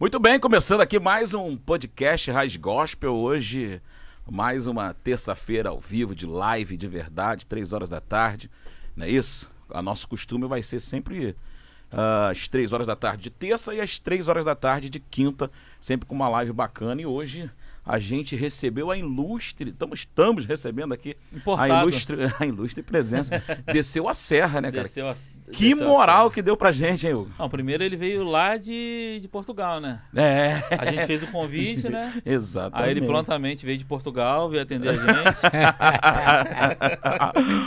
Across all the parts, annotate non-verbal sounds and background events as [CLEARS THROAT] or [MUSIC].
Muito bem, começando aqui mais um podcast Raiz Gospel. Hoje, mais uma terça-feira ao vivo, de live de verdade, três horas da tarde. Não é isso? A nosso costume vai ser sempre uh, às três horas da tarde de terça e às três horas da tarde de quinta, sempre com uma live bacana. E hoje a gente recebeu a ilustre, estamos, estamos recebendo aqui a ilustre, [LAUGHS] a ilustre presença. [LAUGHS] Desceu a serra, né, cara? Desceu a, que moral que deu pra gente, hein, Hugo? Não, primeiro ele veio lá de, de Portugal, né? É. A gente fez o convite, né? [LAUGHS] Exatamente. Aí ele prontamente veio de Portugal, veio atender a gente.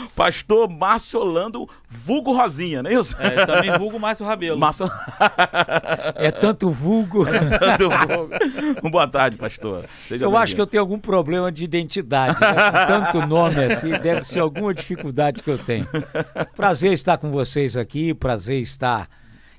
[LAUGHS] Pastor Márcio Orlando, vulgo Rosinha, não é isso? É, também vulgo Márcio Rabelo. Márcio... é tanto vulgo. [LAUGHS] É tanto vulgo. Boa tarde, pastor. Seja eu acho que eu tenho algum problema de identidade, né? Com tanto nome assim, deve ser alguma dificuldade que eu tenho. Prazer estar com vocês aqui, prazer estar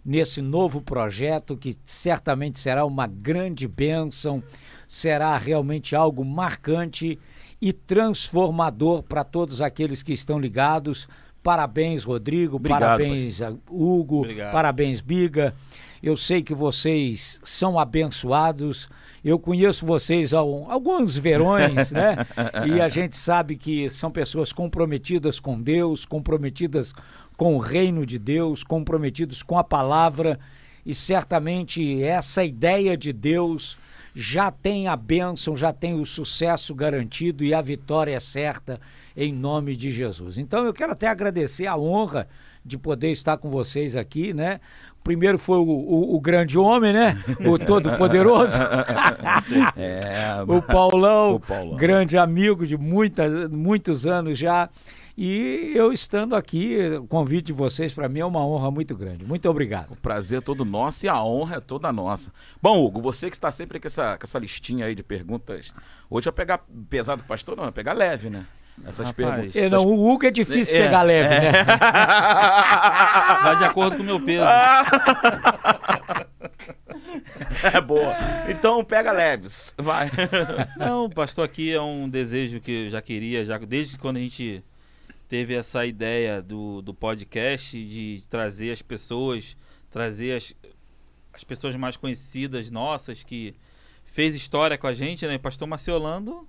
nesse novo projeto que certamente será uma grande bênção, será realmente algo marcante e transformador para todos aqueles que estão ligados. Parabéns, Rodrigo, Obrigado, parabéns, Hugo, Obrigado. parabéns, Biga. Eu sei que vocês são abençoados. Eu conheço vocês há alguns verões, né? [LAUGHS] E a gente sabe que são pessoas comprometidas com Deus, comprometidas com o reino de Deus, comprometidos com a palavra, e certamente essa ideia de Deus já tem a bênção, já tem o sucesso garantido e a vitória é certa em nome de Jesus. Então eu quero até agradecer a honra de poder estar com vocês aqui, né? Primeiro foi o, o, o grande homem, né? O [LAUGHS] todo-poderoso. [LAUGHS] é, o, Paulão, o Paulão, grande amigo de muitas, muitos anos já. E eu estando aqui, o convite de vocês para mim é uma honra muito grande. Muito obrigado. O prazer é todo nosso e a honra é toda nossa. Bom, Hugo, você que está sempre com essa, com essa listinha aí de perguntas. Hoje vai pegar pesado pastor, não, vai pegar leve, né? Essas perguntas. É, não, o Hugo é difícil é, pegar leve, é. né? [LAUGHS] Vai de acordo com o meu peso. [LAUGHS] É boa. Então pega leves. Vai. Não, pastor, aqui é um desejo que eu já queria, já desde quando a gente teve essa ideia do, do podcast de trazer as pessoas, trazer as, as pessoas mais conhecidas nossas que fez história com a gente, né? Pastor Marciolando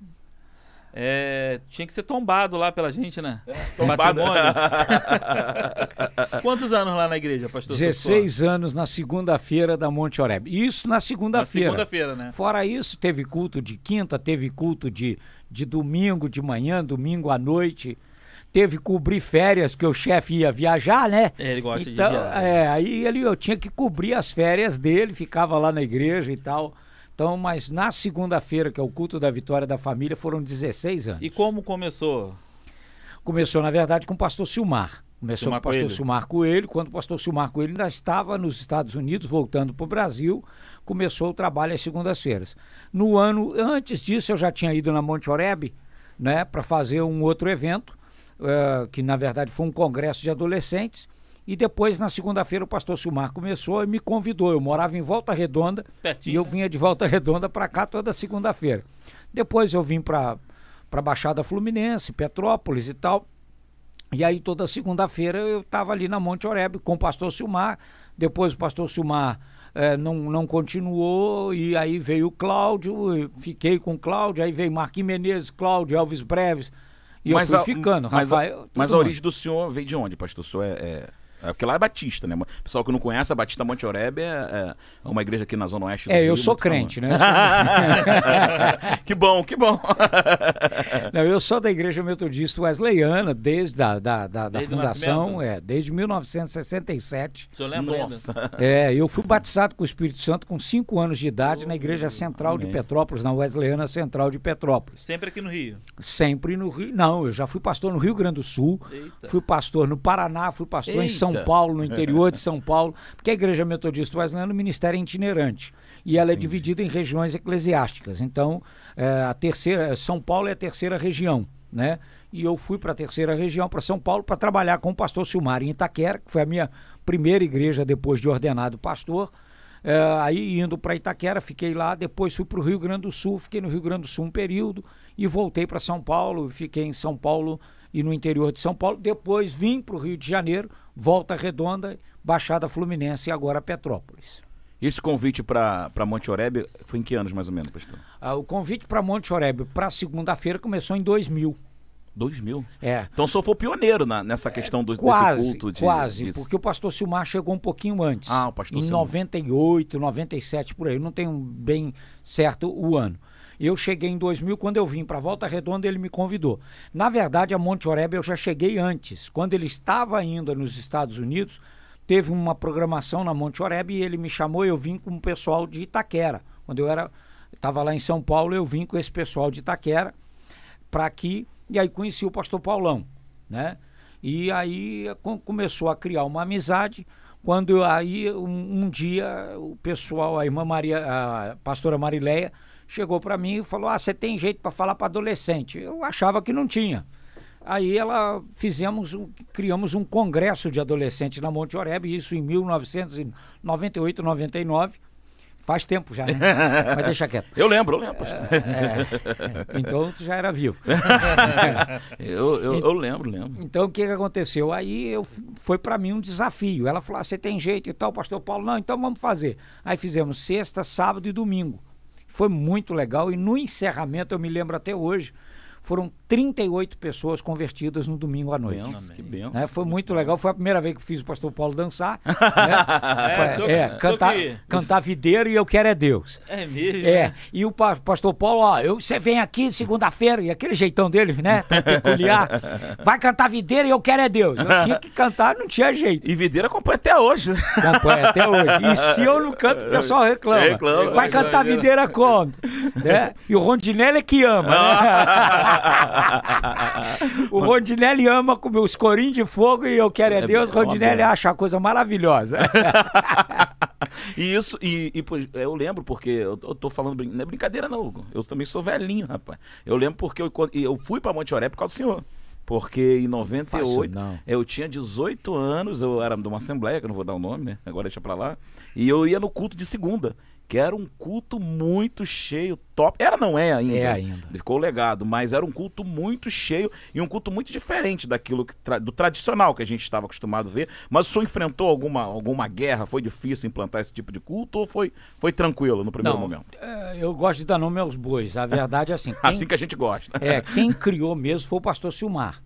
é, tinha que ser tombado lá pela gente, né? É, tombado. [LAUGHS] Quantos anos lá na igreja, pastor? 16 anos na segunda-feira da Monte Oreb. Isso na segunda-feira. segunda-feira, né? Fora isso, teve culto de quinta, teve culto de, de domingo de manhã, domingo à noite teve que cobrir férias, porque o chefe ia viajar, né? É, ele gosta então, de viajar. É, aí ele, eu tinha que cobrir as férias dele, ficava lá na igreja e tal. Então, mas na segunda-feira, que é o culto da vitória da família, foram 16 anos. E como começou? Começou, na verdade, com o pastor Silmar. Começou Silmar com o pastor Coelho. Silmar Coelho, quando o pastor Silmar Coelho ainda estava nos Estados Unidos, voltando para o Brasil, começou o trabalho às segundas-feiras. No ano, antes disso, eu já tinha ido na Monte Oreb, né, para fazer um outro evento, uh, que na verdade foi um congresso de adolescentes. E depois, na segunda-feira, o pastor Silmar começou e me convidou. Eu morava em Volta Redonda Pertinho, e eu né? vinha de Volta Redonda para cá toda segunda-feira. Depois eu vim para a Baixada Fluminense, Petrópolis e tal. E aí toda segunda-feira eu estava ali na Monte Oreb com o pastor Silmar. Depois o pastor Silmar eh, não, não continuou e aí veio o Cláudio, fiquei com o Cláudio, aí veio Marquinhos Menezes, Cláudio, Elvis Breves. E mas eu fui a, ficando, mas Rafael. A, mas a origem do senhor veio de onde, pastor? O senhor é, é é, porque lá é Batista, né? Pessoal que não conhece, a Batista Monte Oreb é, é uma igreja aqui na Zona Oeste do É, Rio, eu sou crente, né? [LAUGHS] que bom, que bom. [LAUGHS] não, eu sou da Igreja Metodista Wesleyana, desde a da, da, da fundação, é, desde 1967. O senhor lembra Nossa. É, eu fui batizado com o Espírito Santo com 5 anos de idade oh, na Igreja Central amém. de Petrópolis, na Wesleyana Central de Petrópolis. Sempre aqui no Rio? Sempre no Rio. Não, eu já fui pastor no Rio Grande do Sul, Eita. fui pastor no Paraná, fui pastor Eita. em São são Paulo, no interior de [LAUGHS] São Paulo, porque a Igreja Metodista Wesleyana, o ministério é itinerante e ela é Entendi. dividida em regiões eclesiásticas. Então, é, a terceira, São Paulo é a terceira região, né? E eu fui para a terceira região, para São Paulo, para trabalhar com o pastor Silmar em Itaquera, que foi a minha primeira igreja depois de ordenado pastor. É, aí indo para Itaquera, fiquei lá, depois fui para o Rio Grande do Sul, fiquei no Rio Grande do Sul um período e voltei para São Paulo, fiquei em São Paulo e no interior de São Paulo. Depois vim para o Rio de Janeiro, Volta Redonda, Baixada Fluminense e agora Petrópolis. Esse convite para Monte Oreb foi em que anos mais ou menos, pastor? Ah, o convite para Monte Oreb para segunda-feira começou em 2000. 2000? É. Então o senhor foi pioneiro na, nessa questão do, Quase, desse culto de. quase, disso. porque o pastor Silmar chegou um pouquinho antes. Ah, o pastor Em Silmar. 98, 97, por aí. Eu não tenho bem certo o ano. Eu cheguei em 2000, quando eu vim para Volta Redonda, ele me convidou. Na verdade, a Monte Oreb eu já cheguei antes. Quando ele estava ainda nos Estados Unidos, teve uma programação na Monte Oreb e ele me chamou eu vim com o pessoal de Itaquera. Quando eu era estava lá em São Paulo, eu vim com esse pessoal de Itaquera para aqui e aí conheci o pastor Paulão, né? E aí co- começou a criar uma amizade. Quando eu- aí um, um dia o pessoal, a irmã Maria, a pastora Marileia chegou para mim e falou: "Ah, você tem jeito para falar para adolescente?" Eu achava que não tinha. Aí ela fizemos, criamos um congresso de adolescentes na Monte Oreb, isso em 1998, 99. Faz tempo já, né? [LAUGHS] Mas deixa quieto. Eu lembro, eu lembro, pastor. É, então tu já era vivo. [LAUGHS] eu, eu, eu lembro, lembro. Então o que, que aconteceu? Aí eu, foi para mim um desafio. Ela falou: ah, você tem jeito e tal, pastor Paulo? Não, então vamos fazer. Aí fizemos sexta, sábado e domingo. Foi muito legal e no encerramento, eu me lembro até hoje, foram 38 pessoas convertidas no domingo à noite. Benção, que benção. Né? Foi muito legal. Foi a primeira vez que fiz o pastor Paulo dançar. [LAUGHS] né? É, só- É, só cantar, que- cantar videiro e eu quero é Deus. É mesmo? É, né? e o pa- pastor Paulo, ó, eu- você vem aqui segunda-feira, e aquele jeitão dele, né, peculiar, [LAUGHS] vai cantar videira e eu quero é Deus. Eu tinha que cantar, não tinha jeito. E Videira acompanha até hoje, né? Acompanha até hoje. E se eu não canto, o pessoal reclama. Reclama. Vai cantar videira como? Né? E o Rondinelli é que ama, né? [LAUGHS] [LAUGHS] o Rondinelli ama comer os corinhos de fogo e eu quero é É Deus. Rondinelli acha a coisa maravilhosa. [LAUGHS] E isso, e, e, eu lembro porque eu, eu tô falando, não é brincadeira não, Hugo. eu também sou velhinho, rapaz. Eu lembro porque eu, eu fui pra Monte Oré por causa do senhor. Porque em 98, Fácil não. eu tinha 18 anos, eu era de uma assembleia, que eu não vou dar o nome, né? Agora deixa pra lá. E eu ia no culto de segunda, que era um culto muito cheio, top. Era, não é ainda. É ainda. Ficou legado, mas era um culto muito cheio e um culto muito diferente daquilo tra- do tradicional que a gente estava acostumado a ver. Mas o senhor enfrentou alguma, alguma guerra? Foi difícil implantar esse tipo de culto ou foi, foi tranquilo no primeiro Não, momento? é, eu gosto de dar nome aos bois. A verdade é assim. [LAUGHS] quem- Assim que a gente gosta. É, quem criou mesmo foi o pastor Silmar.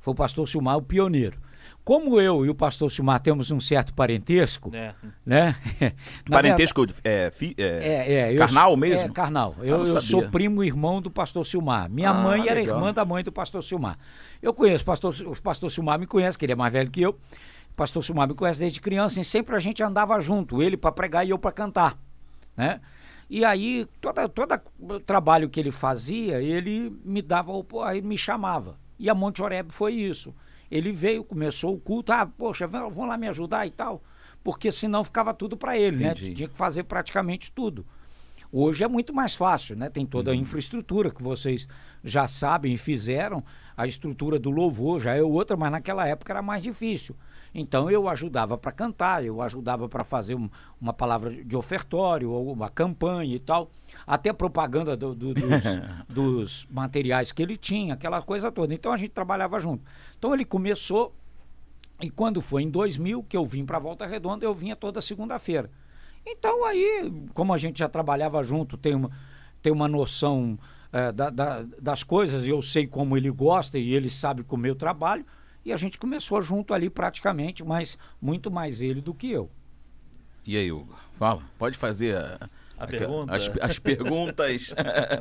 Foi o pastor Silmar o pioneiro. Como eu e o pastor Silmar temos um certo parentesco, É. né? [LAUGHS] Parentesco é, fi- é, verdade- É, é, eu carnal sou- mesmo? É, carnal. Eu, eu sabia. sou primo irmão do pastor Silmar. Minha Ah, mãe era legal. irmã da mãe do pastor Silmar. Eu conheço o pastor, o pastor Silmar, me conhece, que ele é mais velho que eu. O pastor Silmar me conhece desde criança e sempre a gente andava junto, ele para pregar e eu para cantar, né? E aí, todo toda trabalho que ele fazia, ele me dava, aí me chamava. E a Monte Oreb foi isso. Ele veio, começou o culto, ah, poxa, vão, lá me ajudar e tal. Porque senão ficava tudo para ele, Entendi. né? Tinha que fazer praticamente tudo. Hoje é muito mais fácil, né? Tem toda a Uhum. infraestrutura que vocês já sabem e fizeram. A estrutura do louvor já é outra, mas naquela época era mais difícil. Então eu ajudava para cantar, eu ajudava para fazer um- uma palavra de ofertório, ou uma campanha e tal. Até propaganda do- do- dos, [LAUGHS] dos materiais que ele tinha, aquela coisa toda. Então a gente trabalhava junto. Então ele começou e quando foi em 2000 que eu vim para Volta Redonda, eu vinha toda segunda-feira. Então aí, como a gente já trabalhava junto, tem uma, tem uma noção eh, da- da- das coisas, e eu sei como ele gosta e ele sabe como eu trabalho, e a gente começou junto ali praticamente, mas muito mais ele do que eu. E aí, Hugo? Fala. Pode fazer a, A pergunta? As, as perguntas.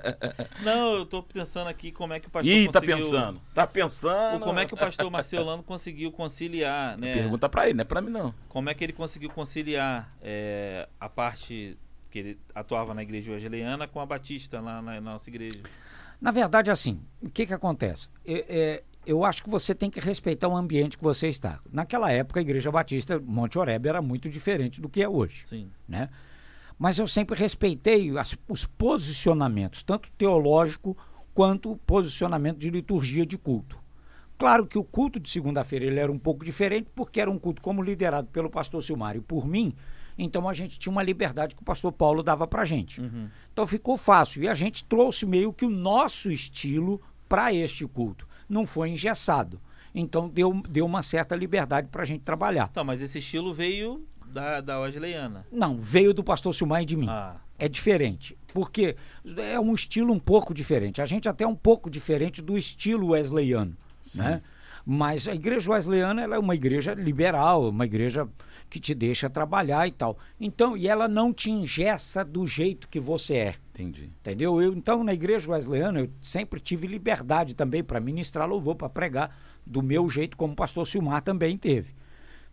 [LAUGHS] Não, eu tô pensando aqui como é que o pastor Ih, tá conseguiu... pensando. Tá pensando. Como é que o pastor Marcelano conseguiu conciliar, né? Pergunta pra ele, não é pra mim não. Como é que ele conseguiu conciliar é, a parte que ele atuava na igreja wesleyana com a batista lá na, na nossa igreja? Na verdade, assim, o que que acontece? É, é, eu acho que você tem que respeitar o ambiente que você está. Naquela época, a Igreja Batista Monte Oreb era muito diferente do que é hoje. Sim. né? Mas eu sempre respeitei as- os posicionamentos, tanto teológico quanto o posicionamento de liturgia de culto. Claro que o culto de segunda-feira ele era um pouco diferente, porque era um culto como liderado pelo pastor Silmar e por mim, então a gente tinha uma liberdade que o pastor Paulo dava pra gente. Uhum. Então ficou fácil. E a gente trouxe meio que o nosso estilo para este culto. Não foi engessado. Então deu, deu uma certa liberdade para a gente trabalhar. Então, mas esse estilo veio da, da Wesleyana. Não, veio do pastor Silmar e de mim. Ah, É diferente, porque é um estilo um pouco diferente. A gente até é um pouco diferente do estilo wesleyano, né? Mas a igreja wesleyana ela é uma igreja liberal, uma igreja que te deixa trabalhar e tal. Então, e ela não te engessa do jeito que você é. Entendi. Entendeu? Eu, então, na igreja wesleyana, eu sempre tive liberdade também para ministrar louvor, para pregar do meu jeito, como o pastor Silmar também teve.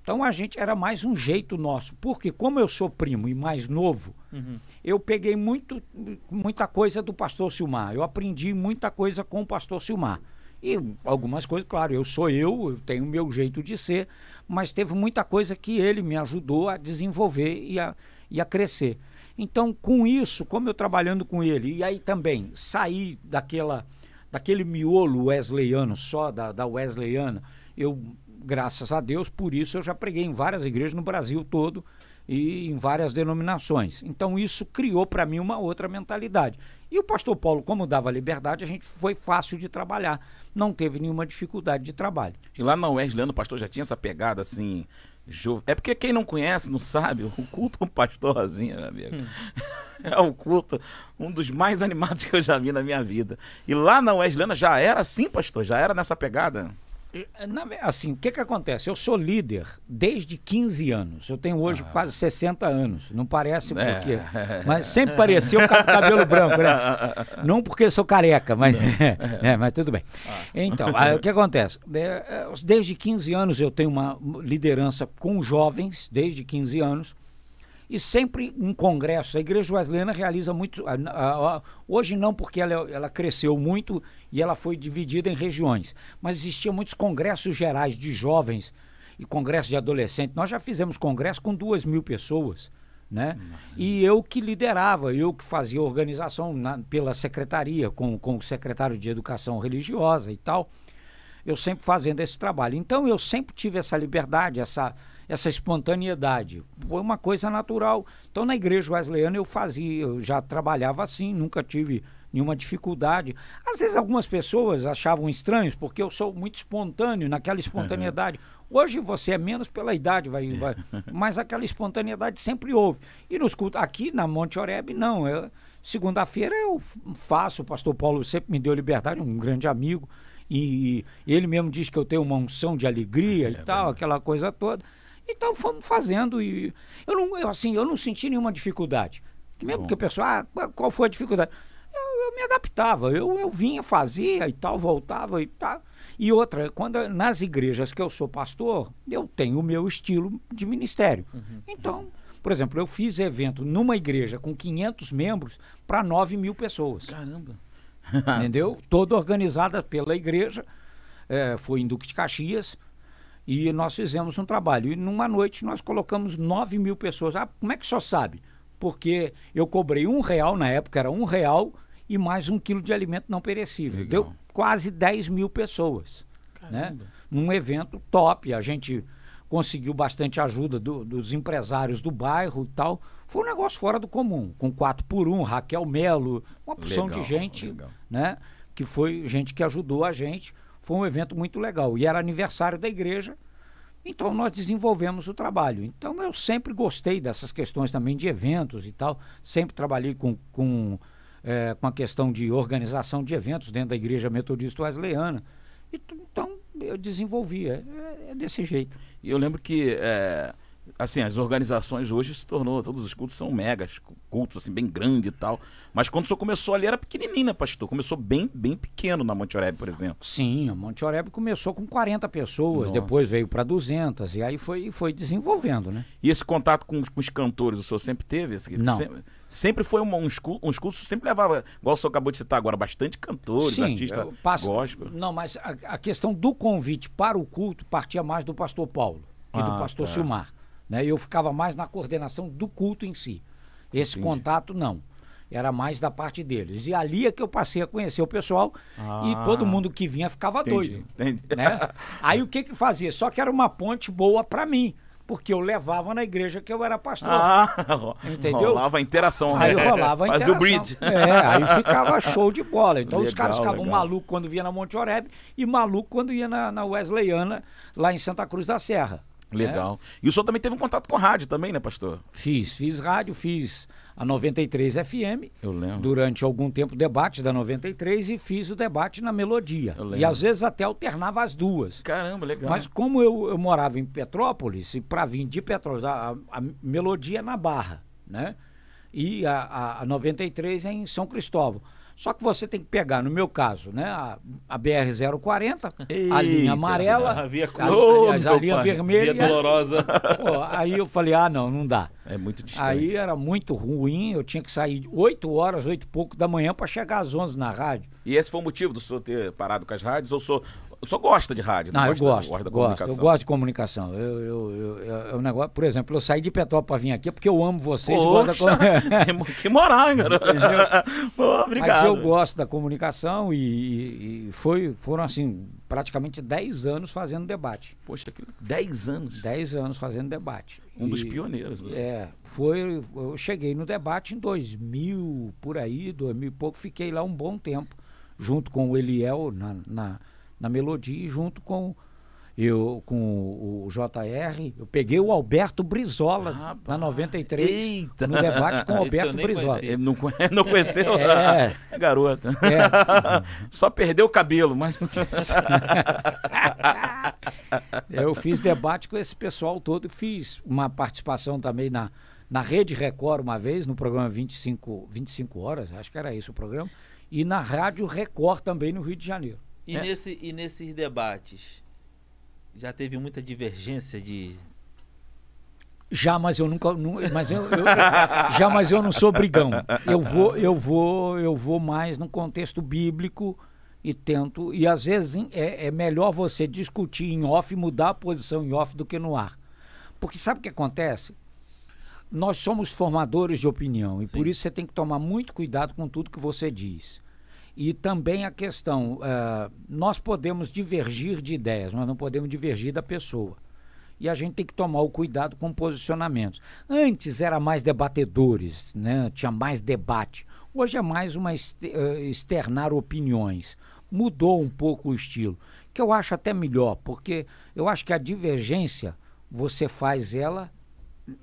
Então, a gente era mais um jeito nosso. Porque, como eu sou primo e mais novo, eu peguei muito, muita coisa do pastor Silmar. Eu aprendi muita coisa com o pastor Silmar. E algumas coisas, claro, eu sou eu, eu tenho o meu jeito de ser, mas teve muita coisa que ele me ajudou a desenvolver e a, e a crescer. Então, com isso, como eu trabalhando com ele, e aí também sair daquela, daquele miolo wesleyano só, da, da wesleyana, eu, graças a Deus, por isso eu já preguei em várias igrejas no Brasil todo e em várias denominações. Então, isso criou para mim uma outra mentalidade. E o pastor Paulo, como dava liberdade, a gente foi fácil de trabalhar, não teve nenhuma dificuldade de trabalho. E lá na Wesleyano, o pastor já tinha essa pegada assim. jo- É porque quem não conhece, não sabe, o culto do pastor Rosinha, meu amigo. [LAUGHS] É o culto, um dos mais [LAUGHS] animados que eu já vi na minha vida. E lá na Wesleyana já era assim, pastor? Já era nessa pegada? Ve- assim, o que que acontece? Eu sou líder desde 15 anos. Eu tenho hoje quase 60 anos. Não parece É. porque. [LAUGHS] Mas sempre parecia com cabelo branco, né? [LAUGHS] Não porque sou careca, mas. [LAUGHS] é, mas tudo bem. Então, aí, o que acontece? É, é, Desde 15 anos eu tenho uma liderança com jovens, desde 15 anos. E sempre em congresso, a Igreja Wesleyana realiza muito. Hoje não, porque ela, ela cresceu muito e ela foi dividida em regiões. Mas existiam muitos congressos gerais de jovens e congressos de adolescentes. Nós já fizemos congresso com duas mil pessoas. Né? E eu que liderava, eu que fazia organização na- pela secretaria, com, com o secretário de Educação Religiosa e tal eu sempre fazendo esse trabalho. Então eu sempre tive essa liberdade, essa, essa espontaneidade. Foi uma coisa natural. Então na igreja wesleyana eu fazia, eu já trabalhava assim, nunca tive nenhuma dificuldade. Às vezes algumas pessoas achavam estranhos porque eu sou muito espontâneo naquela espontaneidade. Hoje você é menos pela idade, vai, vai, [LAUGHS] mas aquela espontaneidade sempre houve. E nos cultos aqui na Monte Oreb não, segunda-feira eu faço, o pastor Paulo sempre me deu liberdade, um grande amigo. E, ele mesmo diz que eu tenho uma unção de alegria e tal, aquela coisa toda. Então fomos fazendo e eu não, eu, assim, eu não senti nenhuma dificuldade. Mesmo que o pessoal, ah, qual- foi a dificuldade? Eu, eu me adaptava, eu, eu vinha, fazia e tal, voltava e tal. E outra, quando nas igrejas que eu sou pastor, eu tenho o meu estilo de ministério. Então, por exemplo, eu fiz evento numa igreja com 500 membros para 9 mil pessoas Caramba. entendeu? [LAUGHS] Toda organizada pela igreja, eh, foi em Duque de Caxias, e nós fizemos um trabalho. E numa noite nós colocamos 9 mil pessoas. Ah, como é que só sabe? Porque eu cobrei um real na época, era um real e mais um quilo de alimento não perecível. Legal. Deu quase 10 mil pessoas. Né? Num evento top. A gente conseguiu bastante ajuda do- dos empresários do bairro e tal. Foi um negócio fora do comum, com 4 por 1 Raquel Melo, uma porção Legal, de gente legal. né? Que foi gente que ajudou a gente. Foi um evento muito legal. E era aniversário da igreja. Então nós desenvolvemos o trabalho. Então eu sempre gostei dessas questões também de eventos e tal. Sempre trabalhei com, com, eh, com a questão de organização de eventos dentro da igreja metodista wesleyana. Então eu desenvolvi. É, é- é desse jeito. E eu lembro que, é, assim, as organizações hoje se tornou, todos os cultos são megas, cultos assim, bem grande e tal. Mas quando o senhor começou ali era pequenininho, né, pastor? Começou bem, bem pequeno na Monte Oreb, por exemplo. Sim, a Monte Oreb começou com 40 pessoas, Nossa. depois veio para 200 e aí foi, foi desenvolvendo, né? E esse contato com, com os cantores, o senhor sempre teve? Esse- Não. Sempre, sempre foi uma, uns, uns cursos, sempre levava, igual o senhor acabou de citar agora, bastante cantores, artistas eu passo- gospel. Não, mas a, a questão do convite para o culto partia mais do pastor Paulo e do Ah, pastor tá. Silmar. Né? Eu ficava mais na coordenação do culto em si. Esse Entendi. contato, não. Era mais da parte deles. E ali é que eu passei a conhecer o pessoal Ah. e todo mundo que vinha ficava Entendi, doido. entendi. Né? [LAUGHS] Aí o que que fazia? Só que era uma ponte boa para mim, porque eu levava na igreja que eu era pastor. Ah, [LAUGHS] Entendeu? rolava a interação. Aí né? rolava a Fazia o interação. bridge. É, aí ficava show de bola. Então os Legal, caras ficavam legal. malucos quando via na Monte Oreb e maluco quando ia na, na Wesleyana, lá em Santa Cruz da Serra. Legal. E o senhor também teve um contato com rádio também, né, pastor? Fiz, fiz rádio, fiz a 93 FM, Eu lembro. durante algum tempo debate da 93 e fiz o debate na Melodia. Eu lembro. E às vezes até alternava as duas. Caramba, legal. Mas como eu, eu morava em Petrópolis, e para vir de Petrópolis, a, a- a melodia é na Barra, né? E a, a, a 93 é em São Cristóvão. Só que você tem que pegar, no meu caso, né? A, a BR-040, a linha amarela, a via a, aliás, a linha pai. vermelha. Via dolorosa. [LAUGHS] Pô, aí eu falei, ah, não, não dá. É muito distante. Aí era muito ruim, eu tinha que sair 8 horas, 8 e pouco da manhã para chegar às 11 na rádio. E esse foi o motivo do senhor ter parado com as rádios? Ou o senhor, o senhor gosta de rádio? Não, eu gosta, gosto, gosta da gosto, eu gosto de comunicação. Eu, eu, eu, eu- é um negócio, por exemplo, eu saí de Petrópolis para vir aqui porque eu amo vocês. gosto da Poxa, com- [LAUGHS] que, mo- que moral, hein, garoto? [LAUGHS] Pô, obrigado. Mas eu gosto da comunicação e, e- foi, foram assim, praticamente 10 anos fazendo debate. Poxa, que 10 anos. 10 anos fazendo debate. Um dos E- pioneiros. Né? É, foi. Eu cheguei no debate em 2000, por aí, 2000 e pouco, fiquei lá um bom tempo, junto com o Eliel na, na, na melodia junto com eu com o, JR. Eu peguei o Alberto Brizola Rapaz, na 93 eita. no debate com o [LAUGHS] Alberto Brizola. conhecia. Ele não, [LAUGHS] não conheceu? É. É garota. É, [LAUGHS] Só perdeu o cabelo, mas. eu fiz debate com esse pessoal todo, fiz uma participação também na, na Rede Record uma vez, no programa 25, 25 horas, acho que era esse o programa, e na Rádio Record também no Rio de Janeiro. E, É. nesse, e nesses debates, já teve muita divergência de. Já, mas eu nunca, nu- mas eu, eu- já, mas eu não sou brigão. Eu vou, eu vou, eu vou mais no contexto bíblico e tento. E às vezes é, é melhor você discutir em off, mudar a posição em off do que no ar, porque sabe o que acontece? Nós somos formadores de opinião e Sim. por isso você tem que tomar muito cuidado com tudo que você diz. E também a questão, eh, nós podemos divergir de ideias, mas não podemos divergir da pessoa. E a gente tem que tomar o cuidado com posicionamentos. Antes era mais debatedores, né? tinha mais debate. Hoje é mais uma eh, externar opiniões. Mudou um pouco o estilo, que eu acho até melhor, porque eu acho que a divergência você faz ela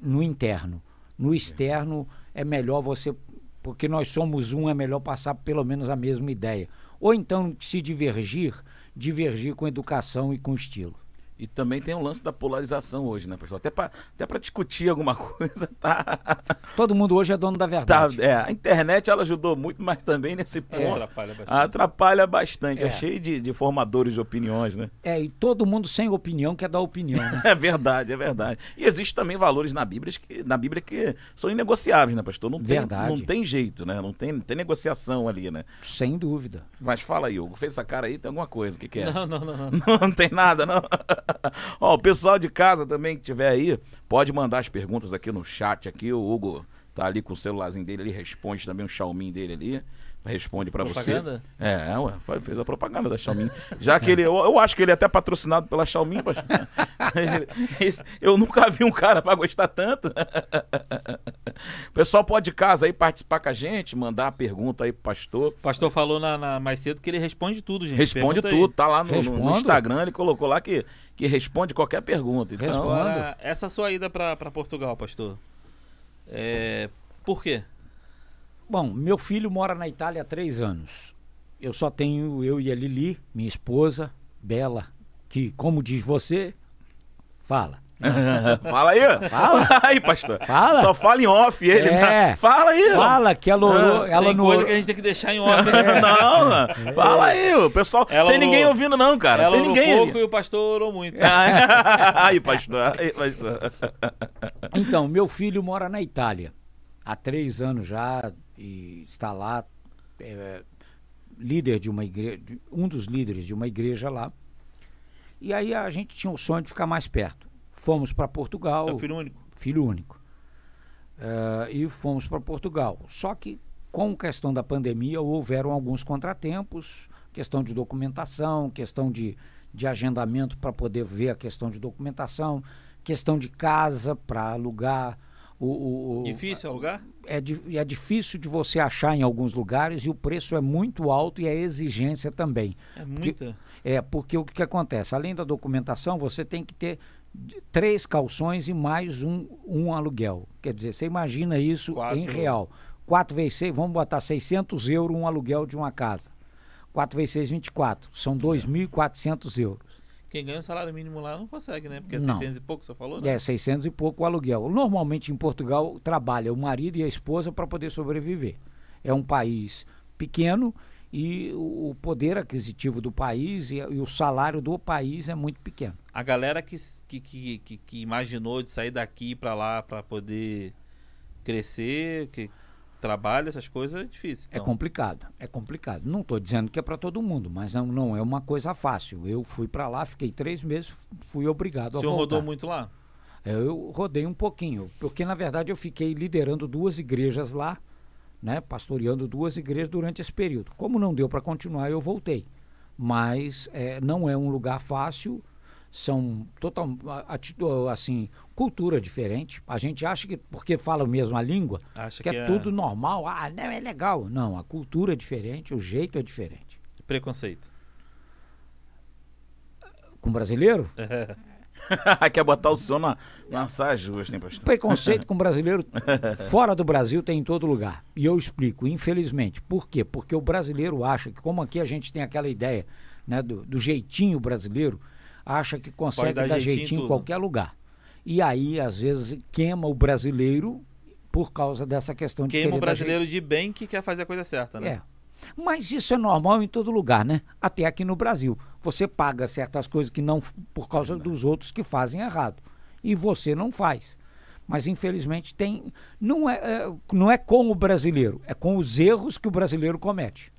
no interno. No externo é melhor você, porque nós somos um, é melhor passar pelo menos a mesma ideia. Ou então, se divergir, divergir com educação e com estilo. E também tem um lance da polarização hoje, né, pessoal? Até pra, até pra discutir alguma [LAUGHS] coisa, tá, Todo mundo hoje é dono da tá. verdade. É, a internet ela ajudou muito, mas também nesse ponto Atrapalha bastante. atrapalha bastante. É, É. cheio de, de formadores de opiniões, né? É, e todo mundo sem opinião quer dar opinião. né? [LAUGHS] É verdade, é verdade. E existem também valores na Bíblia que, na Bíblia que são inegociáveis, né, pastor? Não tem, Verdade. não tem jeito, né? Não tem, não tem negociação ali, né? sem dúvida. Mas fala aí, Hugo, fez essa cara aí, tem alguma coisa, o que, que é? Não, não, não, não. [LAUGHS] Não, tem nada, não. [LAUGHS] Ó, o pessoal de casa também que tiver aí, pode mandar as perguntas aqui no chat aqui. O Hugo tá ali com o celularzinho dele, ele responde também o Xiaomi dele ali. Responde pra você. Propaganda? É, ué, foi- fez a propaganda da Xiaomi. Já que ele, eu, eu acho que ele é até patrocinado pela Xiaomi, [LAUGHS] esse- eu nunca vi um cara pra gostar tanto. O [LAUGHS] pessoal pode de casa aí participar com a gente, mandar a pergunta aí pro pastor. O pastor falou na, na- mais cedo que ele responde tudo, gente. Responde Pergunta aí. tudo, tá lá no, no-. Instagram, ele colocou lá que, que responde qualquer pergunta. Então. Agora, essa sua ida pra pra Portugal, pastor. É, por quê? Bom, meu filho mora na Itália há três anos. Eu só tenho eu e a Lili, minha esposa, Bela, que, como diz você, fala. [LAUGHS] fala aí. Fala. [LAUGHS] aí, pastor. Fala. Só fala em off ele. É. né? Fala aí. Fala que ela orou, ela Tem não coisa que a gente tem que deixar em off. [LAUGHS] né? Não, não. fala aí. O pessoal. Ela tem ninguém orou- ouvindo, não, cara. Ela tem ninguém. pouco e o pastor orou muito. aí, pastor. Aí, pastor. Então, meu filho mora na Itália há três anos já e está lá, é, líder de uma igreja, um dos líderes de uma igreja lá. E aí a gente tinha o sonho de ficar mais perto. Fomos para Portugal, É filho único. filho único, Eh, e fomos para Portugal. Só que com questão da pandemia houveram alguns contratempos, questão de documentação, questão de, de agendamento para poder ver a questão de documentação, questão de casa para alugar. O, o- o- Difícil alugar? é, di- é difícil de você achar em alguns lugares e o preço é muito alto e a exigência também. É muita. É, porque o que, acontece? Além da documentação, você tem que ter três calções e mais um, um aluguel. Quer dizer, você imagina isso Quatro. em real. 4 vezes 6, vamos botar 600 euros um aluguel de uma casa. 4 vezes 6, 24. São 2.400 euros. Quem ganha o salário mínimo lá não consegue, né? Porque é Não. 600 e pouco, você falou, né? É, 600 e pouco o aluguel. Normalmente em Portugal trabalha o marido e a esposa para poder sobreviver. É um país pequeno e o poder aquisitivo do país e, e o salário do país é muito pequeno. A galera que, que, que, que, imaginou de sair daqui pra lá pra poder crescer, que trabalha, essas coisas, é difícil. É Então. complicado, é complicado. Não estou dizendo que é para todo mundo, mas não, não é uma coisa fácil. Eu fui para lá, fiquei três meses, fui obrigado O a senhor voltar. rodou muito lá? É, Eu rodei um pouquinho, porque na verdade eu fiquei liderando duas igrejas lá, né, pastoreando duas igrejas durante esse período. Como não deu para continuar, eu voltei. Mas é, não é um lugar fácil, são total a- assim cultura diferente. A gente acha que porque fala a mesma língua Acha que, que, é, é tudo normal, ah, não é legal. Não, a cultura é diferente, o jeito é diferente. preconceito. Com brasileiro, [LAUGHS] Quer botar o som na, na saia justa, hein, pastor? Preconceito com brasileiro [LAUGHS] fora do Brasil tem em todo lugar. E eu explico, infelizmente. Por quê? Porque o brasileiro acha que, como aqui a gente tem aquela ideia né, do, do jeitinho brasileiro, acha que consegue dar dar, jeitinho em qualquer lugar. E aí, às vezes, queima o brasileiro por causa dessa questão de Queima o brasileiro de bem que quer fazer a coisa certa, né? É. Mas isso é normal em todo lugar, né? Até aqui no Brasil. Você paga certas coisas que não por causa dos outros que fazem errado. E você não faz. Mas infelizmente tem. Não é, é, não é com o brasileiro, é com os erros que o brasileiro comete.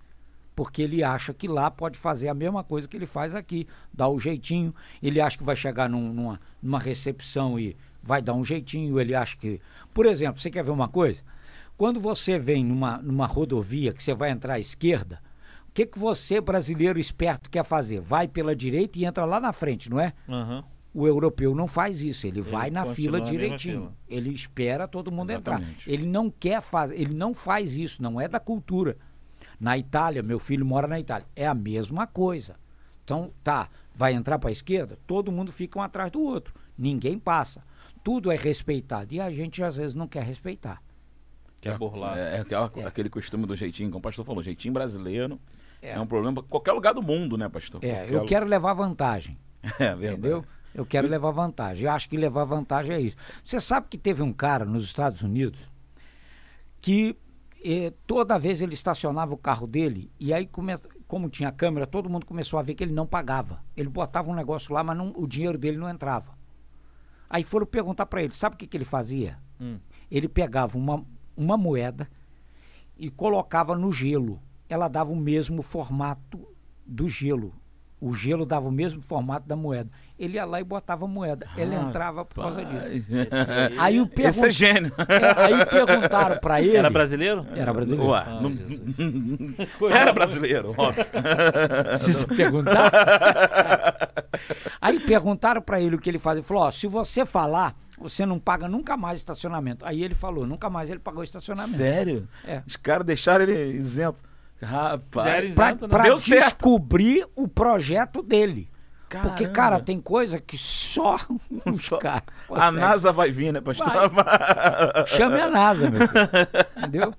Porque ele acha que lá pode fazer a mesma coisa que ele faz aqui, dar o jeitinho. Ele acha que vai chegar num- numa, numa recepção e vai dar um jeitinho. Ele acha que. Por exemplo, você quer ver uma coisa? Quando você vem numa, numa rodovia que você vai entrar à esquerda, o que, que você, brasileiro esperto, quer fazer? Vai pela direita e entra lá na frente, não é? Aham. O europeu não faz isso, ele, vai na fila direitinho. fila. Ele espera todo mundo Exatamente. entrar. Ele não quer fazer, ele não faz isso, não é da cultura. Na Itália, meu filho mora na Itália, é a mesma coisa. Então, tá, vai entrar para a esquerda, todo mundo fica um atrás do outro. Ninguém passa. Tudo é respeitado e a gente às vezes não quer respeitar. Quer burlar. É, é aquela- aquele costume do jeitinho, como o pastor falou, jeitinho brasileiro é, É. um problema pra qualquer lugar do mundo, né, pastor? É, Qualquer eu lu- quero levar vantagem. [LAUGHS] É verdade. Entendeu? Eu quero levar vantagem. Eu acho que levar vantagem é isso. Você sabe que teve um cara nos Estados Unidos que eh, toda vez ele estacionava o carro dele e aí, come... como tinha câmera, todo mundo começou a ver que ele não pagava. Ele botava um negócio lá, mas não- o dinheiro dele não entrava. Aí foram perguntar para ele, sabe o que, que ele fazia? Hum. Ele pegava uma, uma moeda e colocava no gelo. Ela dava o mesmo formato do gelo. O gelo dava o mesmo formato da moeda. Ele ia lá e botava a moeda. Ele entrava por causa disso. Aí o Esse pergun- é gênio. é, aí perguntaram para ele. Era brasileiro? Era brasileiro. Ué, Ah, não- [LAUGHS] era brasileiro, óbvio. Se se perguntar. Aí perguntaram para ele o que ele fazia. Ele falou: ó, se você falar, você não paga nunca mais estacionamento. Aí ele falou: nunca mais ele pagou estacionamento. Sério? É. Os caras deixaram ele isento. Rapaz. Pra, né? pra Deu certo. descobrir o projeto dele. Porque, Caramba. cara, tem coisa que só [LAUGHS] Só- caras. A. NASA vai vir, né, pastor? [LAUGHS] Chame a NASA, meu filho. Entendeu?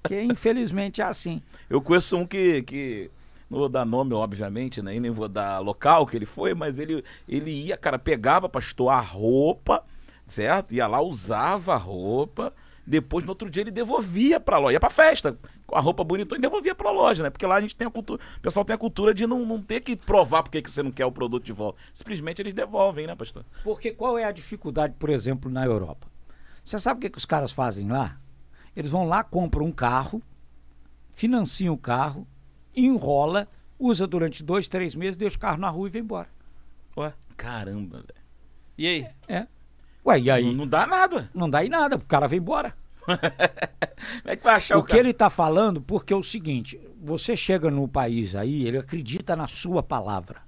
Porque infelizmente é assim. Eu conheço um que, que não vou dar nome, obviamente, né? E nem vou dar local que ele foi, mas ele, ele ia, cara, pegava, pastor, a roupa, certo? Ia lá, usava a roupa. Depois, no outro dia, ele devolvia pra loja. Ia pra festa, com a roupa bonitona, e devolvia pra loja, né? Porque lá a gente tem a cultura. O pessoal tem a cultura de não, não ter que provar porque que você não quer o produto de volta. Simplesmente eles devolvem, né, pastor? Porque qual é a dificuldade, por exemplo, na Europa? Você sabe o que, que os caras fazem lá? Eles vão lá, compram um carro, financiam o carro, enrola, usa durante dois, três meses, deixa o carro na rua e vem embora. Ué, Caramba, velho. e aí? É. Ué, e aí? Não, não dá nada. Não dá em nada, o cara vem embora. [LAUGHS] Como é que vai achar o, o que cara? ele está falando, porque é o seguinte: você chega no país aí, ele acredita na sua palavra.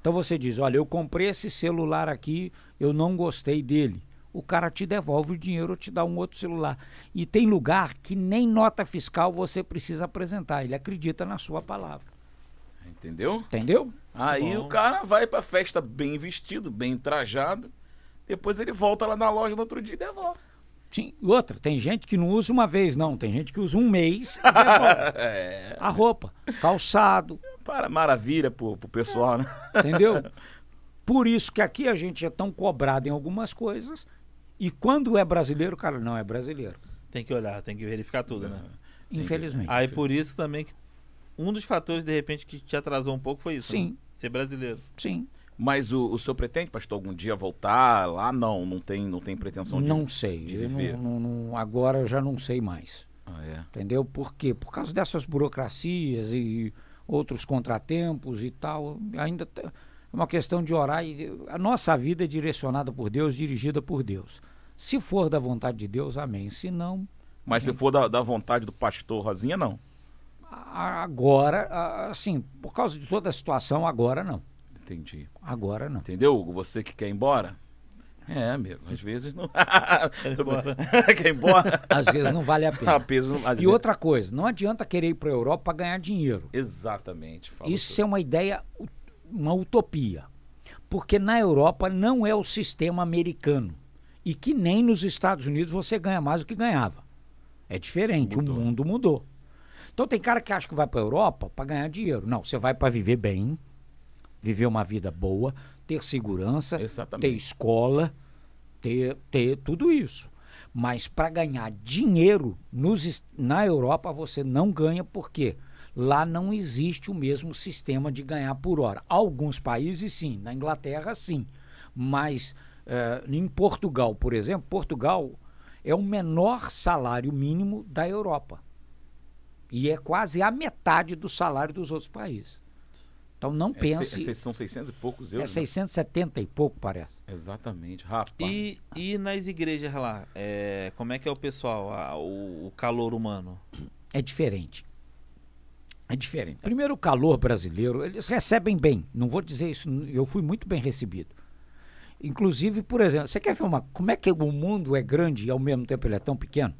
Então você diz: olha, eu comprei esse celular aqui, eu não gostei dele. O cara te devolve o dinheiro ou te dá um outro celular. E tem lugar que nem nota fiscal você precisa apresentar. Ele acredita na sua palavra. Entendeu? Entendeu? Aí Bom. o cara vai pra festa bem vestido, bem trajado. Depois ele volta lá na loja no outro dia e devolve. Sim. E outra, tem gente que não usa uma vez, não. Tem gente que usa um mês e [LAUGHS] devolve É. a roupa, calçado, Para, maravilha pro, pro pessoal, né? entendeu? [LAUGHS] Por isso que aqui a gente é tão cobrado em algumas coisas. E quando é brasileiro, o cara não é brasileiro. Tem que olhar, tem que verificar tudo, né? Infelizmente. Aí por isso também que um dos fatores, de repente, que te atrasou um pouco foi isso. Sim. né? Ser brasileiro. Sim. Mas o, o senhor pretende, pastor, algum dia voltar lá? Não, não tem, não tem pretensão de... Não sei. de viver. não- não- agora eu já não sei mais. Ah, é. Entendeu? Por quê? Por causa dessas burocracias e outros contratempos e tal. Ainda é uma questão de orar. E a nossa vida é direcionada por Deus, dirigida por Deus. Se for da vontade de Deus, amém. Se não, Mas se for da, da vontade do pastor Rosinha, não. agora, assim, por causa de toda a situação, agora não. Entendi. Agora não. Entendeu, Hugo? Você que quer ir embora? É, amigo, às vezes não. [LAUGHS] Quer ir embora. [LAUGHS] quer ir embora? Às vezes não vale a Ah, pena. peso não- às E outra coisa, não adianta querer ir para a Europa para ganhar dinheiro. Exatamente. Isso é uma ideia, uma utopia. Porque na Europa não é o sistema americano. E que nem nos Estados Unidos você ganha mais do que ganhava. É diferente, Mudou. o mundo mudou. Então tem cara que acha que vai para a Europa para ganhar dinheiro. Não, você vai para viver bem, viver uma vida boa, ter segurança, Exatamente. ter escola, ter, ter tudo isso. Mas para ganhar dinheiro nos, na Europa você não ganha porque lá não existe o mesmo sistema de ganhar por hora. Alguns países sim, na Inglaterra sim, mas eh, em Portugal, por exemplo, Portugal é o menor salário mínimo da Europa e é quase a metade do salário dos outros países. Então não É, se- pense, é, se- são 600 e poucos é euros. né? 670 e pouco parece. Exatamente, rapaz. E, e nas igrejas lá, é, como é que é o pessoal, a- o, o calor humano? É diferente. É diferente. Primeiro, o calor brasileiro, eles recebem bem. Não vou dizer isso, eu fui muito bem recebido. Inclusive, por exemplo, você quer ver uma, como é que o mundo é grande e ao mesmo tempo ele é tão pequeno?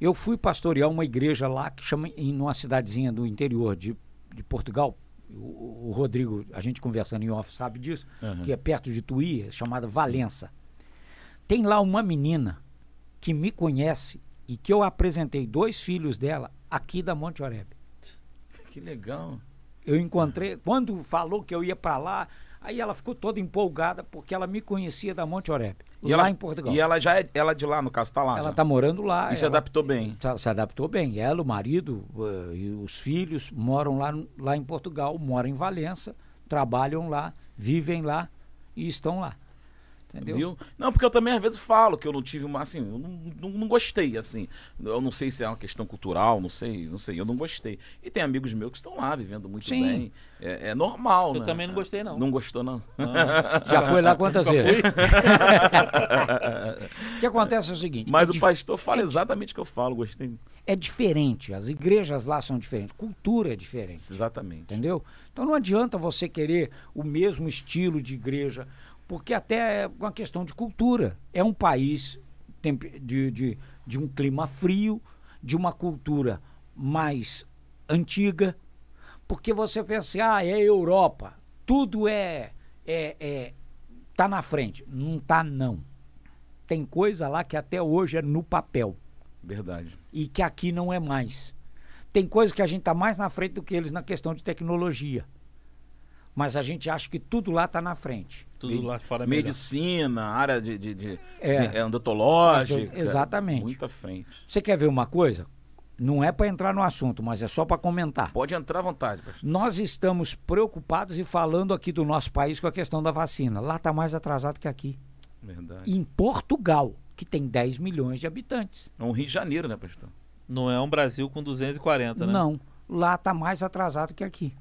Eu fui pastorear uma igreja lá que chama em uma cidadezinha do interior de, de Portugal. O, o Rodrigo, a gente conversando em off, sabe disso, Aham. que é perto de Tuí, chamada Valença. Tem lá uma menina que me conhece e que eu apresentei dois filhos dela aqui da Monte Oreb. Que legal. Eu encontrei, quando falou que eu ia para lá, aí ela ficou toda empolgada porque ela me conhecia da Monte Oreb, E lá ela, em Portugal. E ela já é ela de lá, no caso, tá lá. ela está morando lá. E se ela adaptou bem. tá- se adaptou bem. Ela, o marido eh, e os filhos moram lá, lá em Portugal, moram em Valença, trabalham lá, vivem lá e estão lá. Entendeu? Viu? Não, porque eu também às vezes falo que eu não tive uma, assim, eu não, não, não gostei, assim. Eu não sei se é uma questão cultural, não sei, não sei, eu não gostei. E tem amigos meus que estão lá vivendo muito Sim. bem. É, é normal, Eu né? também não gostei, não. Não gostou, não? [LAUGHS] Já foi lá quantas vezes? [LAUGHS] o que acontece é o seguinte. Mas é o dif- pastor fala é exatamente o que eu falo, gostei. é diferente. As igrejas lá são diferentes. Cultura é diferente. Exatamente. Entendeu? Então não adianta você querer o mesmo estilo de igreja, porque até é uma questão de cultura. É um país de, de, de um clima frio, de uma cultura mais antiga, porque você pensa, assim, ah, é Europa, tudo é, é, é tá na frente. Não tá não. Tem coisa lá que até hoje é no papel Verdade. e que aqui não é mais. Tem coisas que a gente está mais na frente do que eles na questão de tecnologia. Mas a gente acha que tudo lá está na frente. Tudo Me- lá fora é melhor. Medicina, área de, de, de- É. de- odontológica. Exatamente. Muito à frente. Você quer ver uma coisa? Não é para entrar no assunto, mas é só para comentar. Pode entrar à vontade, pastor. Nós estamos preocupados e falando aqui do nosso país com a questão da vacina. Lá está mais atrasado que aqui. Verdade. Em Portugal, que tem 10 milhões de habitantes. É um Rio de Janeiro, né, pastor? Não é um Brasil com 240, né? Não, lá está mais atrasado que aqui.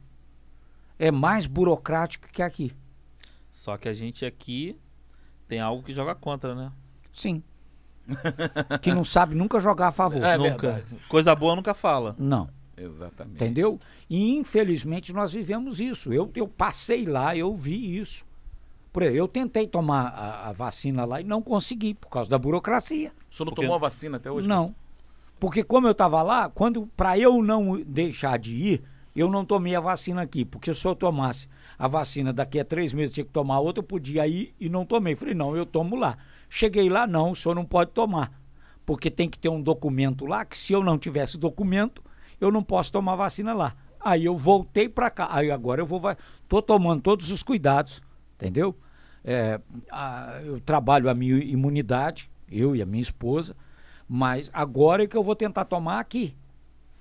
É mais burocrático que aqui. Só que a gente aqui tem algo que joga contra, né? Sim. que não sabe nunca jogar a favor. [LAUGHS] É nunca. verdade. Coisa boa nunca fala. Não. Exatamente. Entendeu? E infelizmente nós vivemos isso. Eu, eu passei lá, eu vi isso. Por exemplo, eu tentei tomar a, a vacina lá e não consegui, por causa da burocracia. O senhor não Porque- tomou a vacina até hoje? não. Porque como eu estava lá, quando para eu não deixar de ir, eu não tomei a vacina aqui. Porque se eu tomasse a vacina daqui a três meses tinha que tomar outra, eu podia ir e não tomei. Falei, não, eu tomo lá. Cheguei lá, não, o senhor não pode tomar. Porque tem que ter um documento lá, que se eu não tivesse documento, eu não posso tomar vacina lá. Aí eu voltei para cá. Aí agora eu vou. Tô tomando todos os cuidados, entendeu? É, a, eu trabalho a minha imunidade, eu e a minha esposa, mas agora é que eu vou tentar tomar aqui.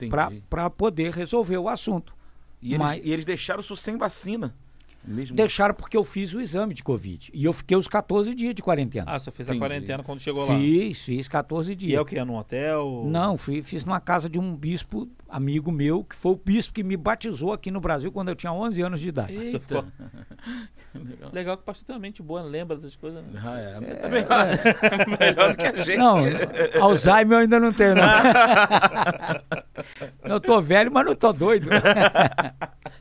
Para poder resolver o assunto. E, Mas... eles, e eles deixaram isso sem vacina. Mesmo... Deixaram porque eu fiz o exame de Covid. E eu fiquei os 14 dias de quarentena. Ah, você fez Entendi. a quarentena quando chegou lá? Fiz, fiz 14 dias. E é o que? É num hotel? Não, fui, fiz numa casa de um bispo amigo meu, que foi o bispo que me batizou aqui no Brasil quando eu tinha 11 anos de idade. Eita. Legal. [LAUGHS] Legal que o pastor também mente boa, lembra dessas coisas. Né? Ah, é, é, também é, [LAUGHS] melhor do que a gente. Não, Alzheimer eu ainda não tenho, não. [LAUGHS] eu tô velho, mas não tô doido.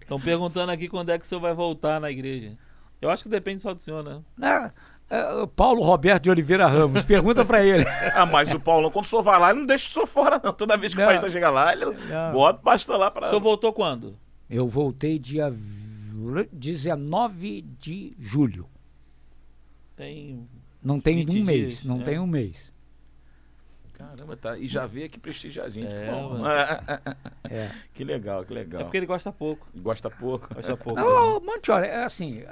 Estão perguntando aqui quando é que o senhor vai voltar na igreja. Eu acho que depende só do senhor, né? É, é, Paulo Roberto de Oliveira Ramos, pergunta para ele. [LAUGHS] ah, mas o Paulo, quando o senhor vai lá, ele não deixa o senhor fora, não. Toda vez que não, o pastor chega lá, ele não. bota o pastor lá para. O senhor voltou quando? Eu voltei dia 19 de julho. Tem. Não tem um dias, mês, não é. tem um mês. Caramba, tá. E já veio aqui prestigiar a gente. É, Bom, [LAUGHS] é. Que legal, que legal. É porque ele gosta pouco. Gosta pouco. Gosta pouco. Não, Montiora, é assim,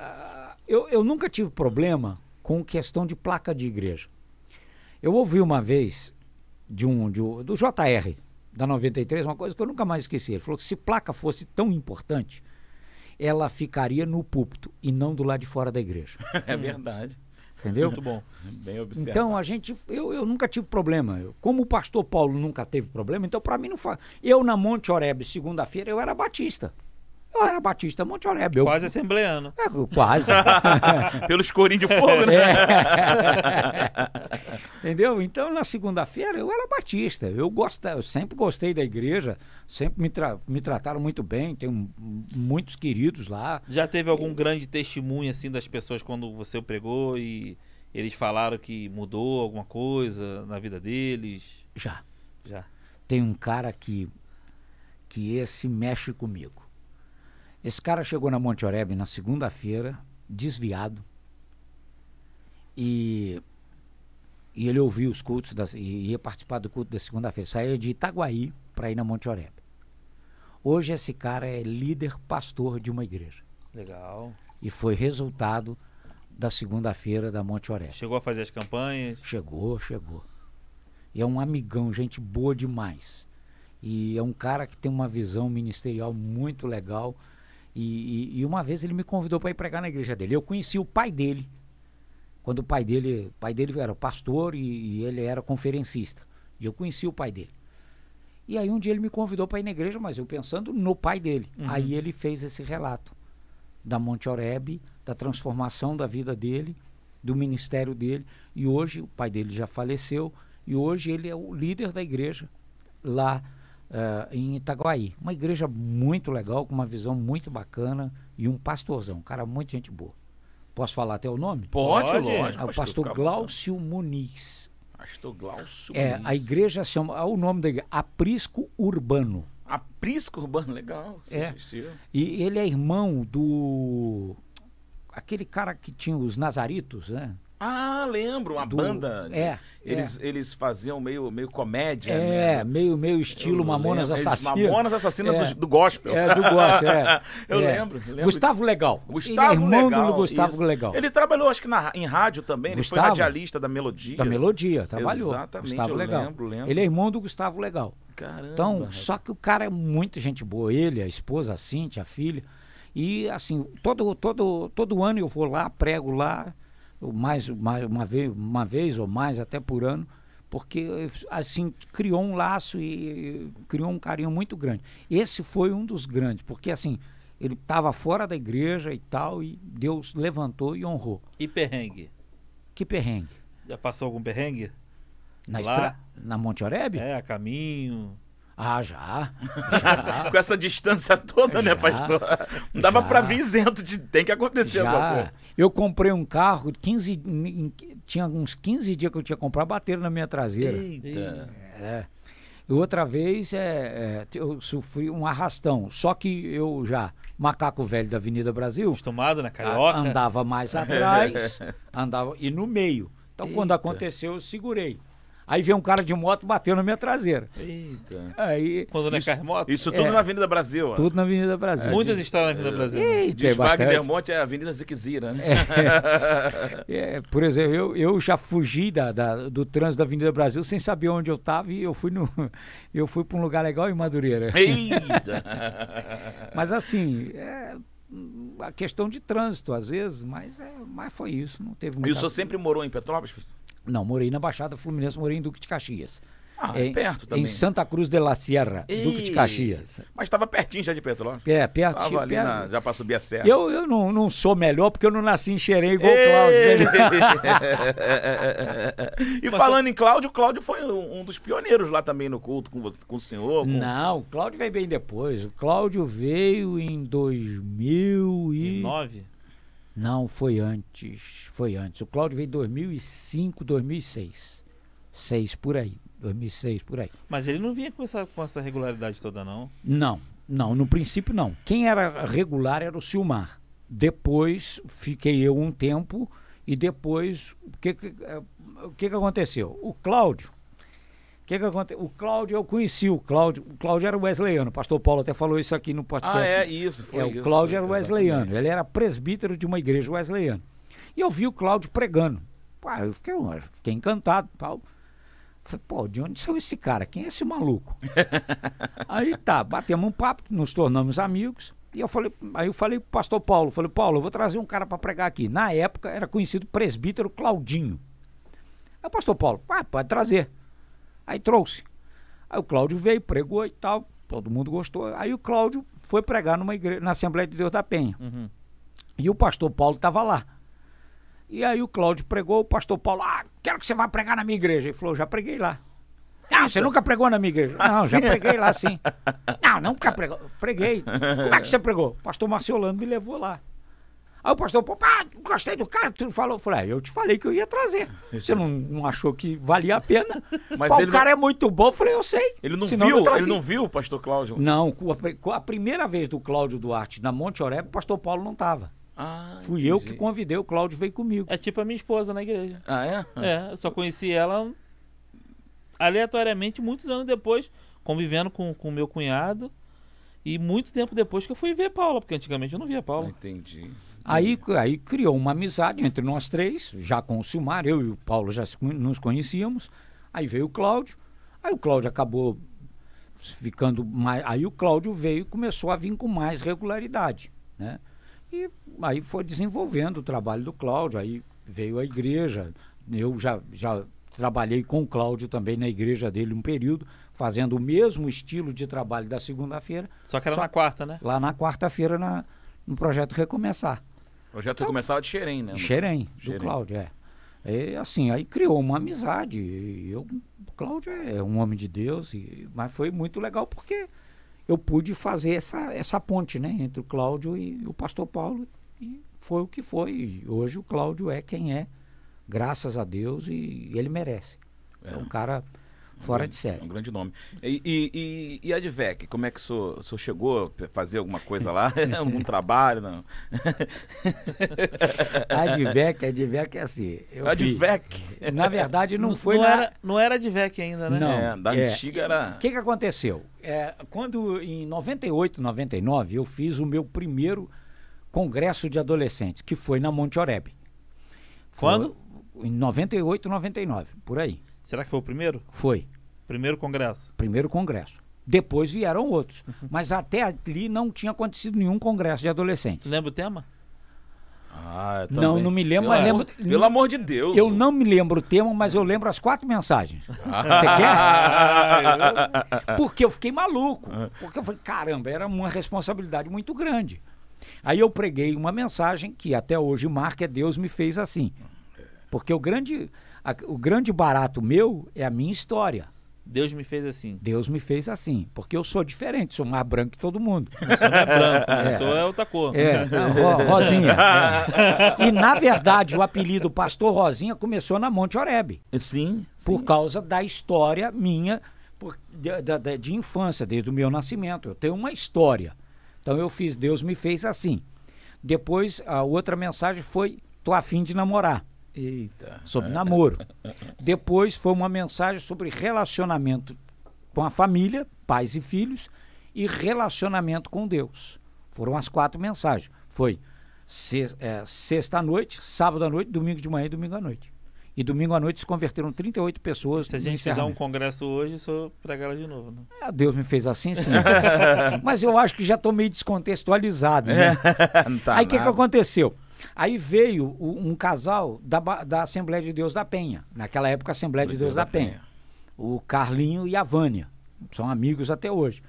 eu, eu nunca tive problema com questão de placa de igreja. Eu ouvi uma vez de um, de um do JR, da 93, uma coisa que eu nunca mais esqueci. Ele falou que se placa fosse tão importante, ela ficaria no púlpito e não do lado de fora da igreja. [LAUGHS] é verdade. Entendeu? Muito bom. Bem observado. Então a gente, eu, eu nunca tive problema. Eu, como o pastor Paulo nunca teve problema, então para mim não faz. Eu na Monte Oreb, segunda-feira, eu era batista. Eu era batista Monte Oreb. Eu... Quase assembleano. É, quase. [LAUGHS] Pelos corinhos de fogo, né? É. [LAUGHS] Entendeu? Então, na segunda-feira, eu era batista. Eu, gosto, eu sempre gostei da igreja, sempre me, tra me trataram muito bem, tenho muitos queridos lá. Já teve algum e... grande testemunho, assim, das pessoas quando você pregou e eles falaram que mudou alguma coisa na vida deles? Já. Já. Tem um cara que, que esse mexe comigo. Esse cara chegou na Monte Oreb na segunda-feira, desviado, e, e ele ouviu os cultos, das, e ia participar do culto da segunda-feira. Saía de Itaguaí para ir na Monte Oreb. Hoje esse cara é líder pastor de uma igreja. Legal. E foi resultado da segunda-feira da Monte Oreb. Chegou a fazer as campanhas? Chegou, chegou. E é um amigão, gente boa demais. E é um cara que tem uma visão ministerial muito legal e, e, e uma vez ele me convidou para ir pregar na igreja dele. Eu conheci o pai dele, quando o pai dele, pai dele era pastor e, e ele era conferencista. E eu conheci o pai dele. E aí um dia ele me convidou para ir na igreja, mas eu pensando no pai dele. Uhum. Aí ele fez esse relato da Monte Oreb, da transformação da vida dele, do ministério dele. E hoje o pai dele já faleceu e hoje ele é o líder da igreja lá uh, em Itaguaí. Uma igreja muito legal, com uma visão muito bacana e um pastorzão, um cara muito gente boa. Posso falar até o nome? Pode, Pode lógico. É o pastor Glaucio Muniz. Pastor Glaucio é, Muniz. A igreja chama, ah, o nome da igreja, Aprisco Urbano. Aprisco Urbano, legal. É. E ele é irmão do aquele cara que tinha os Nazaritos, né? Ah, lembro, uma do, banda. É. Eles, é. eles faziam meio, meio comédia. É, né? meio, meio estilo Eu Mamonas Assassinas. Mamonas Assassinas é. do, do, gospel. É, do gospel, é. [LAUGHS] Eu é. lembro, lembro, Gustavo Legal. Gustavo Ele é irmão Legal, do Gustavo isso. Legal. Ele trabalhou, acho que na, em rádio também. Gustavo, ele foi radialista da Melodia. Da Melodia, trabalhou. Exatamente, Gustavo Legal. Lembro, lembro. Ele é irmão do Gustavo Legal. Caramba. Então, só que o cara é muito gente boa. Ele, a esposa, a Cintia, a filha. E assim, todo, todo, todo ano eu vou lá, prego lá mais, mais uma, vez, uma vez ou mais até por ano, porque assim criou um laço e criou um carinho muito grande. Esse foi um dos grandes, porque assim ele estava fora da igreja e tal e Deus levantou e honrou. E perrengue? Que perrengue? Já passou algum perrengue? Na, estra... na Monte Oreb? É, a caminho. Ah, já. já. [LAUGHS] Com essa distância toda, né, já, né, pastor? Não dava para vir isento de tem que acontecer já. alguma coisa. Eu comprei um carro, 15, tinha uns 15 dias que eu tinha comprado, bateram na minha traseira. Eita. É. E outra vez é, é, eu sofri um arrastão, só que eu já macaco velho da Avenida Brasil, Acostumado na a- carioca. andava mais atrás, [LAUGHS] andava e no meio. Então, quando Eita. aconteceu, eu segurei. Aí veio um cara de moto bateu na minha traseira. Eita. Aí, Quando não é carmoto. Isso tudo É. na Avenida Brasil. ó. tudo na Avenida Brasil. Muitas histórias na Avenida Brasil. Ih, tem Diz Wagner. Monte é a Avenida Ziquezira, né? É, por exemplo, eu, eu já fugi da, da- do trânsito da Avenida Brasil sem saber onde eu estava e eu fui no [LAUGHS] eu fui para um lugar legal em Madureira. Eita! [LAUGHS] Mas assim, é a questão de trânsito às vezes, mas, é, mas foi isso, não teve E o muita... senhor sempre morou em Petrópolis? Não, morei na Baixada Fluminense, morei em Duque de Caxias. Ah, em, perto também. Em Santa Cruz de la Sierra, Duque de Caxias. Mas estava pertinho já de Petrópolis. É, perto, Tava ali perto. na, já para subir a serra. Eu, eu não, não sou melhor porque eu não nasci em Xerém igual o Cláudio. [LAUGHS] e falando em Cláudio, Cláudio foi um, dos pioneiros lá também no culto com, você, com o senhor. com- Não, o Cláudio veio bem depois. O Cláudio veio em 2000 e... Nove. Não, foi antes. Foi antes. O Cláudio veio em 2005, 2006. Seis por aí. 2006 por aí. Mas ele não vinha com essa, com essa regularidade toda, não. Não, não, no princípio não. Quem era regular era o Silmar. Depois fiquei eu um tempo e depois o que que, eh, que, que aconteceu? O Cláudio, que que aconte... O Cláudio eu conheci o Cláudio. O Cláudio era wesleyano. O pastor Paulo até falou isso aqui no podcast. Ah, é isso, foi É, isso. o Cláudio era exatamente. wesleyano. Ele era presbítero de uma igreja wesleyana. E eu vi o Cláudio pregando. Pô, eu fiquei, eu fiquei encantado tal. Falei, pô, de onde saiu esse cara? Quem é esse maluco? [LAUGHS] aí tá, batemos um papo, nos tornamos amigos. E eu falei, aí eu falei pro pastor Paulo, falei, Paulo, eu vou trazer um cara para pregar aqui. Na época era conhecido presbítero Claudinho. Aí o pastor Paulo, ah, pode trazer. Aí trouxe. Aí o Cláudio veio, pregou e tal, todo mundo gostou. Aí o Cláudio foi pregar numa igreja, na Assembleia de Deus da Penha. Uhum. E o pastor Paulo estava lá. E aí o Cláudio pregou, o pastor Paulo, ah, quero que você vá pregar na minha igreja. Ele falou, já preguei lá. Não, você nunca pregou na minha igreja. [LAUGHS] Não, já preguei lá sim. [LAUGHS] Não, nunca pregou. Preguei. Como é que você pregou? O pastor Marciolano me levou lá. Aí o pastor, pô, ah, gostei do cara, tu falou. Eu falei, ah, eu te falei que eu ia trazer. Você não, não achou que valia a pena? [LAUGHS] Mas Pô, ele o cara não- é muito bom. Eu falei, eu sei. Ele não Senão viu, ele não viu o pastor Cláudio? Não, com a, a primeira vez do Cláudio Duarte na Monte Oreb, o pastor Paulo não estava. Ah, Fui eu que entendi. convidei, o Cláudio veio comigo. É tipo a minha esposa na igreja. Ah, é? É, eu só conheci ela aleatoriamente muitos anos depois, convivendo com o meu cunhado. E muito tempo depois que eu fui ver Paula, porque antigamente eu não via Ah, Paula. entendi. Aí, aí criou uma amizade entre nós três, já com o Silmar, eu e o Paulo já nos conhecíamos. Aí veio o Cláudio, aí o Cláudio acabou ficando mais. Aí o Cláudio veio e começou a vir com mais regularidade. Né? E aí foi desenvolvendo o trabalho do Cláudio, aí veio a igreja. Eu já, já trabalhei com o Cláudio também na igreja dele um período, fazendo o mesmo estilo de trabalho da segunda-feira, Só que era Só- na quarta, né? lá na quarta-feira na- no projeto Recomeçar. O projeto começava de Xerém, né? Xerém, do. Cláudio, é. É assim, aí criou uma amizade. e Eu, o Cláudio é um homem de Deus, e, mas foi muito legal porque eu pude fazer essa, essa ponte, né, entre o Cláudio e o pastor Paulo. E foi o que foi. E hoje o Cláudio é quem é, graças a Deus, e ele merece. É, É. um cara fora de É série. um grande nome. E, e, e, e a Advec, como é que o senhor, o senhor chegou a fazer alguma coisa lá? [LAUGHS] Algum trabalho? Não? [LAUGHS] A Advec, a Advec é assim. eu Advec. Na verdade, não foi não na- era, não era de VEC ainda, né? Não. É, da é. antiga era. O que, que aconteceu? É, quando em 98, 99, eu fiz o meu primeiro congresso de adolescentes, que foi na Monte Oreb. Foi Quando? Em 98, 99, por aí. Será que foi o primeiro? Foi. Primeiro congresso. Primeiro congresso. Depois vieram outros. Mas até ali não tinha acontecido nenhum congresso de adolescentes. Tu lembra o tema? Ah, Não, também. não me lembro, Pelo mas lembro. Pelo amor de Deus. Eu não me lembro o tema, mas eu lembro as quatro mensagens. [LAUGHS] Você quer? Porque eu fiquei maluco. Porque eu falei, caramba, era uma responsabilidade muito grande. Aí eu preguei uma mensagem que até hoje marca é Deus me fez assim. Porque o grande, a- o grande barato meu é a minha história. Deus me fez assim. Deus me fez assim. Porque eu sou diferente, sou mais branco que todo mundo. Você não é branco, É. eu sou é outra cor. É, Ro- Rosinha. É. [LAUGHS] E na verdade o apelido Pastor Rosinha começou na Monte Oreb. Sim. por sim. causa da história minha por- de, da- de infância, desde o meu nascimento. Eu tenho uma história. Então eu fiz Deus me fez assim. Depois a outra mensagem foi tô afim de namorar, Eita. sobre namoro. Depois foi uma mensagem sobre relacionamento com a família, pais e filhos, e relacionamento com Deus. Foram as quatro mensagens. Foi é, sexta à noite, sábado à noite, domingo de manhã e domingo à noite. E domingo à noite se converteram 38 pessoas. Se a gente fizer um congresso hoje, só pregar ela de novo. Né? Ah, Deus me fez assim, sim. [LAUGHS] Mas eu acho que já estou meio descontextualizado. Né? [LAUGHS] Tá Aí o que, que aconteceu? Aí veio o- um casal da, da Assembleia de Deus da Penha. Naquela época, Assembleia de Deus da Penha. O Carlinho e a Vânia. São amigos até hoje.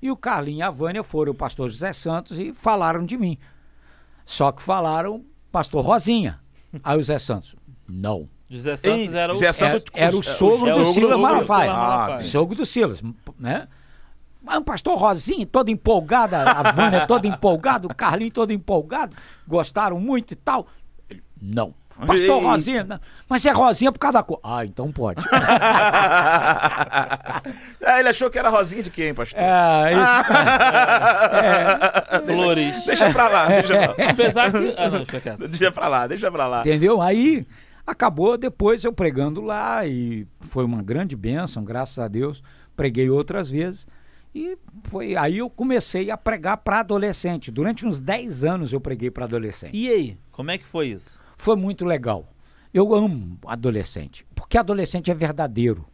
E o Carlinho e a Vânia foram o pastor José Santos e falaram de mim. Só que falaram pastor Rosinha. Aí o José Santos, não. José Santos Ei, era o. José Santos- Era, era o é, sogro é do Silas sogro do. Silas Malafaia. Ah, sogro do Silas, né? Mas o pastor Rosinha, todo empolgado, a Vânia toda empolgada, o Carlinho todo empolgado, gostaram muito e tal. Ele, Não. Pastor Ei. Rosinha, não. mas é Rosinha por causa da cor. Ah, então pode. Ah, [LAUGHS] ele achou que era rosinha de quem, pastor? É, isso- [LAUGHS] Flores. Deixa pra lá, deixa pra lá. [LAUGHS] Apesar que. Ah, não, deixa quieto. Deixa pra lá, deixa pra lá. Entendeu? Aí acabou depois eu pregando lá e foi uma grande bênção, graças a Deus. Preguei outras vezes e foi aí eu comecei a pregar para adolescente. Durante uns 10 anos eu preguei para adolescente. E aí? Como é que foi isso? Foi muito legal. Eu amo adolescente, porque adolescente é verdadeiro.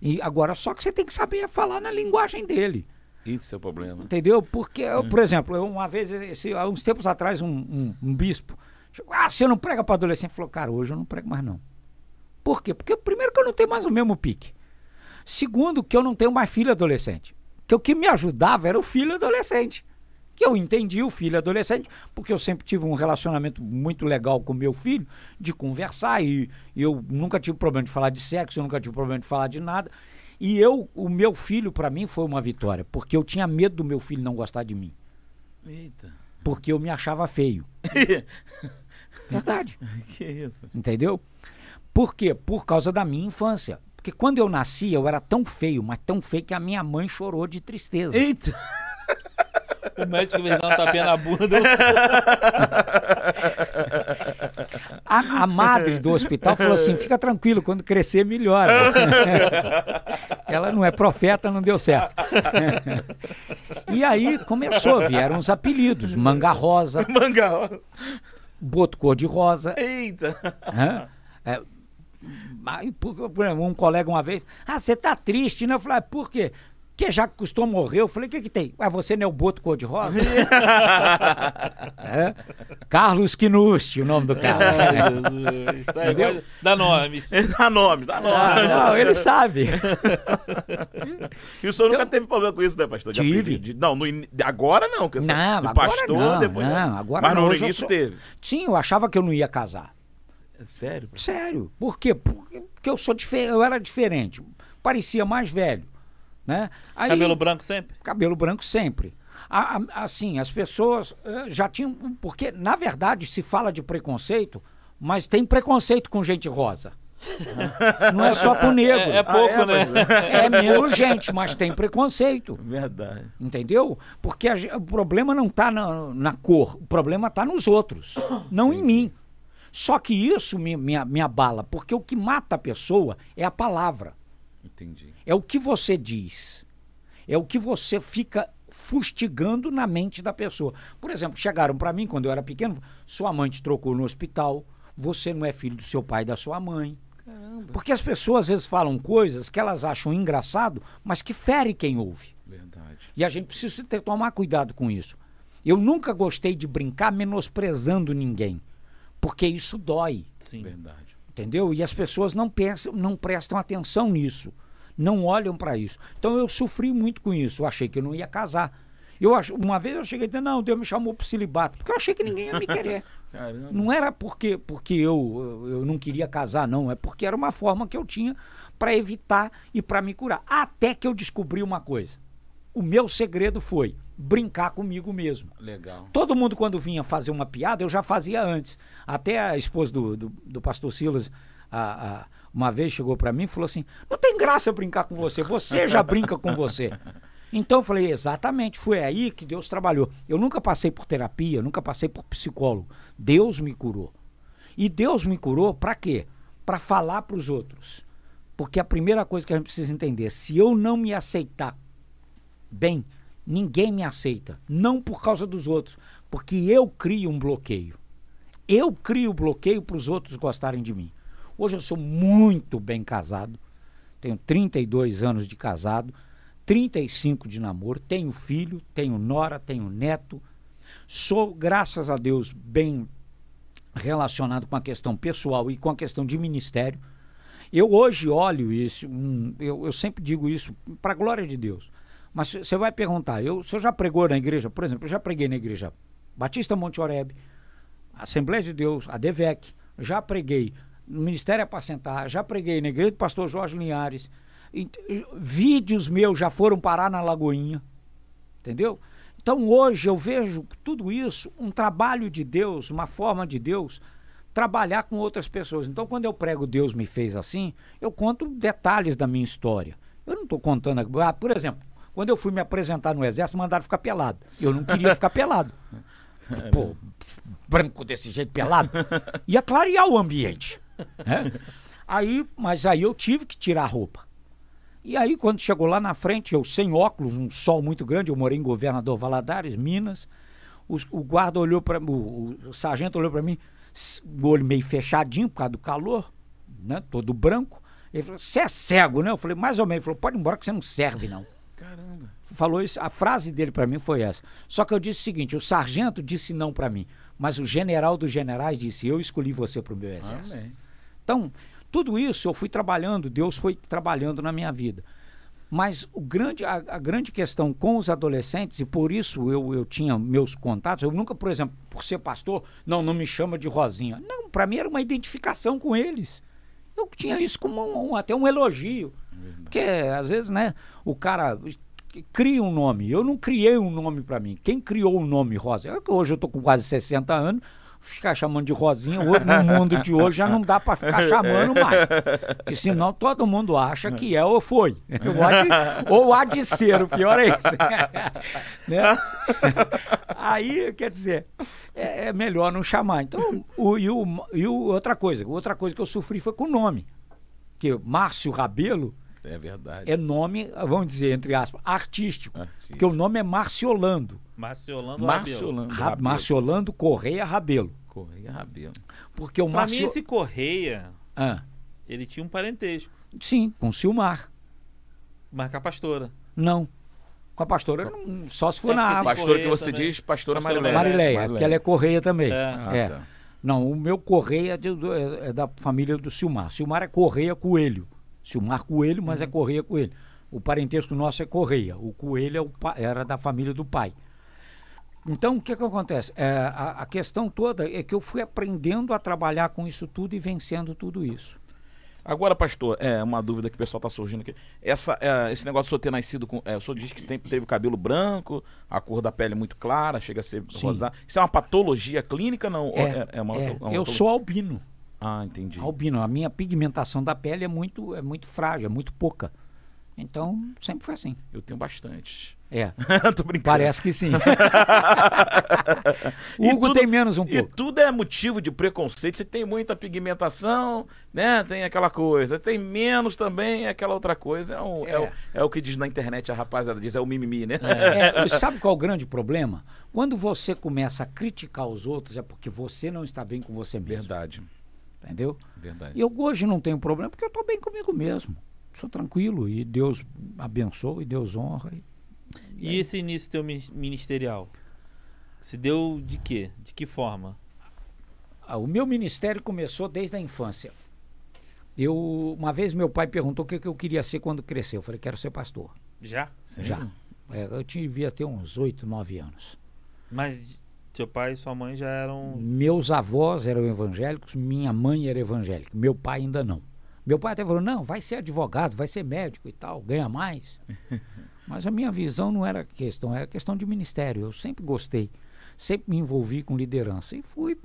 E agora só que você tem que saber falar na linguagem dele. Isso é o problema. Entendeu? Porque, eu, por exemplo, eu, uma vez, esse- há uns tempos atrás, um, um- um bispo chegou, ah, você não prega para adolescente? Falou, cara, hoje eu não prego mais não. Por quê? Porque, primeiro, que eu não tenho mais o mesmo pique. Segundo, que eu não tenho mais filho adolescente. Que o que me ajudava era o filho adolescente. Que eu entendi o filho adolescente, porque eu sempre tive um relacionamento muito legal com meu filho, de conversar, e eu nunca tive problema de falar de sexo, eu nunca tive problema de falar de nada. E eu, o meu filho, para mim, foi uma vitória, porque eu tinha medo do meu filho não gostar de mim, Eita. porque eu me achava feio. [LAUGHS] Verdade. Que isso? Entendeu? Por quê? Por causa da minha infância. Porque quando eu nasci, eu era tão feio, mas tão feio que a minha mãe chorou de tristeza. Eita. O médico veio dar um tapinha na bunda. A, a madre do hospital falou assim: fica tranquilo, quando crescer, melhora. [LAUGHS] Ela não é profeta, não deu certo. e aí começou, vieram os apelidos: Manga Rosa, Manga. Boto Cor-de-Rosa. Eita. É, aí, por, por exemplo, um colega uma vez, ah, você tá triste, né? Eu falei, ah, por quê? Porque já que custou morrer, eu falei, o que que tem? Ah, você não é o Boto Cor-de-Rosa? [LAUGHS] É. Carlos Quinusti, o nome do cara. Ai, Jesus. Isso aí pode- Dá nome. [LAUGHS] Dá nome, dá nome. Ah, não, ele sabe. E o senhor nunca teve problema com isso, né, pastor? De Tive. De- não, no in- agora não. que Não, do agora pastor, não, depois não, agora Mas não, no início sou- teve. Sim, eu achava que eu não ia casar. Sério? Sério. Por quê? Porque porque eu sou dife- eu era diferente. Parecia mais velho. Né? Aí- Cabelo branco sempre? cabelo branco sempre. A- a- assim, as pessoas eh, já tinham. Porque, na verdade, se fala de preconceito, mas tem preconceito com gente rosa. [LAUGHS] Não é só com negro. É, é pouco, é, né? É [LAUGHS] menos gente, mas tem preconceito. Verdade. Entendeu? Porque a o problema não está na, na cor, o problema está nos outros, não em mim. Só que isso me, me, me abala, porque o que mata a pessoa é a palavra. Entendi. É o que você diz. É o que você fica fustigando na mente da pessoa. Por exemplo, chegaram para mim quando eu era pequeno, sua mãe te trocou no hospital, você não é filho do seu pai e da sua mãe. Porque as pessoas às vezes falam coisas que elas acham engraçado, mas que ferem quem ouve. Verdade. E a gente precisa ter, tomar cuidado com isso. Eu nunca gostei de brincar menosprezando ninguém, porque isso dói Sim. Verdade. entendeu? E as pessoas não pensam, não prestam atenção nisso, não olham para isso. Então eu sofri muito com isso. Eu achei que eu não ia casar. Eu ach... uma vez eu cheguei e disse, não, Deus me chamou para celibato, porque eu achei que ninguém ia me querer. [LAUGHS] Não era porque, porque eu, eu eu não queria casar, não. É porque era uma forma que eu tinha para evitar e para me curar. Até que eu descobri uma coisa. O meu segredo foi brincar comigo mesmo. Legal. Todo mundo, quando vinha fazer uma piada, eu já fazia antes. Até a esposa do, do, do pastor Silas, a- a- uma vez chegou para mim e falou assim: Não tem graça eu brincar com você, você já brinca com você. [LAUGHS] Então eu falei, exatamente, foi aí que Deus trabalhou. Eu nunca passei por terapia, nunca passei por psicólogo. Deus me curou. E Deus me curou para quê? Para falar para os outros. Porque a primeira coisa que a gente precisa entender, se eu não me aceitar bem, ninguém me aceita. Não por causa dos outros, porque eu crio um bloqueio. Eu crio bloqueio para os outros gostarem de mim. Hoje eu sou muito bem casado, tenho 32 anos de casado, 35 de namoro, tenho filho, tenho nora, tenho neto. Sou, graças a Deus, bem relacionado com a questão pessoal e com a questão de ministério. Eu hoje olho isso, hum, eu, eu sempre digo isso para a glória de Deus. Mas você vai perguntar, eu, se eu já pregou na igreja, por exemplo, eu já preguei na igreja Batista Monte Oreb, Assembleia de Deus, a DEVEC, já preguei no Ministério Apacentar, já preguei na igreja do pastor Jorge Linhares. E, vídeos meus já foram parar na Lagoinha, entendeu? Então hoje eu vejo tudo isso um trabalho de Deus, uma forma de Deus trabalhar com outras pessoas. Então quando eu prego Deus me fez assim, eu conto detalhes da minha história. Eu não estou contando, ah, por exemplo, quando eu fui me apresentar no exército, mandaram ficar pelado. Eu não queria [LAUGHS] ficar pelado. É Pô, branco desse jeito, pelado. Ia clarear o ambiente. Né? Aí, mas aí eu tive que tirar a roupa. E aí, quando chegou lá na frente, eu sem óculos, um sol muito grande, eu morei em Governador Valadares, Minas. Os, o guarda olhou para o, o sargento olhou para mim, o olho meio fechadinho por causa do calor, né? Todo branco. Ele falou: "Você é cego, né?" Eu falei: "Mais ou menos". Ele falou: "Pode ir embora que você não serve não". Caramba. Falou isso, a frase dele para mim foi essa. Só que eu disse o seguinte: o sargento disse não para mim, mas o general dos generais disse: "Eu escolhi você para o meu exército". Amém. Então, tudo isso eu fui trabalhando, Deus foi trabalhando na minha vida. Mas o grande, a, a, grande questão com os adolescentes, e por isso eu, eu tinha meus contatos, eu nunca, por exemplo, por ser pastor, não, não me chama de Rosinha. Não, para mim era uma identificação com eles. Eu tinha isso como um, até um elogio. Porque às vezes, né, o cara cria um nome. Eu não criei um nome para mim. Quem criou o nome Rosa? Hoje eu tô com quase 60 anos, ficar chamando de Rosinha, hoje, no mundo de hoje já não dá para ficar chamando mais. Porque senão todo mundo acha que é ou foi. Ou há de, ou há de ser, o pior é isso. [LAUGHS] né? Aí, quer dizer, é, é, melhor não chamar. Então, o, e, o, e o, outra coisa, outra coisa que eu sofri foi com o nome. Que Márcio Rabelo é verdade. É nome, vamos dizer, entre aspas, artístico. artístico. Porque o nome é Marciolando. Marciolando Marciolando. Ra Marciolando Correia Rabelo. Correia Rabelo. Porque o Marcio... mim, esse Correia, ah. ele tinha um parentesco. Sim, com Silmar. Mas com a pastora. Não. Com a pastora, não, só se for é, na Pastora que você também. diz, pastora, pastora Marileia. Marileia, Marileia, que ela é Correia também. É. Ah, é. Tá. Não, o meu Correia é, é da família do Silmar. Silmar é Correia Coelho. Silmar Coelho, mas é uhum. é Correia Coelho. O parentesco nosso é Correia. O Coelho é o, era da família do pai. Então, o que, que acontece? É, a, a, questão toda é que eu fui aprendendo a trabalhar com isso tudo e vencendo tudo isso. Agora, pastor, é uma dúvida que o pessoal está surgindo aqui. Essa, é, esse negócio de o senhor ter nascido com. É, o senhor diz que tem, teve o cabelo branco, a cor da pele muito clara, chega a ser Sim. rosada. Isso é uma patologia clínica? Não? É, é, é uma, é, uma eu sou albino. Ah, entendi. Albino. A minha pigmentação da pele é muito, é muito frágil, é muito pouca. Então, sempre foi assim. Eu tenho bastante. É. [LAUGHS] Tô brincando. Parece que sim. [LAUGHS] [LAUGHS] Hugo tudo, tem menos um pouco. E tudo é motivo de preconceito. Você tem muita pigmentação, né? Tem aquela coisa. Tem menos também, aquela outra coisa. É, um, é. é, o, é o, que diz na internet, a rapaziada diz, é o mimimi, né? É. sabe qual é o grande problema? Quando você começa a criticar os outros, é porque você não está bem com você mesmo. Verdade. Entendeu? Verdade. E eu hoje não tenho problema porque eu estou bem comigo mesmo. Sou tranquilo e Deus abençoa e Deus honra. E, e esse início teu ministerial? Se deu de quê? De que forma? Ah, o meu ministério começou desde a infância. Eu, uma vez meu pai perguntou o que, que eu queria ser quando crescer. Eu falei, quero ser pastor. Já? Sim. Já. É, eu devia ter uns oito, nove anos. Mas seu pai e sua mãe já eram. Meus avós eram evangélicos, minha mãe era evangélica, meu pai ainda não. Meu pai até falou: não, vai ser advogado, vai ser médico e tal, ganha mais. [LAUGHS] Mas a minha visão não era questão, era questão de ministério. Eu sempre gostei, sempre me envolvi com liderança e fui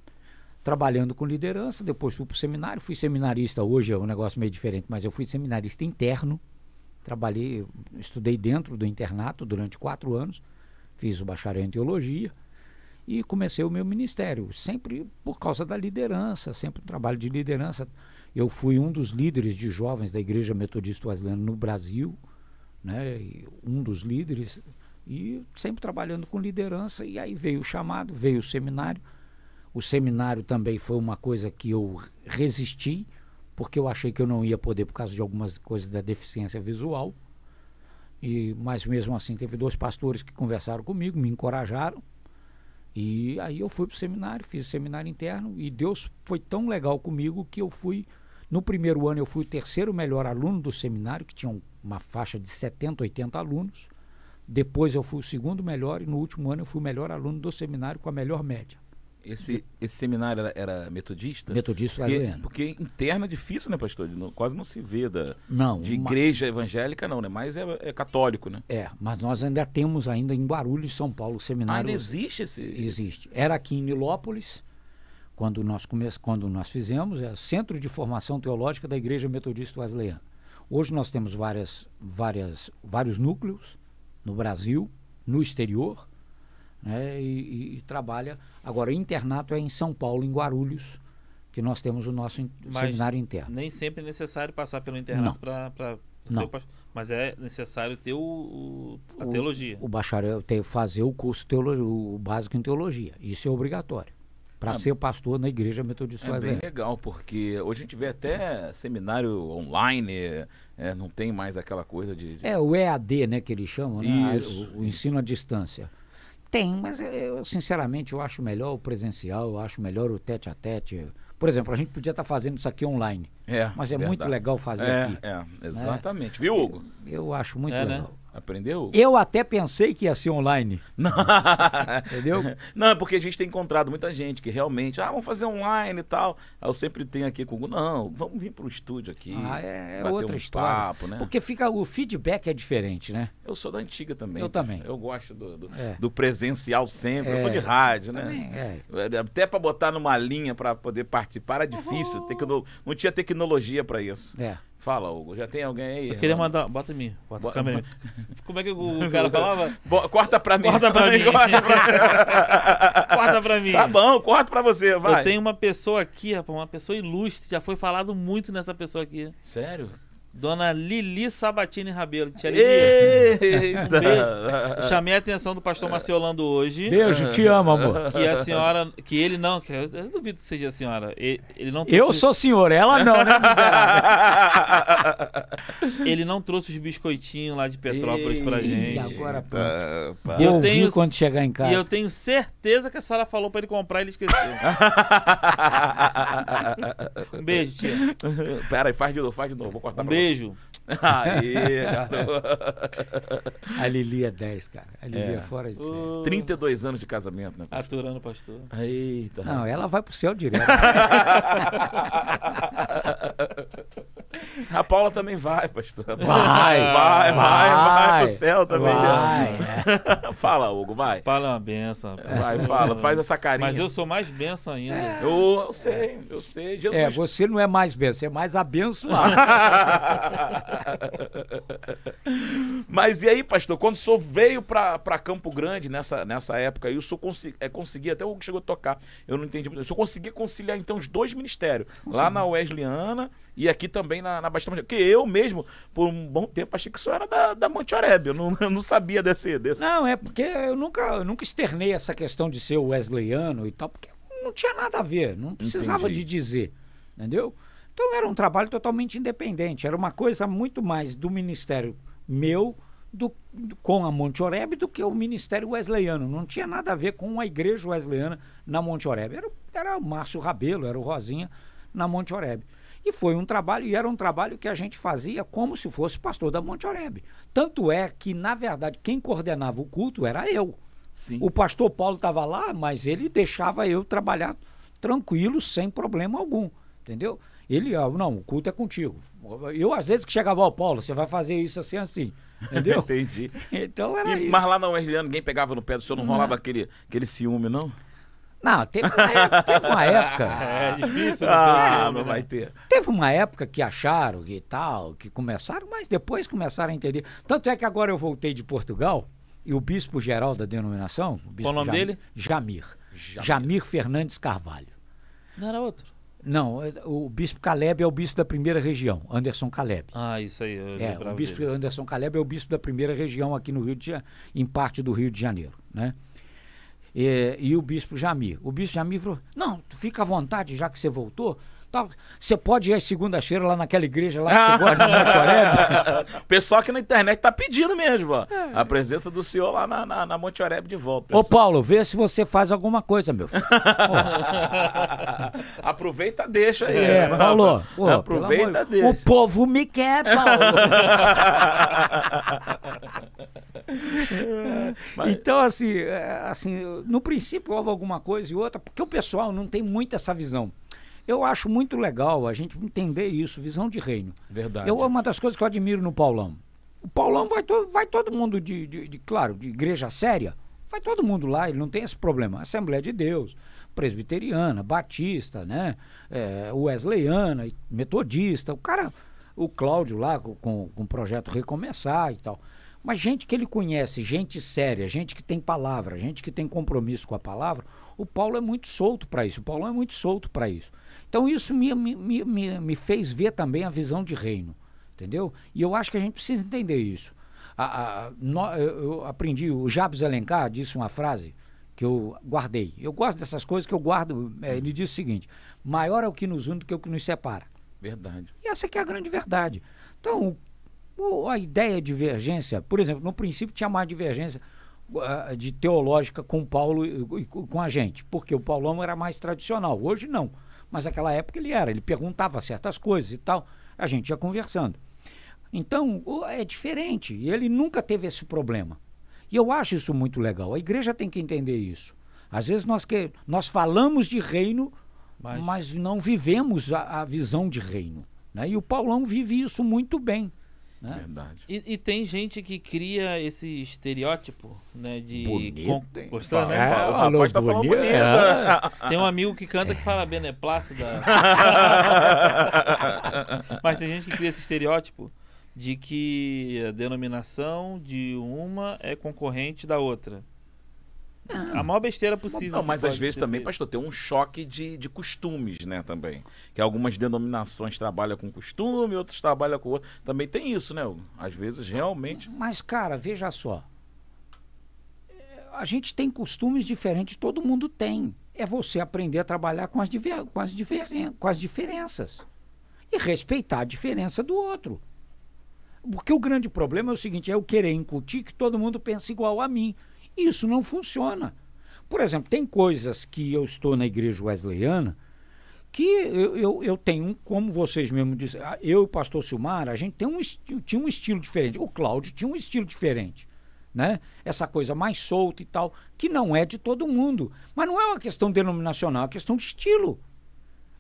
trabalhando com liderança. Depois fui para o seminário, fui seminarista. Hoje é um negócio meio diferente, mas eu fui seminarista interno. trabalhei, estudei dentro do internato durante quatro anos, fiz o bacharel em teologia e comecei o meu ministério, sempre por causa da liderança, sempre um trabalho de liderança. Eu fui um dos líderes de jovens da Igreja Metodista Wesleyana no Brasil, né? um dos líderes, e sempre trabalhando com liderança. E aí veio o chamado, veio o seminário. O seminário também foi uma coisa que eu resisti, porque eu achei que eu não ia poder por causa de algumas coisas da deficiência visual. E, mas mesmo assim, teve dois pastores que conversaram comigo, me encorajaram. E aí eu fui para o seminário, fiz o seminário interno e Deus foi tão legal comigo que eu fui. No primeiro ano eu fui o terceiro melhor aluno do seminário, que tinha uma faixa de 70, 80 alunos. Depois eu fui o segundo melhor e no último ano eu fui o melhor aluno do seminário com a melhor média. Esse, esse seminário era, era metodista? Metodista porque, brasileiro. porque interno é difícil, né, pastor? Não, quase não se vê da, Não, de uma- igreja evangélica, não, né? Mas é, é católico, né? É, mas nós ainda temos ainda em Guarulhos, São Paulo, o Ah, seminário. ainda existe esse. Existe. Era aqui em Nilópolis, quando nós, come... quando nós fizemos, é o Centro de Formação Teológica da Igreja Metodista Wesleyana. Hoje nós temos várias, várias, vários núcleos no Brasil, no exterior, né, e, e- e trabalha. Agora, o internato é em São Paulo, em Guarulhos, que nós temos o nosso in- Mas seminário interno. Nem sempre é necessário passar pelo internato para Não. ser pastor. Mas é necessário ter o, o- a O- teologia. O bacharel tem que fazer o curso teologia, o básico em teologia. Isso é obrigatório. Para Ah, ser pastor na Igreja Metodista É bem legal, porque hoje a gente vê até seminário online, é, não tem mais aquela coisa de. de- É o EAD, né, que eles chamam, né? Isso. O, o ensino à distância. Tem, mas eu sinceramente eu acho melhor o presencial, eu acho melhor o tete a tete. Por exemplo, a gente podia estar fazendo isso aqui online, É, mas é muito verdade. legal fazer é, aqui. É, exatamente. Viu, Hugo? Eu acho muito É, né? Aprendeu? Eu até pensei que ia ser online, [LAUGHS] Não. entendeu? Não, é porque a gente tem encontrado muita gente que realmente, ah, vamos fazer online e tal. Aí eu sempre tenho aqui com o não, vamos vir pro estúdio aqui. Ah, é, é outra um história. papo, né? Porque fica o feedback é diferente, né? Eu sou da antiga também. Eu também. Eu gosto do, do, É. do presencial sempre. eu sou É, de rádio, Também, né? é. Até pra botar numa linha pra poder participar era difícil. Tecno- Não tinha tecnologia pra isso. É. Fala, Hugo, já tem alguém aí? Eu queria irmão? mandar. Bota em mim. Bota Bo- a câmera. [LAUGHS] Como é que o, o [LAUGHS] cara falava? Bo- Corta pra mim. Corta pra [LAUGHS] mim. Corta pra... Corta pra mim. Tá bom, corta pra você, vai. Eu tenho uma pessoa aqui, rapaz, uma pessoa ilustre. Já foi falado muito nessa pessoa aqui. Sério? Dona Lili Sabatini Rabelo. Tia Lili. Eita! Eu chamei a atenção do pastor Marciolando hoje. Beijo, te amo, amor. Que a senhora. Que ele não. Que eu, eu duvido que seja a senhora. Ele, ele não Eu trouxe- sou senhor, ela não, né, miserável? Ele não trouxe os biscoitinhos lá de Petrópolis pra Ih, gente. agora pronto. E eu Vou ouvir tenho- quando chegar em casa. E eu tenho certeza que a senhora falou pra ele comprar e ele esqueceu. [LAUGHS] um beijo, tia. Pera aí, faz de novo, faz de novo. Vou cortar Um pra beijo. Você. Aê, garoto. [LAUGHS] A Lili é 10, cara. A Lili é, É. fora de série. Ô, 32 anos de casamento, né? Aturando, pastor. Eita. Não, ela vai pro céu direto. [LAUGHS] A Paula também vai, pastor. Vai, vai, vai, vai, vai pro céu também. Vai, é. [LAUGHS] Fala, Hugo, vai. Fala uma benção. rapaz. Vai, fala, faz essa carinha. Mas eu sou mais benção ainda. Eu, eu sei, eu sei. Jesus. É, você não é mais benção, você é mais abençoado. [LAUGHS] Mas e aí, pastor, quando o senhor veio pra Campo Grande nessa, nessa época, aí o senhor consi é, conseguia, até o Hugo chegou a tocar, eu não entendi muito. O senhor conseguia conciliar então os dois ministérios, lá na Wesleyana e aqui também na, na Baixada Porque eu mesmo, por um bom tempo, achei que o senhor era da, da Monte Oreb, eu não, [LAUGHS] eu não sabia desse. desse... Não, é porque eu nunca, eu nunca externei essa questão de ser wesleyano e tal, porque não tinha nada a ver, não precisava Entendi. de dizer, entendeu? Então era um trabalho totalmente independente, era uma coisa muito mais do ministério meu do, com a Monte Oreb do que o ministério wesleyano. Não tinha nada a ver com a igreja wesleyana na Monte Oreb. Era, era o Márcio Rabelo, era o Rosinha na Monte Oreb. E foi um trabalho, e era um trabalho que a gente fazia como se fosse pastor da Monte Oreb. Tanto é que, na verdade, quem coordenava o culto era eu. Sim. O pastor Paulo estava lá, mas ele deixava eu trabalhar tranquilo, sem problema algum, entendeu? Ele, ah, não, o culto é contigo. Eu, às vezes, que chegava ao Paulo, você vai fazer isso assim, assim, entendeu? [LAUGHS] Entendi. então era E, isso. mas lá na Wesleyana ninguém pegava no pé do senhor, não rolava aquele, aquele ciúme, não? Não, teve uma época. Teve uma época [LAUGHS] É difícil, não Ah, ter não vai né? ter. Teve uma época que acharam e tal, que começaram, mas depois começaram a entender. Tanto é que agora eu voltei de Portugal e o bispo geral da denominação, o bispo Qual o nome Jam- dele? Jamir. Jamir. Jamir Fernandes Carvalho. Não era outro. Não, é- o bispo Caleb é o bispo da primeira região, Anderson Caleb. Ah, isso aí, eu É, o bispo dele. Anderson Caleb é o bispo da primeira região aqui no Rio de Janeiro, em parte do Rio de Janeiro, né? E, e o bispo Jamir. O bispo Jamir falou: Não, fica à vontade, já que você voltou. Tal, Você pode ir às segunda-feira lá naquela igreja lá que você gosta, no Monte Oreb. O pessoal aqui na internet tá pedindo mesmo, ó. A presença do senhor lá na, na, na Monte Oreb de volta. Ô, pessoal. Paulo, vê se você faz alguma coisa, meu filho. [LAUGHS] Aproveita, deixa aí. É, Paulo. pô, Aproveita, deixa. O povo me quer, Paulo. [LAUGHS] Então, assim, é, assim, no princípio houve alguma coisa e outra, porque o pessoal não tem muito essa visão. Eu acho muito legal a gente entender isso, visão de reino. Verdade. Eu, uma das coisas que eu admiro no Paulão. O Paulão vai, to, vai todo mundo de, de, de, claro, de igreja séria, vai todo mundo lá, ele não tem esse problema. Assembleia de Deus, presbiteriana, batista, né? É, wesleyana, metodista, o cara, o Cláudio lá com, com, com o projeto Recomeçar e tal. Mas gente que ele conhece, gente séria, gente que tem palavra, gente que tem compromisso com a palavra, o Paulo é muito solto para isso. O Paulão é muito solto para isso. Então isso me, me, me, me, fez ver também a visão de reino, entendeu? E eu acho que a gente precisa entender isso. A, a, nó- eu, aprendi, o Jabes Alencar disse uma frase que eu guardei. Eu gosto dessas coisas que eu guardo. é, ele disse o seguinte: maior é o que nos une do que o que nos separa. Verdade. E essa que é a grande verdade. Então, a ideia de divergência, por exemplo, no princípio tinha mais divergência ah, de teológica com o Paulo e, e com a gente, porque o Paulão era mais tradicional. Hoje não, mas naquela época ele era, ele perguntava certas coisas e tal, a gente ia conversando. Então, é diferente, e ele nunca teve esse problema. E eu acho isso muito legal. A igreja tem que entender isso. Às vezes nós, que, nós falamos de reino, Mas- mas, não vivemos a, a visão de reino. Né? E o Paulão vive isso muito bem. Né? Verdade. E, e tem gente que cria esse estereótipo, né? De. Com- hein? Gostou, né? É, o alô, rapaz tá falando bonito. bonito. É. [LAUGHS] Tem um amigo que canta que fala beneplácida. [LAUGHS] Mas tem gente que cria esse estereótipo de que a denominação de uma é concorrente da outra. A maior besteira possível. Não, mas às vezes também, pastor, tem um choque de, de costumes, né, também. Que algumas denominações trabalham com costume, outras trabalham com outro. Também tem isso, né? Hugo? Às vezes, realmente. Mas, cara, veja só. É, A gente tem costumes diferentes, todo mundo tem. É você aprender a trabalhar com as, diver- com as, diferen- com as diferenças. E respeitar a diferença do outro. Porque o grande problema é o seguinte: é eu querer incutir que todo mundo pense igual a mim. Isso não funciona. Por exemplo, tem coisas que eu estou na igreja wesleyana que eu, eu, eu tenho, como vocês mesmos disseram, ah, eu e o pastor Silmar, a gente tem um, tinha um estilo diferente. O Cláudio tinha um estilo diferente. Né? Essa coisa mais solta e tal, que não é de todo mundo. Mas não é uma questão denominacional, é uma questão de estilo.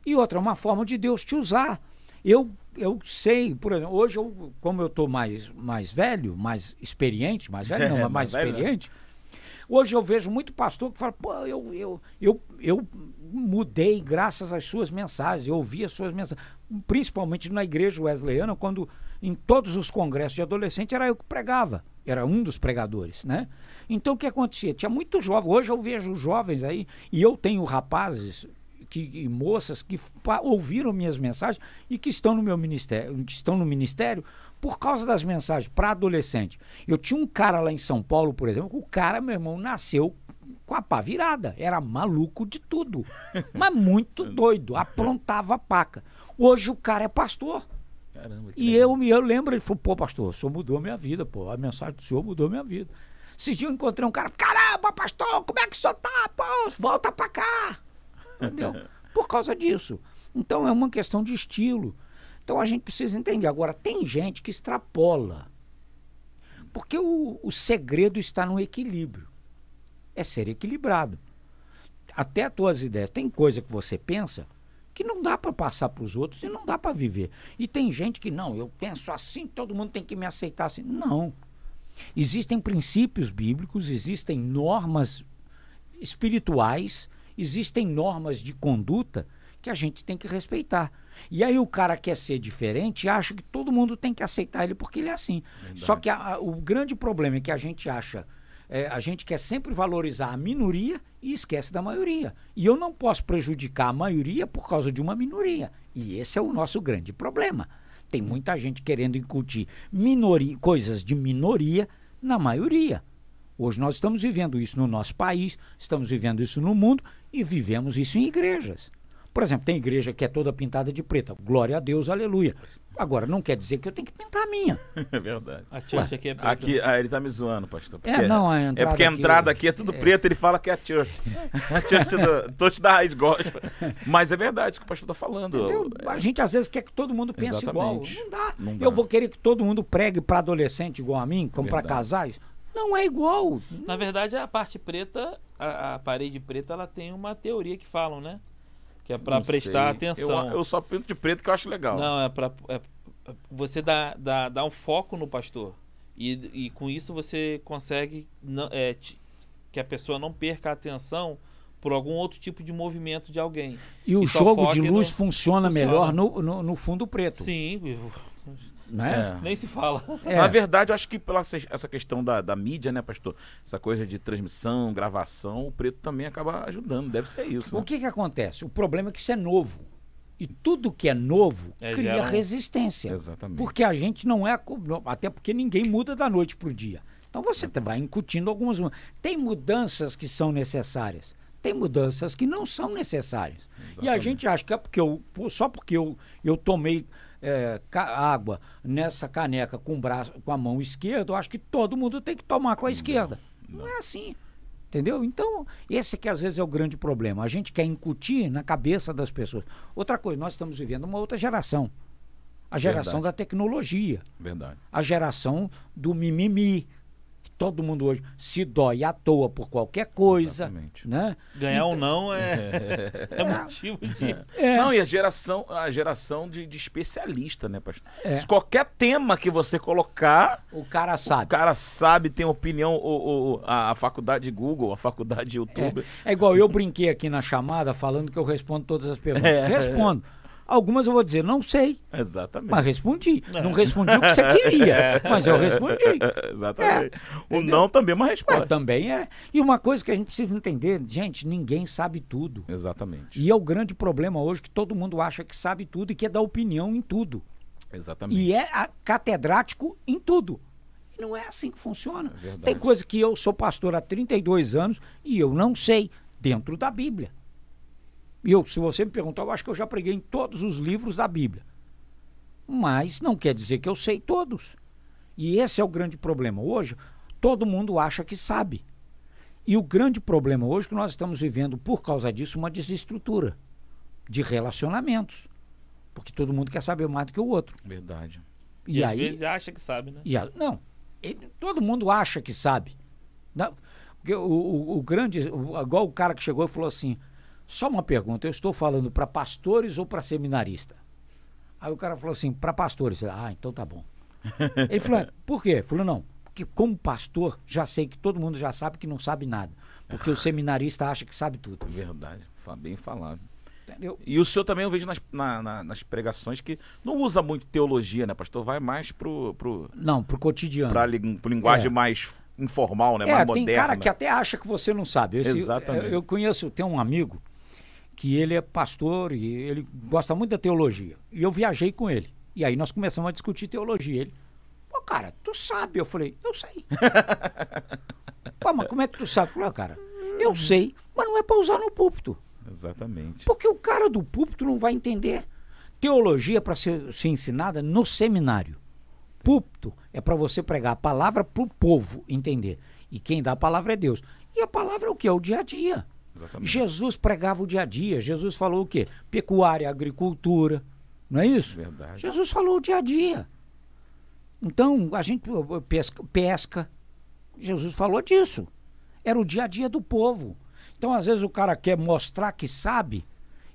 E outra, é uma forma de Deus te usar. Eu, eu sei, por exemplo, hoje, eu, como eu estou mais, mais velho, mais experiente, mais velho não, É, [LAUGHS] mas mais mais velho, né? Hoje eu vejo muito pastor que fala, pô, eu, eu, eu, eu mudei graças às suas mensagens, eu ouvi as suas mensagens, principalmente na igreja wesleyana, quando em todos os congressos de adolescente era eu que pregava, era um dos pregadores, né? Então o que acontecia? Tinha muito jovem, hoje eu vejo jovens aí, e eu tenho rapazes que, e moças que ouviram minhas mensagens e que estão no meu ministério, que estão no ministério por causa das mensagens para adolescente. Eu tinha um cara lá em São Paulo, por exemplo, o cara, meu irmão, nasceu com a pá virada, era maluco de tudo, [LAUGHS] mas muito doido, aprontava a paca. Hoje o cara é pastor. Caramba, E legal. eu, eu lembro, ele falou, pô, pastor, o senhor mudou minha vida, pô. A mensagem do senhor mudou minha vida. Esses dias eu encontrei um cara, caramba, pastor, como é que o senhor tá? Pô, volta pra cá. Entendeu? [LAUGHS] Por causa disso. Então é uma questão de estilo. Então a gente precisa entender. Agora, tem gente que extrapola. Porque o, o segredo está no equilíbrio. É ser equilibrado. Até as tuas ideias. Tem coisa que você pensa que não dá para passar para os outros e não dá para viver. E tem gente que não, eu penso assim, todo mundo tem que me aceitar assim. Não. Existem princípios bíblicos, existem normas espirituais Existem normas de conduta que a gente tem que respeitar. E aí o cara quer ser diferente e acha que todo mundo tem que aceitar ele porque ele é assim. Verdade. Só que a- a- o grande problema é que a gente acha, é, a gente quer sempre valorizar a minoria e esquece da maioria. E eu não posso prejudicar a maioria por causa de uma minoria. E esse é o nosso grande problema. Tem muita gente querendo incutir minoria, coisas de minoria na maioria. Hoje nós estamos vivendo isso no nosso país, estamos vivendo isso no mundo e vivemos isso em igrejas. Por exemplo, tem igreja que é toda pintada de preta. Glória a Deus, aleluia. Agora, não quer dizer que eu tenho que pintar a minha. [LAUGHS] É verdade. A church aqui é preta. Aqui, ah, ele tá me zoando, pastor. É, não, a é entrada porque a aqui- entrada aqui é tudo preto, ele fala que é a church. [LAUGHS] a church do, church da raiz gospel. Mas é verdade isso que o pastor tá falando. Entendeu? A gente às vezes quer que todo mundo pense igual. Exatamente. Não dá. Não Eu dá. vou querer que todo mundo pregue para adolescente igual a mim, como para casais. Não é igual. Na verdade, a parte preta, a, a parede preta, ela tem uma teoria que falam, né? Que é pra Não prestar sei. atenção. Eu, eu só pinto de preto que eu acho legal. Não, é pra. é- você dá, dá, dá um foco no pastor. E, e com isso você consegue não, é, que a pessoa não perca a atenção por algum outro tipo de movimento de alguém. E o E jogo de luz no- funciona, funciona. melhor no, no, no fundo preto. Sim, Né? É. nem se fala. É. Na verdade, eu acho que pela essa questão da, da mídia, né, pastor? Essa coisa de transmissão, gravação, o preto também acaba ajudando. Deve ser isso. O né? que, que acontece? O problema é que isso é novo. E tudo que é novo É, cria gera um- resistência. Exatamente. Porque a gente não é. Até porque ninguém muda da noite para o dia. Então você vai incutindo algumas. Tem mudanças que são necessárias. Tem mudanças que não são necessárias. E a Exatamente. gente acha que é porque eu. Só porque eu, eu tomei é, água nessa caneca com, braço, com a mão esquerda, eu acho que todo mundo tem que tomar com a esquerda. Não, é assim. Entendeu? Então, esse que às vezes é o grande problema. A gente quer incutir na cabeça das pessoas. Outra coisa, nós estamos vivendo uma outra geração. A geração Verdade. da tecnologia. Verdade. A geração do mimimi. Todo mundo hoje se dói à toa por qualquer coisa. Exatamente. Né? Ganhar ou não é, é [LAUGHS] motivo de. É. Não, e a geração, a geração de, de especialista, né, pastor? É. Se qualquer tema que você colocar, O cara o sabe. cara sabe, tem opinião, o, o- a, a faculdade Google, a faculdade YouTube. É igual eu brinquei aqui na chamada falando que eu respondo todas as perguntas. É. Respondo. Algumas eu vou dizer, não sei, Exatamente. mas respondi. É. Não respondi o que você queria, [LAUGHS] mas eu respondi. [LAUGHS] Exatamente. o entendeu? não também é uma Mas resposta. também é. E uma coisa que a gente precisa entender, gente, ninguém sabe tudo. Exatamente. E é o grande problema hoje que todo mundo acha que sabe tudo e quer dar opinião em tudo. Exatamente. E é a- catedrático em tudo. E não é assim que funciona. É. Tem coisa que eu sou pastor há 32 anos e eu não sei dentro da Bíblia. E eu, se você me perguntar, eu acho que eu já preguei em todos os livros da Bíblia. Mas não quer dizer que eu sei todos. E esse é o grande problema. Hoje, todo mundo acha que sabe. E o grande problema hoje é que nós estamos vivendo, por causa disso, uma desestrutura de relacionamentos. Porque todo mundo quer saber mais do que o outro. Verdade. E, E, às aí. vezes acha que sabe, né? e a- não, ele- todo mundo acha que sabe. Não, porque o, o- o grande. o- igual o cara que chegou e falou assim: só uma pergunta, eu estou falando para pastores ou para seminarista? Aí o cara falou assim: para pastores. Ah, então tá bom. [LAUGHS] Ele falou: por quê? Ele falou: não, porque como pastor, já sei que todo mundo já sabe que não sabe nada. Porque o [LAUGHS] seminarista acha que sabe tudo. Verdade. Bem falado. Entendeu? E o senhor também eu vejo nas, na- na- nas pregações que não usa muito teologia, né, pastor? Vai mais pro, pro, Não, pro cotidiano. pra pro linguagem É. mais informal, né? É, mais tem moderna. cara que até acha que você não sabe. Esse- Exatamente. Eu, eu conheço, tem um amigo que ele é pastor e ele gosta muito da teologia. E eu viajei com ele. E aí nós começamos a discutir teologia. Ele, pô, cara, tu sabe? Eu falei, eu sei. [LAUGHS] pô, mas como é que tu sabe? Eu falei, ah, cara, eu sei, mas não é pra usar no púlpito. Exatamente. Porque o cara do púlpito não vai entender. Teologia é para ser, ser ensinada no seminário. Púlpito é para você pregar a palavra para o povo entender. E quem dá a palavra é Deus. E a palavra é o que? É o dia a dia. Exatamente. Jesus pregava o dia a dia. Jesus falou o quê? Pecuária, agricultura. Não é isso? Verdade. Jesus falou o dia a dia. Então, a gente pesca, pesca. Jesus falou disso. Era o dia a dia do povo. Então, às vezes, o cara quer mostrar que sabe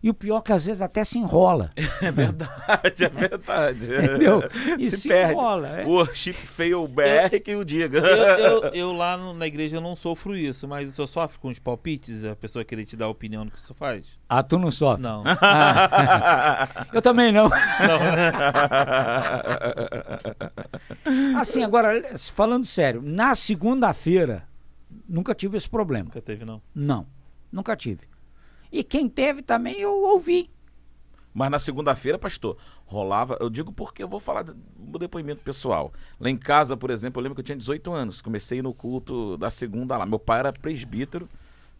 E o pior é que às vezes até se enrola. [LAUGHS] É verdade, é verdade. [LAUGHS] Entendeu? E se, se perde. enrola, é. Worship fail BR que o diga. Eu, eu- [LAUGHS] eu lá no- na igreja eu não sofro isso, mas o senhor sofre com os palpites, a pessoa querer te dar a opinião do que você faz? Ah, tu não sofre? Não. Ah. eu também não. Não. Assim, agora, falando sério, na segunda-feira, nunca tive esse problema. Nunca teve, não. Não, nunca tive. E quem teve também eu ouvi. Mas na segunda-feira, pastor, rolava. Eu digo porque eu vou falar do meu depoimento pessoal. Lá em casa, por exemplo, eu lembro que eu tinha 18 anos. Comecei no culto da segunda lá. Meu pai era presbítero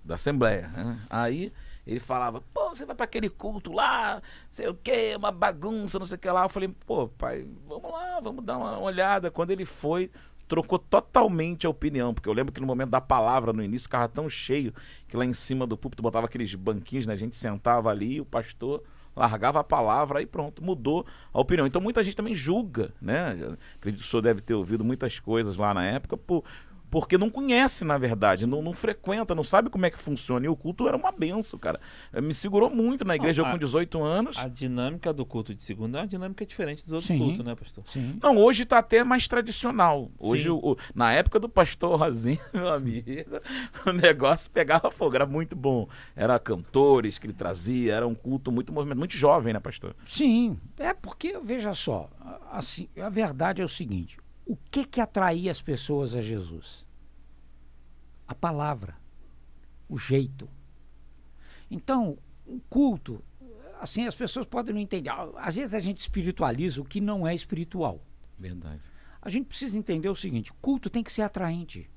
da Assembleia. né? Aí ele falava: pô, você vai para aquele culto lá, sei o quê, uma bagunça, não sei o que lá. Eu falei: pô, pai, vamos lá, vamos dar uma olhada. Quando ele foi. Trocou totalmente a opinião, porque eu lembro que no momento da palavra, no início, ficava tão cheio que lá em cima do púlpito botava aqueles banquinhos, né? A gente sentava ali, o pastor largava a palavra e pronto, mudou a opinião. Então muita gente também julga, né? Acredito que o senhor deve ter ouvido muitas coisas lá na época, por- porque não conhece, na verdade, não, não frequenta, não sabe como é que funciona. E o culto era uma benção, cara. Eh, Me segurou muito na igreja, Não, eu a- com 18 anos. A dinâmica do culto de segunda é uma dinâmica diferente dos outros Sim. cultos, né, pastor? Sim. Não, hoje tá até mais tradicional. Hoje, o- o- na época do pastor Rosinho, [LAUGHS] meu amigo, o negócio pegava fogo, era muito bom. Era cantores que ele trazia, era um culto muito movimento, muito jovem, né, pastor? Sim, é porque, veja só, assim, a verdade é o seguinte: o que que atraía as pessoas a Jesus? A palavra, o jeito. Então, o culto, assim, as pessoas podem não entender. Ah, Às vezes a gente espiritualiza o que não é espiritual. Verdade. A gente precisa entender o seguinte: culto tem que ser atraente.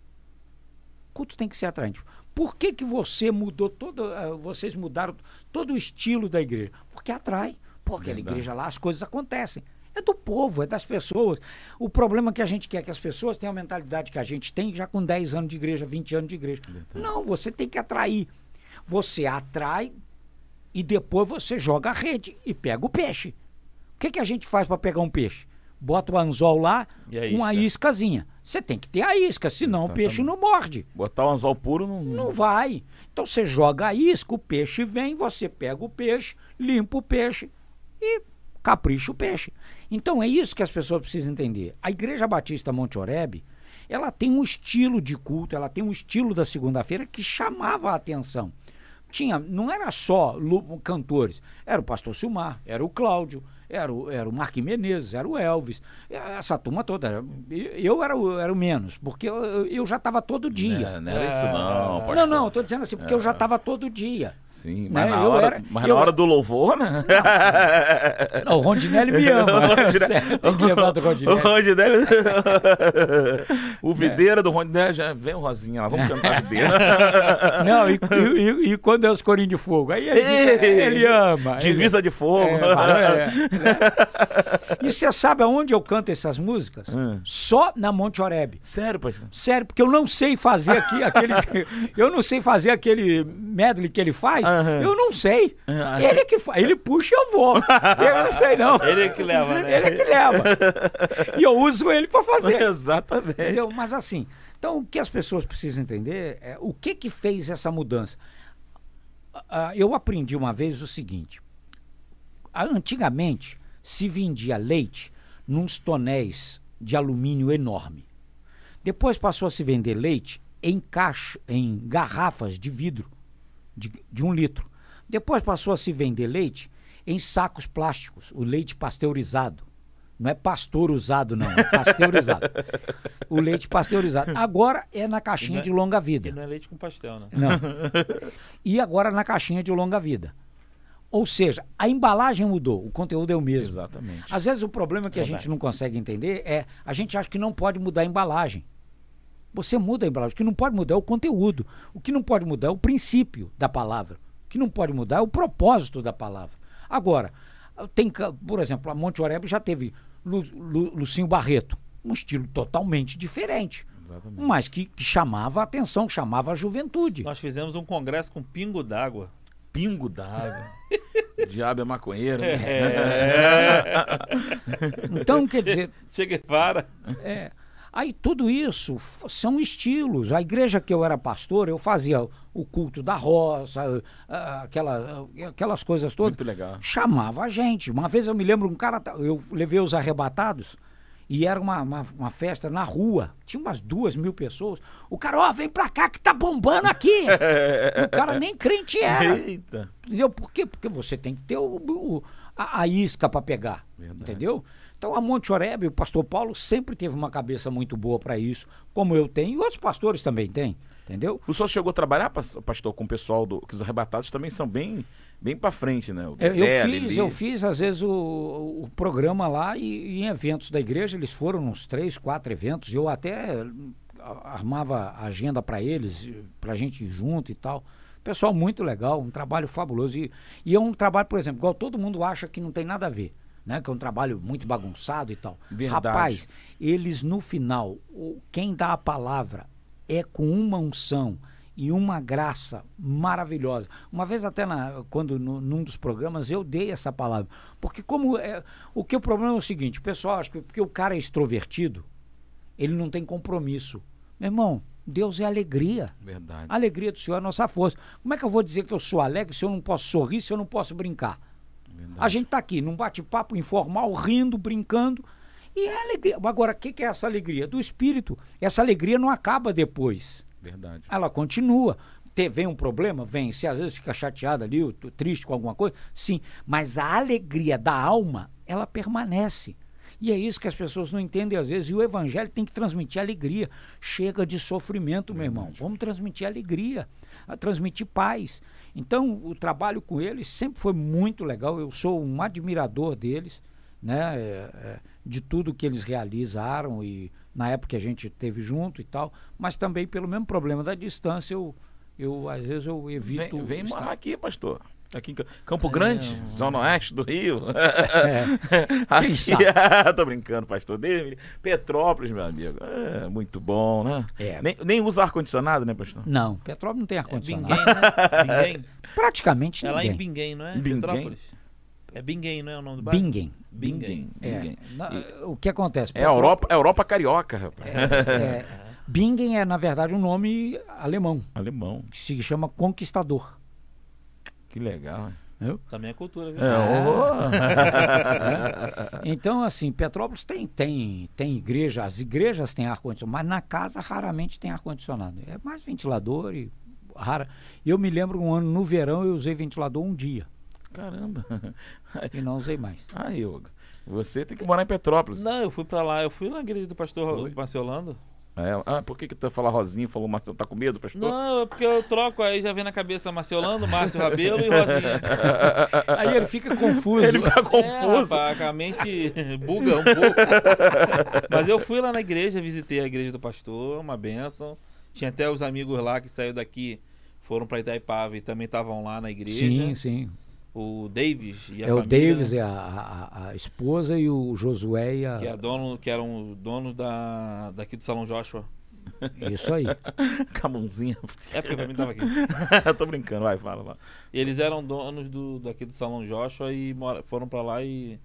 Culto tem que ser atraente. Por que, que você mudou todo, eh, vocês mudaram todo o estilo da igreja? Porque atrai. Aquela Verdade. igreja lá, as coisas acontecem. É do povo, é das pessoas. O problema é que a gente quer que as pessoas tenham a mentalidade que a gente tem já com 10 anos de igreja, 20 anos de igreja. Não, você tem que atrair. Você atrai e depois você joga a rede e pega o peixe. O que, que a gente faz para pegar um peixe? Bota o anzol lá, E a uma isca? iscazinha. Você tem que ter a isca, senão o peixe não morde. Botar o anzol puro não. Não vai. Então você joga a isca, o peixe vem, você pega o peixe, limpa o peixe e capricha o peixe. Então é isso que as pessoas precisam entender. A Igreja Batista Monte Oreb, ela tem um estilo de culto, ela tem um estilo da segunda-feira que chamava a atenção. Tinha, não era só cantores, era o pastor Silmar, era o Cláudio, era o, era o Marquinhos Menezes, era o Elvis, essa turma toda. Eu era o, era o menos, porque eu, eu- já estava todo dia. É, não era isso não, pastor. Não, não, tô dizendo assim, porque eu já estava todo dia. Sim, Né, mas, na, eu hora, era- mas eu- na hora do louvor, né? Não, o Rondinelli me ama. [LAUGHS] Rondinelli- [LAUGHS] Sério, tem que levar do O Rondinelli. Rondinelli. [LAUGHS] o videira do Rondinelli já vem o Rosinha lá, vamos cantar videira. Não, e, e- e- e quando é os corinhos de fogo? Aí ele, fica- ele ama. Divisa de fogo. Ele, é, é, né? E você sabe aonde eu canto essas músicas? Hum. Só na Monte Oreb. Sério, pastor? Sério, porque eu não sei fazer aqui aquele. [LAUGHS] eu não sei fazer aquele medley que ele faz. Aham. Eu não sei. Ah. Ele que faz. Ele puxa e eu vou. Eu não sei, não. Ele é que leva, né? Ele é que leva. E eu uso ele pra fazer. Exatamente. Entendeu? Mas assim, então o que as pessoas precisam entender é o que que fez essa mudança. Ah, eu aprendi uma vez o seguinte: antigamente se vendia leite nos tonéis de alumínio enorme. Depois passou a se vender leite em caixa, em garrafas de vidro de, de um litro. Depois passou a se vender leite em sacos plásticos, o leite pasteurizado. Não é pastor usado, não, é pasteurizado. [LAUGHS] o leite pasteurizado. Agora é na caixinha E não é- de longa vida. E não é leite com pastel, né? Não. [LAUGHS] E agora na caixinha de longa vida. Ou seja, a embalagem mudou, o conteúdo é o mesmo. Exatamente. Às vezes o problema que a gente não consegue entender é a gente acha que não pode mudar a embalagem. Você muda a embalagem. O que não pode mudar é o conteúdo. O que não pode mudar é o princípio da palavra. O que não pode mudar é o propósito da palavra. Agora, tem, por exemplo, a Monte Oreb já teve Lu, Lu- Lucinho Barreto, um estilo totalmente diferente, Exatamente. mas que, que chamava a atenção, chamava a juventude. Nós fizemos um congresso com pingo d'água. Pingo d'água. O [LAUGHS] diabo é maconheiro. né? [LAUGHS] Então, quer dizer, Che Guevara. É. Aí tudo isso são estilos. A igreja que eu era pastor, eu fazia o culto da roça, aquela, aquelas coisas todas. Muito legal. Chamava a gente. Uma vez eu me lembro, um cara, eu levei os arrebatados e era uma, uma, uma festa na rua. Tinha umas duas mil pessoas. O cara, ó, vem pra cá que tá bombando aqui. [LAUGHS] O cara nem crente era. Eita. Entendeu? Por quê? Porque você tem que ter o, o- a, a isca para pegar. Verdade. Entendeu? Então a Monte Oreb, o pastor Paulo sempre teve uma cabeça muito boa para isso, como eu tenho, e outros pastores também têm. Entendeu? O senhor chegou a trabalhar, pas- pastor, com o pessoal do. que os arrebatados também são bem, bem pra frente, né? O Eu, eu a fiz, eu fiz às vezes o, o programa lá e, e em eventos da igreja, eles foram uns três, quatro eventos. Eu até armava a agenda para eles, para a gente ir junto e tal. Pessoal muito legal, um trabalho fabuloso. E, e é um trabalho, por exemplo, igual todo mundo acha que não tem nada a ver. Né, que é um trabalho muito bagunçado e tal. Verdade. Rapaz, eles no final, quem dá a palavra é com uma unção e uma graça maravilhosa. Uma vez até na, quando no- num dos programas eu dei essa palavra, porque como é, o que o problema é o seguinte, o pessoal acha que porque o cara é extrovertido, ele não tem compromisso. Meu irmão, Deus é alegria. Verdade. A alegria do Senhor é a nossa força. Como é que eu vou dizer que eu sou alegre se eu não posso sorrir, se eu não posso brincar? verdade. A gente tá aqui num bate-papo informal, rindo, brincando. E é alegria. Agora, o que, que é essa alegria? Do espírito. Essa alegria não acaba depois. Verdade. Ela continua. Te- vem um problema? Vem. Se às vezes fica chateado ali, triste com alguma coisa, sim. Mas a alegria da alma, ela permanece. E é isso que as pessoas não entendem às vezes. E o evangelho tem que transmitir alegria. Chega de sofrimento, meu irmão. Vamos transmitir alegria, transmitir paz. Então, o trabalho com eles sempre foi muito legal. Eu sou um admirador deles, né? é, é, de tudo que eles realizaram e na época que a gente teve junto e tal. Mas também pelo mesmo problema da distância, eu, eu às vezes eu evito. Vem, vem morar aqui, pastor. Aqui em Ca- Campo Grande, Zona Oeste do Rio. [LAUGHS] É. [LAUGHS] Aqui, sabe? [LAUGHS] tô brincando, pastor dele. Petrópolis, meu amigo. É, muito bom, né? É. Nem, nem usa ar-condicionado, né, pastor? Não, Petrópolis não tem É ar-condicionado. Binguém, né? Binguém. Praticamente É lá em ninguém. Binguém, não é? Binguém? Petrópolis. É Binguém, não é o nome do bairro? Bingen. Binguém. É. Binguém. Na- o que acontece? É a Europa, é a Europa carioca, rapaz. É, é, [LAUGHS] Bingen é, na verdade, um nome alemão, Alemão. que se chama conquistador. Que legal. Viu? Também é cultura, viu? É, [LAUGHS] Então, assim, Petrópolis tem, tem, tem igreja, as igrejas têm ar-condicionado, mas na casa raramente tem ar-condicionado. É mais ventilador e rara. Eu me lembro um ano no verão eu usei ventilador um dia Caramba. [LAUGHS] e não usei mais. Aí, Hugo, você tem que morar em Petrópolis. Não, eu fui pra lá, eu fui na igreja do pastor Foi? Marciolando. É, ah, por que que tu fala Rosinha falou Marcelo? Tá com medo, pastor? Não, é porque eu troco, aí já vem na cabeça Marciolando, Márcio Rabelo e Rosinha. [LAUGHS] Aí ele fica confuso. Ele fica É, confuso. rapaz, a mente [LAUGHS] buga um pouco. Mas eu fui lá na igreja, visitei a igreja do pastor, uma benção. Tinha até os amigos lá que saíram daqui, foram pra Itaipava e também estavam lá na igreja. Sim, sim. O Davis e a É o família, Davis, é a, a- a esposa e o Josué e a... que, é dono, que eram donos da, daqui do Salão Joshua. Isso aí. [LAUGHS] Com a mãozinha. É porque pra mim tava aqui. [LAUGHS] Tô brincando, vai, fala lá. Eles eram donos do, daqui do Salão Joshua e mora- foram pra lá e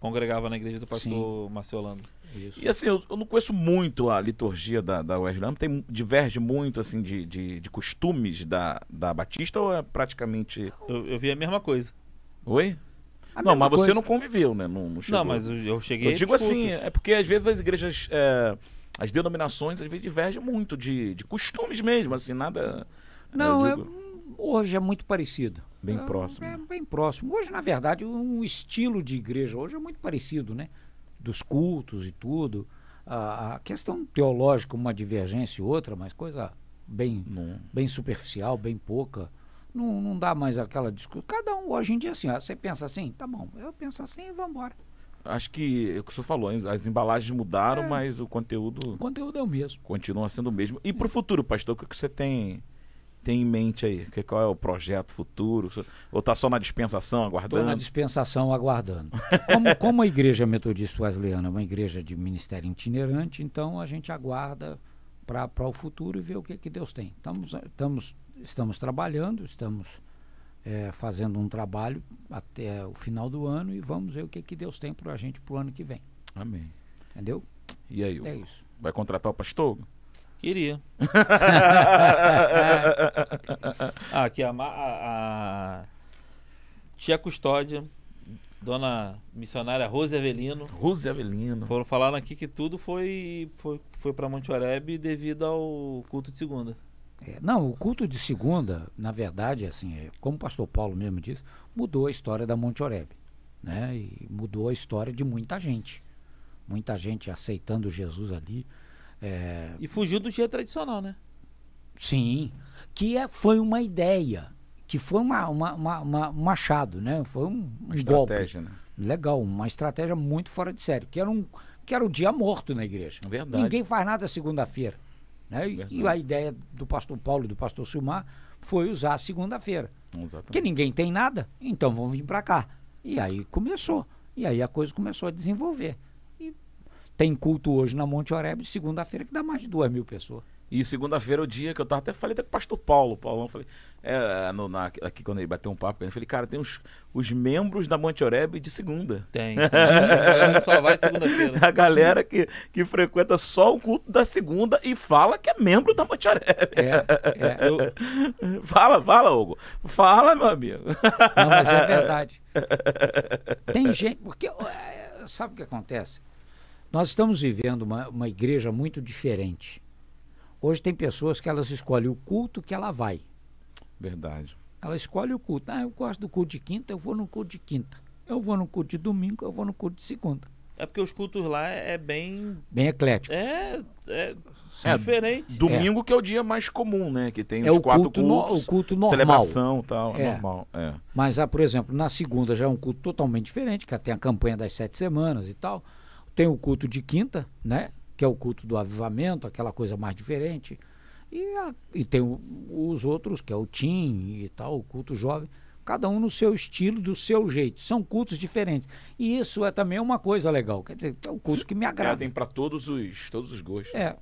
congregavam na igreja do pastor Marciolando. Isso. E assim, eu, eu não conheço muito a liturgia da, da Wesleyan, tem diverge muito assim de, de, de costumes da, da Batista ou é praticamente. Eu, eu vi a mesma coisa. Oi? A não, mas você coisa. não conviveu, né? Não, não. Não, mas eu, eu cheguei. Eu digo assim, é porque às vezes as igrejas, é, as denominações, às vezes divergem muito de, de costumes mesmo, assim, nada. Não, eu é, digo, hoje é muito parecido. Bem É, próximo. É bem próximo. Hoje, na verdade, um estilo de igreja hoje é muito parecido, né? Dos cultos e tudo. A, a questão teológica, uma divergência e outra, mas coisa bem, Não. bem superficial, bem pouca. Não, não dá mais aquela discussão. Cada um hoje em dia assim, ó, você pensa assim, tá bom, eu penso assim e vamos embora. Acho que é o que o senhor falou, as embalagens mudaram, É. mas o conteúdo O conteúdo é o mesmo. continua sendo o mesmo. E pro futuro, pastor, o que que você tem, tem em mente aí? Que, qual é o projeto futuro? Ou tá só na dispensação, Estou aguardando? na dispensação aguardando. Como, como a igreja metodista wesleyana é uma igreja de ministério itinerante, então a gente aguarda para o futuro e ver o que, que Deus tem. Estamos, estamos, estamos trabalhando, estamos eh, fazendo um trabalho até o final do ano e vamos ver o que, que Deus tem para a gente para o ano que vem. Amém. Entendeu? E aí, É isso. Vai contratar o pastor? Queria. [LAUGHS] ah, aqui a, a, a tia Custódia, dona missionária Rose Avelino, Rose Avelino. foram falando aqui que tudo foi, foi, foi para Monte Oreb devido ao culto de segunda. É, não, o culto de segunda, na verdade, assim, é, como o pastor Paulo mesmo disse, mudou a história da Monte Oreb, né? E mudou a história de muita gente. Muita gente aceitando Jesus ali. É, E fugiu do dia tradicional, né? sim, que é, foi uma ideia, que foi uma, uma, uma- uma- um machado, né? Foi um, Uma um golpe. estratégia, né? Legal, uma estratégia muito fora de sério, que era um que era o dia morto na igreja. Verdade. Ninguém faz nada segunda-feira. Né? E- E a ideia do pastor Paulo e do pastor Silmar foi usar a segunda-feira. Porque ninguém tem nada, então vamos vir para cá. E aí começou. E aí a coisa começou a desenvolver. Tem culto hoje na Monte Oreb, segunda-feira, que dá mais de duas mil pessoas. E segunda-feira é o dia que eu tava até falei até com o pastor Paulo. Paulão, falei, é, no, na- aqui quando ele bateu um papo, eu falei, cara, tem os, os membros da Monte Oreb de segunda. Tem. [LAUGHS] tem. Só vai segunda-feira. A galera que, que frequenta só o culto da segunda e fala que é membro da Monte Oreb. É, é. Eu- [LAUGHS] Fala, fala, Hugo. Fala, meu amigo. Não, mas é [LAUGHS] verdade. Tem gente. Porque é, sabe o que acontece? Nós estamos vivendo uma, uma igreja muito diferente. Hoje tem pessoas que elas escolhem o culto que ela vai. Verdade. Ela escolhe o culto. Ah, eu gosto do culto de quinta, eu vou no culto de quinta. Eu vou no culto de domingo, eu vou no culto de segunda. É porque os cultos lá é bem. Bem eclético. É, é É, diferente. Domingo que é o dia mais comum, né? Que tem É os o quatro culto no- cultos, o culto normal. celebração e tal. É. Normal, é. Mas, ah, por exemplo, na segunda já é um culto totalmente diferente, que tem a campanha das sete semanas e tal. Tem o culto de quinta, né? Que é o culto do avivamento, aquela coisa mais diferente. E, a- e tem o- os outros, que é o Tim e tal, o culto jovem. Cada um no seu estilo, do seu jeito. São cultos diferentes. E isso é também uma coisa legal. Quer dizer, é um culto que me É, agrada. tem pra todos os, todos os gostos. É,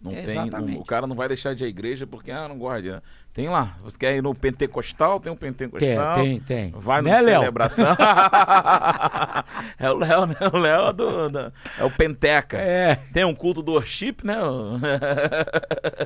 Não É, tem, não- o cara não vai deixar de ir à igreja porque, ah, não gosta. Tem lá, você quer ir no pentecostal? Tem um tem, pentecostal. tem, tem. Vai no Né, celebração. [LAUGHS] é o Léo, né? O Léo é, do, da- é o Penteca. É. Tem um culto do worship, né?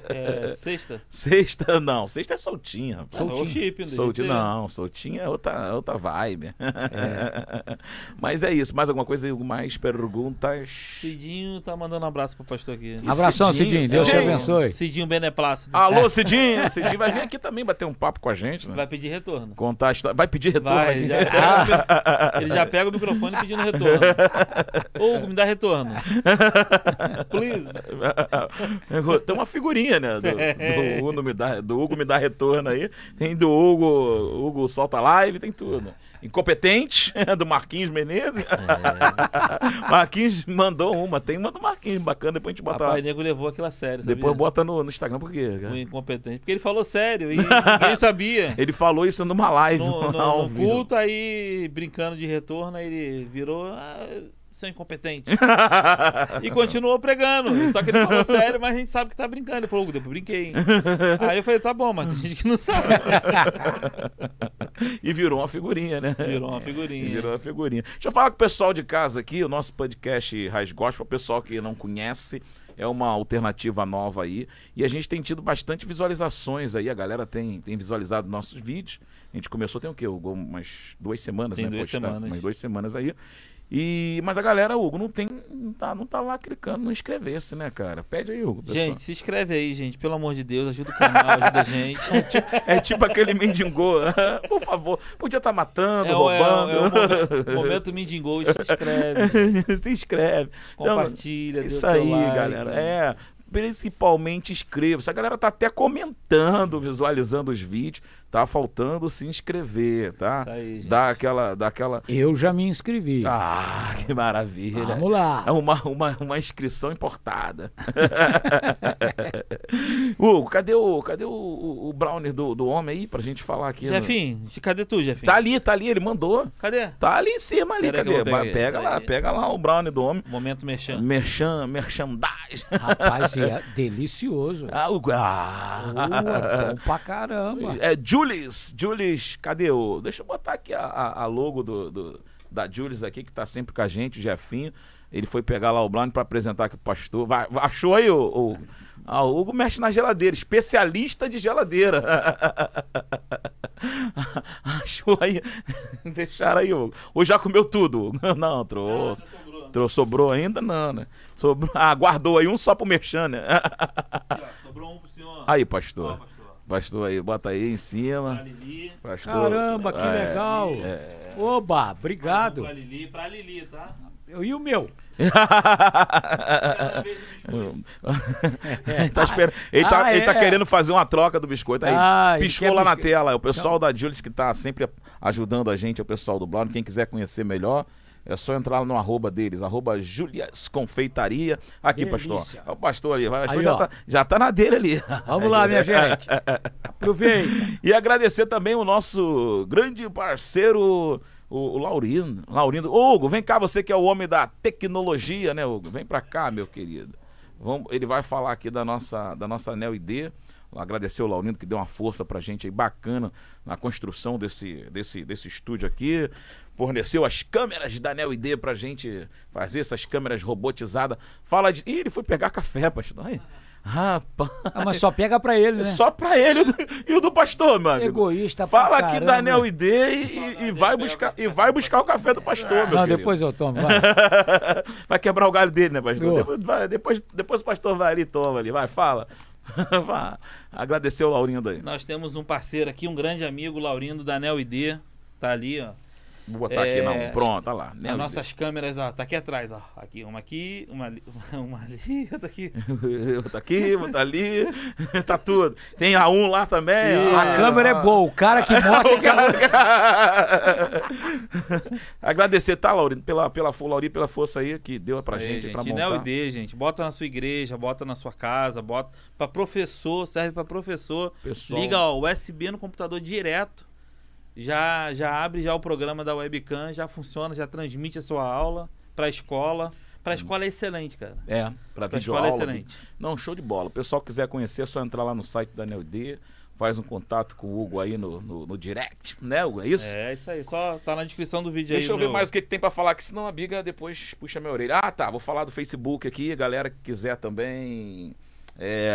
É, sexta. Sexta, não. Sexta é soltinha. rapaz. Soltinho. É o chip, não soltinho é outra, é outra vibe. [LAUGHS] Mas é isso. Mais alguma coisa? Mais perguntas? Cidinho tá mandando um abraço pro pastor aqui. E Abração, Cidinho, Cidinho. Deus te Cidinho. abençoe. Cidinho Beneplácido. Alô, Cidinho! Cidinho vai vir aqui também bater um papo com a gente, né? Vai pedir retorno. Contar a história. Vai pedir retorno Vai, já [LAUGHS] pega- ele já pega o microfone pedindo retorno. Hugo, me dá retorno. Please. Tem uma figurinha, né? Do, É. do Hugo me dá, do Hugo me dá retorno aí. Tem do Hugo, Hugo solta live, tem tudo. Incompetente, [LAUGHS] do Marquinhos Menezes. É. [LAUGHS] Marquinhos mandou uma, tem uma do Marquinhos, bacana, depois a gente bota. Papai Nego levou aquilo a sério. Sabia? depois bota no, no Instagram, por quê? cara? O incompetente. Porque ele falou sério e [LAUGHS] ninguém sabia. Ele falou isso numa live. No, no- ao no culto, aí, brincando de retorno, aí ele virou. Ah, seu incompetente. [LAUGHS] e continuou pregando. Só que ele falou sério, mas a gente sabe que tá brincando. Ele falou, depois brinquei. hein?" Aí eu falei, tá bom, mas tem gente que não sabe. [LAUGHS] e virou uma figurinha, né? Virou uma figurinha. E Virou uma figurinha. Deixa eu falar com o pessoal de casa aqui, o nosso podcast Raiz Gospel, o pessoal que não conhece, é uma alternativa nova aí. E a gente tem tido bastante visualizações aí, a galera tem, tem visualizado nossos vídeos. A gente começou tem o quê? Umas duas semanas, Tem né? duas postando, semanas. Umas duas semanas aí. E, mas a galera, Hugo, não tem. Não tá, não tá lá clicando no inscrever-se, né, cara? Pede aí, Hugo. pessoal. Gente, se inscreve aí, gente. Pelo amor de Deus, ajuda o canal, ajuda a gente. [LAUGHS] É tipo aquele mendigô. [LAUGHS] Por favor, podia estar matando, É o, é, roubando. é o momento, momento Mindingol, se inscreve. [LAUGHS] Se inscreve. Então, Compartilha, dê o Isso aí, like. galera. É. Principalmente inscreva-se. A galera tá até comentando, visualizando os vídeos. Tá faltando se inscrever, tá? Isso aí, gente. Dá aquela. Dá aquela... Eu já me inscrevi. Ah, que maravilha. Vamos lá. É uma, uma, uma inscrição importada. [LAUGHS] Hugo, cadê o, cadê o, o, o brownie do, do homem aí pra gente falar aqui? no- Jefinho, cadê tu, Jefinho? Tá ali, tá ali, ele mandou. Cadê? Tá ali em cima ali, Pera cadê? pega lá, pega lá o brownie do homem. Momento mexendo. Merchan, merchandise. Rapaz, é delicioso. Ah, o- ah. é bom pra caramba. É Julis, Julis, cadê o. Deixa eu botar aqui a, a, logo do, do- da Julius aqui, que tá sempre com a gente, o Jefinho. Ele foi pegar lá o blind para apresentar aqui pro pastor. Vai, achou aí o, o, ah, o Hugo mexe na geladeira, especialista de geladeira. [LAUGHS] achou aí. [LAUGHS] Deixaram aí, Hugo. Ou já comeu tudo? [LAUGHS] Não, trouxe. Sobrou. Sobrou ainda? Não, né? Sobrou, [LAUGHS] ah, guardou aí um só pro mexer, né? sobrou um pro senhor. Aí, pastor. pastor. aí, bota aí em cima. Pastor, Caramba, que é, legal. É. Oba, obrigado. Pra Lili, pra Lili, tá? Eu e o meu. ele [LAUGHS] tá, esperando, ele, tá, ah, ele tá é. querendo fazer uma troca do biscoito. Aí ah, piscou lá na tela. O pessoal então... da Julius que tá sempre ajudando a gente, é o pessoal do blog. Quem quiser conhecer melhor, é só entrar no arroba deles, arroba Julias Confeitaria. Aqui, Delícia. pastor. É o pastor ali. O pastor Aí, já, tá, já tá na dele ali. Vamos lá, minha gente. Aproveita. [LAUGHS] E agradecer também o nosso grande parceiro o, o Laurindo. Laurindo. Hugo, vem cá, você que é o homem da tecnologia, né, Hugo? Vem pra cá, meu querido. Vamos, ele vai falar aqui da nossa, da nossa Neo ID. Agradecer o Laurindo que deu uma força pra gente aí bacana na construção desse, desse, desse estúdio aqui. Forneceu as câmeras da Neo ID pra gente fazer essas câmeras robotizadas. Fala de. Ih, ele foi pegar café, pastor. Aí. Rapaz. Ah, mas só pega pra ele, né? Só pra ele e o do pastor, mano. Egoísta Fala aqui da Neo ID e, e, vai buscar, e vai buscar o café do pastor, meu Não, querido. depois eu tomo, vai. [LAUGHS] vai quebrar o galho dele, né, pastor? Depois, vai, depois, depois o pastor vai ali e toma ali. Vai, fala. [LAUGHS] Agradecer o Laurindo aí. Nós temos um parceiro aqui, um grande amigo, Laurindo da Neo ID. Tá ali, ó. Vou botar é, aqui não. Pronto, olha lá. As nossas câmeras, ó, tá aqui atrás, ó. Aqui, uma aqui, uma ali, [LAUGHS] uma ali, outra aqui. [LAUGHS] outra aqui, outra ali. [LAUGHS] tá tudo. Tem a um lá também. A câmera é boa, o cara que mostra o cara... Agradecer, tá, Laurindo, pela, pela, Lauri, pela força aí que deu pra gente, gente pra montar. Neo ID, gente. Bota na sua igreja, bota na sua casa, bota pra professor, serve pra professor. Pessoal. Liga, ó, USB no computador direto já, já abre já o programa da webcam, já funciona, já transmite a sua aula para a escola. Para a escola é excelente, cara. É, para a escola é excelente. Não, show de bola. O pessoal quiser conhecer, é só entrar lá no site da NeoD, faz um contato com o Hugo aí no, no, no, direct, né, Hugo? É isso? É, isso aí. Só tá na descrição do vídeo Deixa aí. Deixa eu ver mais o que, que tem para falar, que senão a Biga depois puxa minha orelha. Ah, tá. Vou falar do Facebook aqui. A galera que quiser também. É,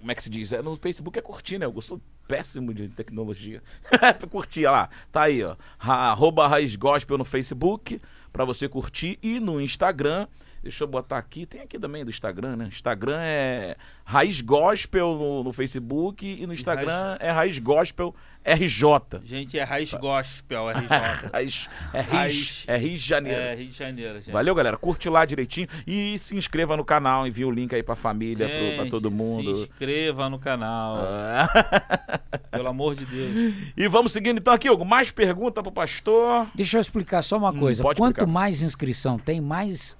como é que se diz? É, no Facebook é curtir, né? Eu sou péssimo de tecnologia. [LAUGHS] curtir, lá. Tá aí, ó. Arroba Raiz Gospel no Facebook, para você curtir. E no Instagram, deixa eu botar aqui, tem aqui também do Instagram, né? Instagram é Raiz Gospel no, no Facebook e no Instagram Raiz... é Raiz Gospel RJ. Gente, é Raiz Gospel [LAUGHS] RJ. Raiz, é Raiz, é Rio de Janeiro. É Rio de Janeiro, gente. Valeu, galera. Curte lá direitinho e se inscreva no canal, envia o link aí pra família, gente, pro, pra todo mundo. Se inscreva no canal. [LAUGHS] [LAUGHS] Pelo amor de Deus. E vamos seguindo então aqui, Hugo. Mais pergunta pro pastor. Deixa eu explicar só uma hum, coisa. Hum, Quanto explicar. mais inscrição tem, mais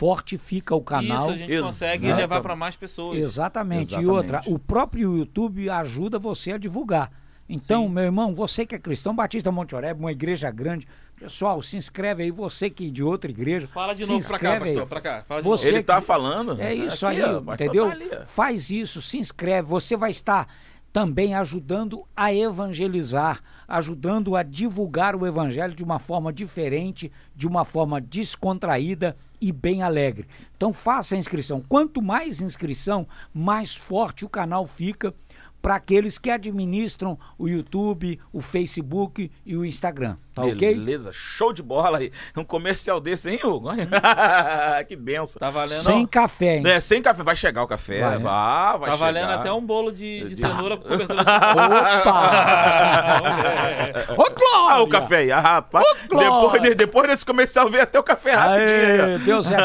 fortifica o canal. Isso, a gente consegue levar para mais pessoas. Exatamente. Exatamente. E outra, o próprio YouTube ajuda você a divulgar. Então, Sim. meu irmão, você que é cristão, Batista Monte Oreb, uma igreja grande, pessoal, se inscreve aí, você que é de outra igreja. Fala de novo pra cá, pastor, pra cá. Fala você Ele tá falando. É isso Aqui, aí, ó, entendeu? Tá Faz isso, se inscreve, você vai estar também ajudando a evangelizar, ajudando a divulgar o evangelho de uma forma diferente, de uma forma descontraída e bem alegre. Então faça a inscrição. Quanto mais inscrição, mais forte o canal fica para aqueles que administram o YouTube, o Facebook e o Instagram. Tá ok? Beleza, show de bola aí. Um comercial desse, hein, Hugo? Hum. [LAUGHS] que benção. Tá valendo. Sem café, hein? É, sem café. Vai chegar o café. Vai, ah, vai Tá chegar. valendo até um bolo de, de cenoura com cobertura [LAUGHS] Opa! [LAUGHS] Ô, Glória! Ah, o café aí. Ah, rapaz. Ô, depois, de, depois desse comercial veio até o café rapidinho. Aê, Deus é bom.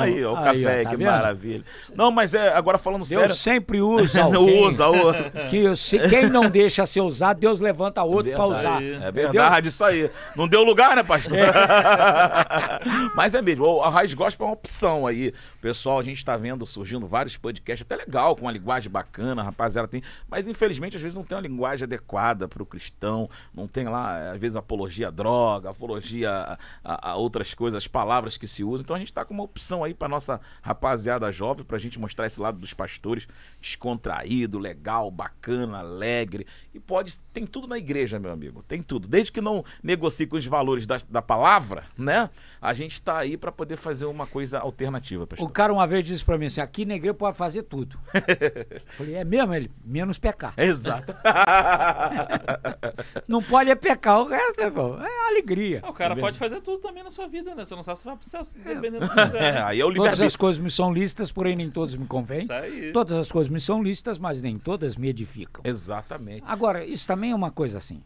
aí, ó, o aí, café, ó, tá que vendo? maravilha. Não, mas é, agora falando Deus sério. Deus sempre usa alguém. usa, usa. Que se, quem não deixa ser usado, Deus levanta outro para usar. É verdade, isso aí. Não deu lugar né, pastor? É. [LAUGHS] Mas é mesmo, a Raiz Gospel é uma opção aí. Pessoal, a gente está vendo surgindo vários podcasts, até legal, com uma linguagem bacana, rapaziada tem. Mas infelizmente, às vezes, não tem uma linguagem adequada para o cristão. Não tem lá, às vezes, apologia à droga, apologia a, a, a outras coisas, as palavras que se usam. Então a gente está com uma opção aí para nossa rapaziada jovem, para a gente mostrar esse lado dos pastores descontraído, legal, bacana, alegre. E pode. Tem tudo na igreja, meu amigo. Tem tudo. Desde que não negocie com os valores da, da palavra, né? A gente está aí para poder fazer uma coisa alternativa, pastor. O cara uma vez disse para mim assim: aqui na igreja pode fazer tudo. [LAUGHS] Eu falei: é mesmo? Ele, menos pecar. Exato. [LAUGHS] Não pode é pecar, o resto é, bom, é alegria. Ah, o cara É pode fazer tudo também na sua vida, né? Você não sabe se vai pro céu dependendo do [LAUGHS] que É, quiser. aí é o Todas as coisas me são listas, porém nem todas me convêm. Isso aí. Todas as coisas me são listas, mas nem todas me edificam. Exatamente. Agora, isso também é uma coisa assim.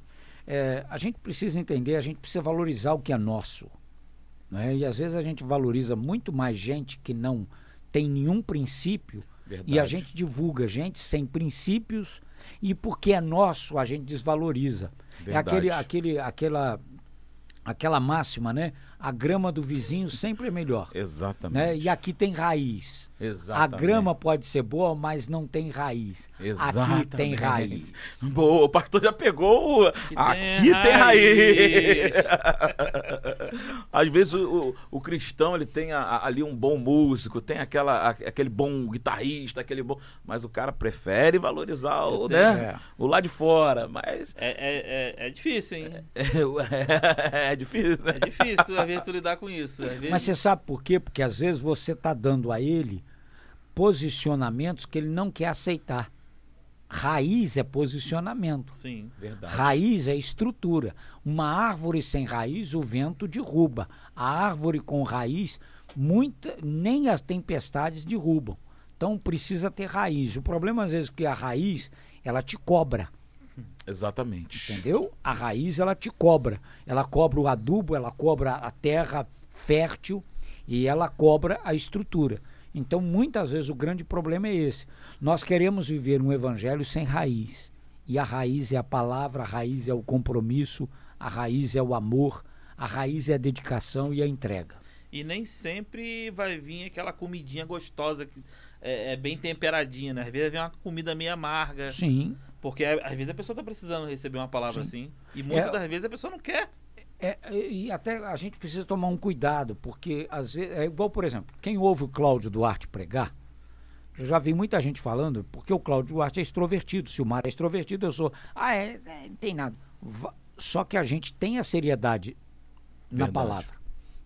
É, a gente precisa entender, a gente precisa valorizar o que é nosso. Né? E às vezes a gente valoriza muito mais gente que não tem nenhum princípio Verdade. e a gente divulga gente sem princípios e porque é nosso a gente desvaloriza. É Verdade. aquele, aquele, aquela, aquela máxima, né? A grama do vizinho sempre é melhor. Exatamente. Né? E aqui tem raiz. Exatamente. A grama pode ser boa, mas não tem raiz. Exatamente. Aqui tem raiz. Boa, o pastor já pegou. o- Aqui, tem tem, raiz. raiz. [LAUGHS] Às vezes o, o- o cristão ele tem a- a- ali um bom músico, tem aquela, a- aquele bom guitarrista, aquele bom. Mas o cara prefere valorizar o, né? É. o lá de fora. Mas É, é, é, é difícil, hein? [LAUGHS] é, é difícil, né? É difícil, tu lidar com isso. Vezes... Mas você sabe por quê? Porque às vezes você está dando a ele posicionamentos que ele não quer aceitar. Raiz é posicionamento. Sim. Verdade. Raiz é estrutura. Uma árvore sem raiz, o vento derruba. A árvore com raiz, muita, nem as tempestades derrubam. Então precisa ter raiz. O problema às vezes é que a raiz, ela te cobra. Exatamente. Entendeu? A raiz ela te cobra. Ela cobra o adubo, ela cobra a terra fértil e ela cobra a estrutura. Então, muitas vezes o grande problema é esse. Nós queremos viver um evangelho sem raiz. E a raiz é a palavra, a raiz é o compromisso, a raiz é o amor, a raiz é a dedicação e a entrega. E nem sempre vai vir aquela comidinha gostosa, que é, é bem temperadinha, né? Às vezes vem uma comida meio amarga. Sim. Porque é, às vezes a pessoa tá precisando receber uma palavra assim. E muitas É- das vezes a pessoa não quer. É, e e até a gente precisa tomar um cuidado, porque às vezes, é igual, por exemplo, quem ouve o Cláudio Duarte pregar, eu já vi muita gente falando, porque o Cláudio Duarte é extrovertido, se o Mar é extrovertido, eu sou, ah, é, é, não tem nada. Va- Só que a gente tem a seriedade na Verdade. palavra,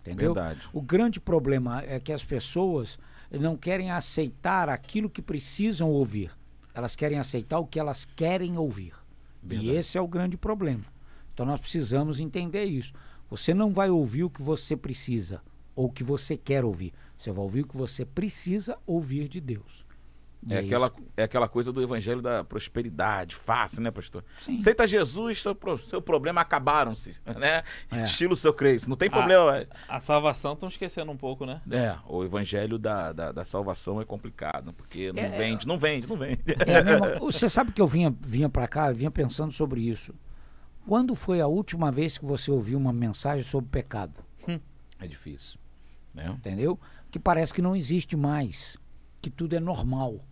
entendeu? Verdade. O grande problema é que as pessoas não querem aceitar aquilo que precisam ouvir, elas querem aceitar o que elas querem ouvir. E Verdade. esse é o grande problema. Então nós precisamos entender isso. Você não vai ouvir o que você precisa ou o que você quer ouvir. Você vai ouvir o que você precisa ouvir de Deus. E É aquela, é aquela coisa do evangelho da prosperidade, fácil, né, pastor? Sim. Aceita Jesus, seu, seu problema acabaram-se, né? É. Estilo seu Cristo. Não tem problema. é. A salvação estão esquecendo um pouco, né? É, o evangelho da, da, da salvação é complicado, porque não É, vende, não vende, não vende. É mesma- [LAUGHS] você sabe que eu vinha, vinha para cá, vinha pensando sobre isso. Quando foi a última vez que você ouviu uma mensagem sobre pecado? É difícil, né? Entendeu? Que parece que não existe mais. Que tudo é normal.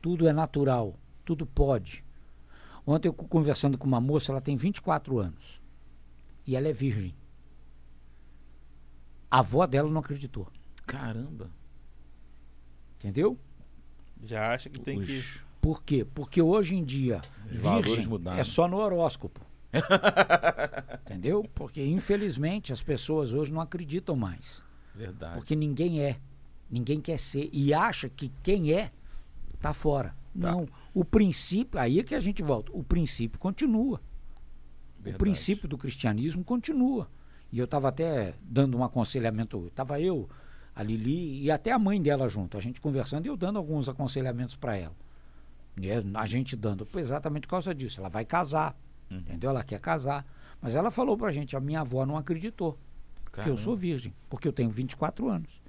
Tudo é natural. Tudo pode. Ontem eu co- conversando com uma moça, ela tem 24 anos. E ela é virgem. A avó dela não acreditou. Caramba. Entendeu? Já acha que tem que. Os- Por quê? Porque hoje em dia, Os virgem mudaram. é só no horóscopo. [LAUGHS] Entendeu? Porque infelizmente as pessoas hoje não acreditam mais. Verdade. Porque ninguém é. Ninguém quer ser. E acha que quem é tá fora. Não. O princípio, aí é que a gente volta. O princípio continua. O Verdade. princípio do cristianismo continua. E eu estava até dando um aconselhamento. Estava eu, a Lili e até a mãe dela junto. A gente conversando e eu dando alguns aconselhamentos para ela. E é, a gente dando, exatamente por causa disso. Ela vai casar. Uhum. Entendeu? Ela quer casar. Mas ela falou pra gente, a minha avó não acreditou que eu Caramba. sou virgem, porque eu tenho 24 anos.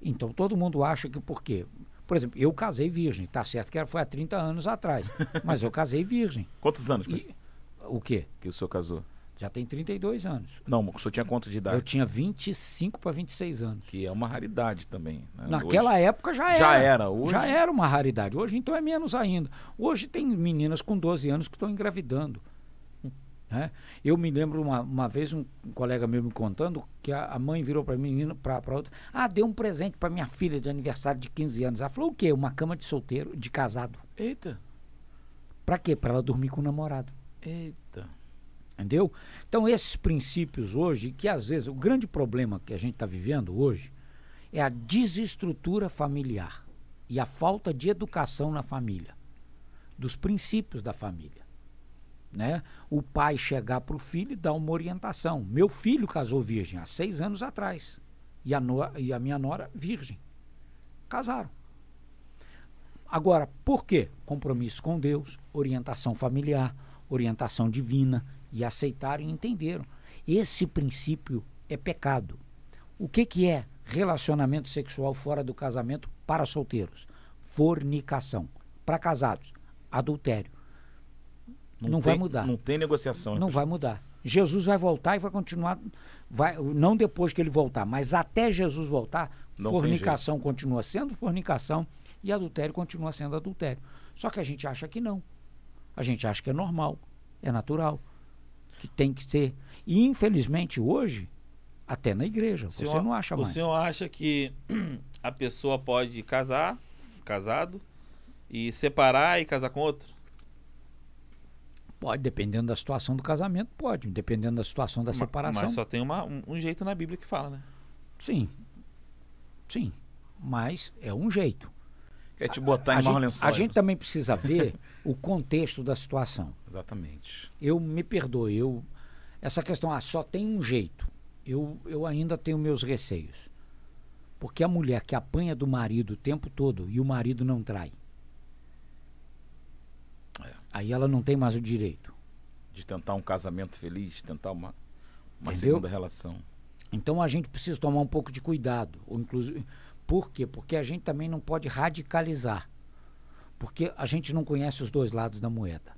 Então todo mundo acha que por quê? Por exemplo, eu casei virgem, tá certo que foi há 30 anos atrás, [LAUGHS] mas eu casei virgem. Quantos anos E o quê? que o senhor casou? Já tem 32 anos. Não, o senhor tinha quanto de idade? Eu tinha 25 para 26 anos. Que é uma raridade também. né? Naquela Hoje- época já era. Já era, hoje- Já era uma raridade. Hoje então é menos ainda. Hoje tem meninas com 12 anos que estão engravidando. Né? Eu me lembro uma, uma vez um, colega meu me contando que a, a mãe virou para menina para outra, ah, deu um presente para minha filha de aniversário de 15 anos. Ela falou o quê? Uma cama de solteiro, de casado. Eita. Para quê? Para ela dormir com o namorado. Eita. Entendeu? Então, esses princípios hoje, que às vezes o grande problema que a gente está vivendo hoje é a desestrutura familiar e a falta de educação na família, dos princípios da família. Né? O pai chegar para o filho e dar uma orientação. Meu filho casou virgem há seis anos atrás e a, no, e a minha nora virgem. Casaram. Agora, por quê? Compromisso com Deus, orientação familiar, orientação divina e aceitaram e entenderam. Esse princípio é pecado. O que, que é relacionamento sexual fora do casamento para solteiros? Fornicação. Para casados, adultério. Não, não tem, vai mudar. Não tem negociação. Né, não vai mudar. Jesus vai voltar e vai continuar, vai, não depois que ele voltar, mas até Jesus voltar, não fornicação continua sendo fornicação e adultério continua sendo adultério. Só que a gente acha que não. A gente acha que é normal, é natural que tem que ser. E infelizmente hoje, até na igreja, você senhor, não acha mais. O senhor acha que [CLEARS THROAT] a pessoa pode casar, casado, e separar e casar com outro? Pode, dependendo da situação do casamento, pode, dependendo da situação da mas, separação. Mas só tem uma, um, um jeito na Bíblia que fala, né? Sim. Sim. Mas é um jeito. Quer te botar a, em a, gente, a gente também precisa ver [LAUGHS] o contexto da situação. Exatamente. Eu me perdoe, eu essa questão, ah, só tem um jeito. Eu, eu ainda tenho meus receios. Porque a mulher que apanha do marido o tempo todo e o marido não trai. Aí ela não tem mais o direito. De tentar um casamento feliz, tentar uma, uma segunda relação. Então a gente precisa tomar um pouco de cuidado. Ou inclusive, por quê? Porque a gente também não pode radicalizar. Porque a gente não conhece os dois lados da moeda.